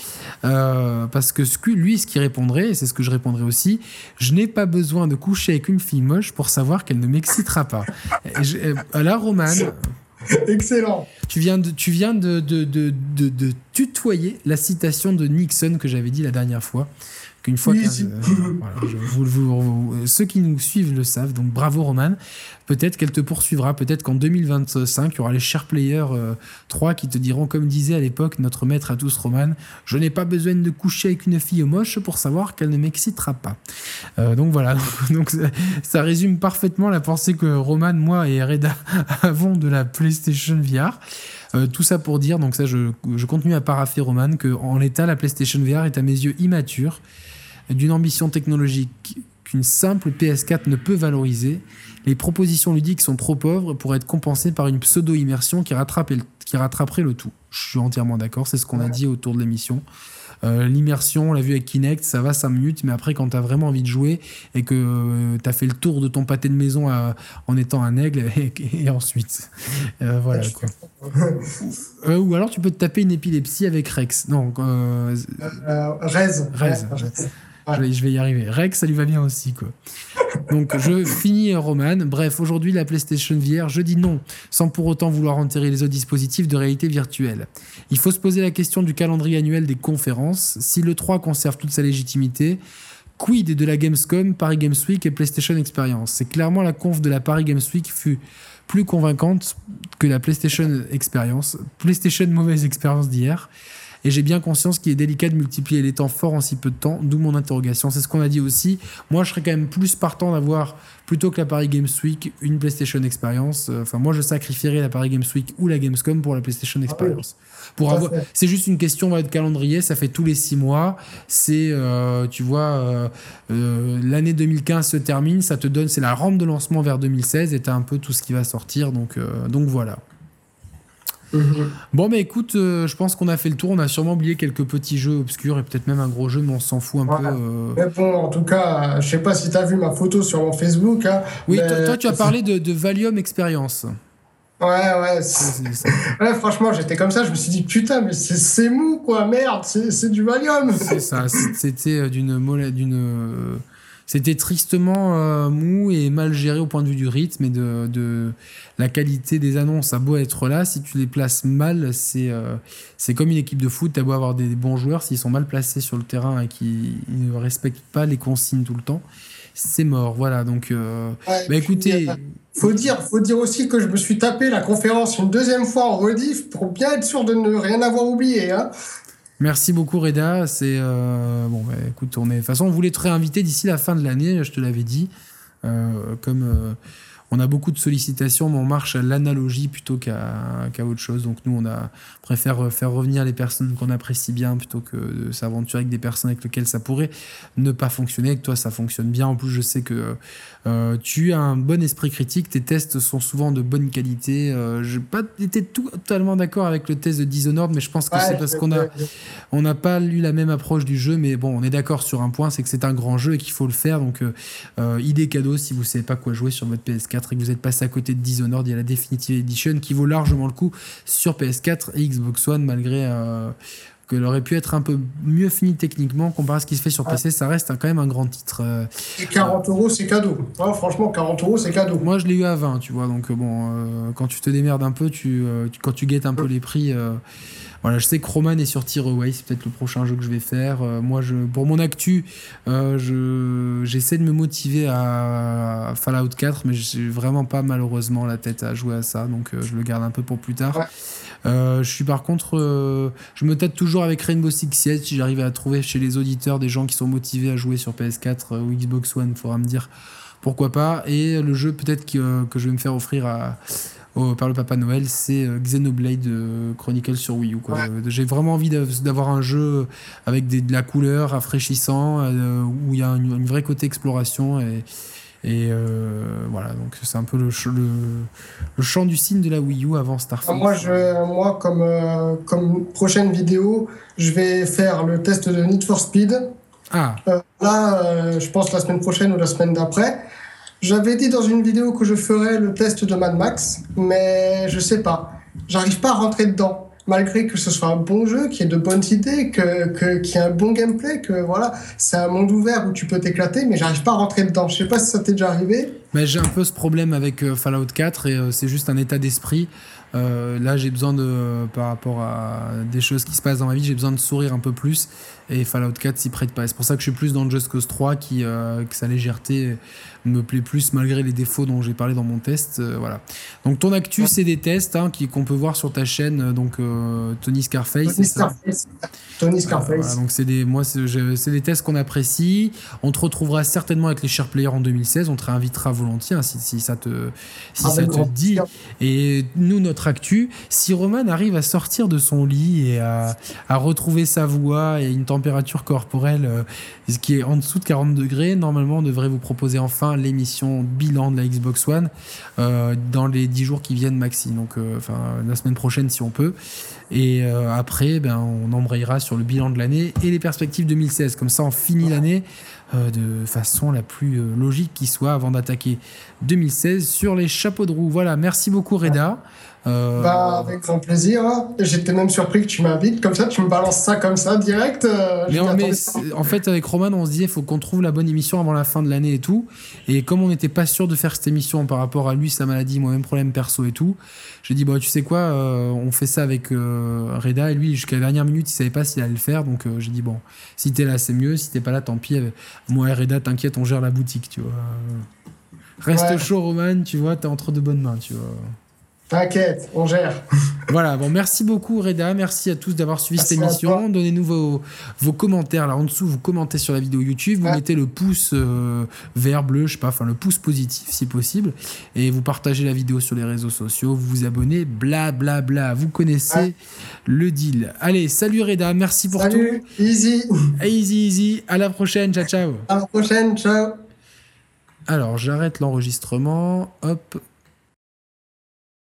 Euh, parce que ce lui, ce qu'il répondrait, et c'est ce que je répondrais aussi, je n'ai pas besoin de coucher avec une fille moche pour savoir qu'elle ne m'excitera pas. Euh, là, Roman. Excellent. Tu viens de, tu viens de, de, de, de tutoyer la citation de Nixon que j'avais dit la dernière fois qu'une fois ceux qui nous suivent le savent, donc bravo Roman. Peut-être qu'elle te poursuivra, peut-être qu'en 2025, il y aura les Share Player 3 euh, qui te diront, comme disait à l'époque notre maître à tous Roman, je n'ai pas besoin de coucher avec une fille moche pour savoir qu'elle ne m'excitera pas. Euh, donc voilà, donc ça, résume parfaitement la pensée que Roman, moi et Reda avons de la PlayStation VR. Euh, tout ça pour dire, donc ça je, je continue à paraffer Roman, qu'en l'état la PlayStation VR est à mes yeux immature d'une ambition technologique qu'une simple PS4 ne peut valoriser, les propositions ludiques sont trop pauvres pour être compensées par une pseudo-immersion qui, qui rattraperait le tout. Je suis entièrement d'accord, c'est ce qu'on a dit autour de l'émission. Euh, l'immersion, on l'a vu avec Kinect, ça va 5 minutes, mais après, quand tu as vraiment envie de jouer et que euh, tu as fait le tour de ton pâté de maison en étant un aigle, et, ensuite. Euh, voilà quoi. ou alors tu peux te taper une épilepsie avec Rex. Non, Rez. Rez. Je, vais, y arriver. Rex, ça lui va bien aussi, quoi. Donc, je finis Roman. Bref, aujourd'hui, la PlayStation VR, je dis non, sans pour autant vouloir enterrer les autres dispositifs de réalité virtuelle. Il faut se poser la question du calendrier annuel des conférences. Si le 3 conserve toute sa légitimité, quid de la Gamescom, Paris Games Week et PlayStation Experience? C'est clairement la conf de la Paris Games Week fut plus convaincante que la PlayStation Experience. PlayStation mauvaise expérience d'hier. Et j'ai bien conscience qu'il est délicat de multiplier les temps forts en si peu de temps, d'où mon interrogation. C'est ce qu'on a dit aussi. Moi, je serais quand même plus partant d'avoir, plutôt que la Paris Games Week, une PlayStation Experience. Enfin, moi, je sacrifierais la Paris Games Week ou la Gamescom pour la PlayStation Experience. Pour avoir, c'est juste une question de calendrier. Ça fait tous les six mois. C'est, euh, tu vois, euh, euh, l'année 2015 se termine. Ça te donne, c'est la rampe de lancement vers 2016 et t'as un peu tout ce qui va sortir. Donc, donc voilà. Mhm. Bon, mais écoute, je pense qu'on a fait le tour. On a sûrement oublié quelques petits jeux obscurs et peut-être même un gros jeu, mais on s'en fout un peu. Mais bon, en tout cas, je sais pas si tu as vu ma photo sur mon Facebook. Hein, oui, toi, tu as parlé de, de Valium Experience. Ouais, ouais. ouais franchement, j'étais comme ça, je me suis dit, putain, mais c'est mou, quoi, merde, c'est du Valium. C'est ça, c'était euh, d'une. d'une euh, c'était tristement euh, mou et mal géré au point de vue du rythme et de, de la qualité des annonces. Ça a beau être là, si tu les places mal, c'est c'est comme une équipe de foot. Tu as beau avoir des, bons joueurs, s'ils sont mal placés sur le terrain et qu'ils ne respectent pas les consignes tout le temps, c'est mort. Voilà, donc. bah écoutez. Faut dire, faut dire aussi que je me suis tapé la conférence une deuxième fois en rediff pour bien être sûr de ne rien avoir oublié. Hein. Merci beaucoup Reda. C'est euh, bon, bah, écoute, on. De toute façon, on voulait te réinviter d'ici la fin de l'année. Je te l'avais dit. Euh, comme euh, on a beaucoup de sollicitations, mais on marche à l'analogie plutôt qu'à autre chose. Donc nous, on a, préfère faire revenir les personnes qu'on apprécie bien plutôt que de s'aventurer avec des personnes avec lesquelles ça pourrait ne pas fonctionner. Avec toi, ça fonctionne bien. En plus, je sais que euh, tu as un bon esprit critique. Tes tests sont souvent de bonne qualité. Euh, je n'ai pas été totalement d'accord avec le test de Dishonored, mais je pense que c'est parce qu'on a on n'a pas eu la même approche du jeu. Mais bon, on est d'accord sur un point, c'est que c'est un grand jeu et qu'il faut le faire. Donc, euh, idée cadeau si vous savez pas quoi jouer sur votre PS4 et que vous êtes passé à côté de Dishonored, il y a la Definitive Edition qui vaut largement le coup sur PS4 et Xbox One, malgré euh, qu'elle aurait pu être un peu mieux finie techniquement comparé à ce qui se fait sur PC. Ça reste quand même un grand titre. Euh. Et 40 euros, c'est cadeau. franchement, 40 euros, c'est cadeau. Moi, je l'ai eu à 20, tu vois. Donc, bon, euh, quand tu te démerdes un peu, tu, quand tu guettes un peu les prix. Voilà, je sais que Roman est sur Away, c'est peut-être le prochain jeu que je vais faire. moi, je, pour mon actu, je, j'essaie de me motiver à Fallout 4, mais j'ai vraiment pas malheureusement la tête à jouer à ça, donc je le garde un peu pour plus tard. Euh, je suis par contre, euh, je me tâte toujours avec Rainbow Six Siege. Si j'arrive à trouver chez les auditeurs des gens qui sont motivés à jouer sur PS4 euh, ou Xbox One, il faudra me dire pourquoi pas. Et le jeu peut-être que, que, je vais me faire offrir à, par le Papa Noël, c'est Xenoblade Chronicle sur Wii U. J'ai vraiment envie d'avoir un jeu avec de la couleur, rafraîchissant, où il y a un, une vraie côté exploration. Et, et euh, voilà, donc c'est un peu le, le, le, chant du signe de la Wii U avant Starfield. Moi, je, moi comme, euh, comme prochaine vidéo, je vais faire le test de Need for Speed. Ah. Euh, là, je pense la semaine prochaine ou la semaine d'après. J'avais dit dans une vidéo que je ferais le test de Mad Max, mais je sais pas. J'arrive pas à rentrer dedans malgré que ce soit un bon jeu, qu'il y ait de bonnes idées, que, qu'il y ait un bon gameplay, que voilà, c'est un monde ouvert où tu peux t'éclater, mais j'arrive pas à rentrer dedans. Je sais pas si ça t'est déjà arrivé. Mais j'ai un peu ce problème avec euh, Fallout 4 et euh, c'est juste un état d'esprit. Euh, là, j'ai besoin de, par rapport à des choses qui se passent dans ma vie, j'ai besoin de sourire un peu plus. Et Fallout 4 s'y prête pas. C'est pour ça que je suis plus dans Just Cause 3, qui, euh, que sa légèreté me plaît plus malgré les défauts dont j'ai parlé dans mon test. Euh, voilà. Donc ton actu, c'est des tests hein, qu'on peut voir sur ta chaîne, donc Tony Scarface. Tony Scarface. Tony Scarface. donc c'est des, moi, c'est des tests qu'on apprécie. On te retrouvera certainement avec les Share Players en 2016. On te réinvitera volontiers hein, si, si, ça te, si ça te dit. Et nous, notre actu, si Roman arrive à sortir de son lit et à, à retrouver sa voix et une température corporelle euh, qui est en dessous de 40 degrés, normalement on devrait vous proposer enfin l'émission bilan de la Xbox One euh, dans les 10 jours qui viennent maxi, donc euh, enfin la semaine prochaine si on peut. Et après, ben, on embrayera sur le bilan de l'année et les perspectives 2016. Comme ça, on finit l'année de façon la plus logique qui soit avant d'attaquer 2016 sur les chapeaux de roue. Voilà, merci beaucoup Reda. Euh, Bah, avec grand plaisir. hein. J'étais même surpris que tu m'invites. Comme ça, tu me balances ça comme ça, direct. euh, Mais, on- en fait, avec Roman, on se disait, il faut qu'on trouve la bonne émission avant la fin de l'année et tout. Et comme on n'était pas sûr de faire cette émission par rapport à lui, sa maladie, moi-même problème perso et tout, j'ai dit, bon, tu sais quoi, euh, on fait ça avec Reda. Et lui, jusqu'à la dernière minute, il savait pas s'il allait le faire. Donc j'ai dit, bon, si t'es là, c'est mieux. Si t'es pas là, tant pis. Moi et Reda, t'inquiète, on gère la boutique, tu vois. Reste Ouais. chaud, Roman, tu vois, t'es entre de bonnes mains, tu vois. T'inquiète, on gère. Voilà, bon, merci beaucoup Reda, merci à tous d'avoir suivi Merci cette émission. Donnez-nous vos, vos commentaires là en dessous, vous commentez sur la vidéo YouTube, vous mettez le pouce euh, vert, bleu, je sais pas, enfin le pouce positif si possible, et vous partagez la vidéo sur les réseaux sociaux, vous vous abonnez, bla bla bla, vous connaissez le deal. Allez, salut Reda, merci pour Salut, easy. tout. Easy, easy, à la prochaine, ciao ciao. À la prochaine, ciao. Alors, j'arrête l'enregistrement, hop,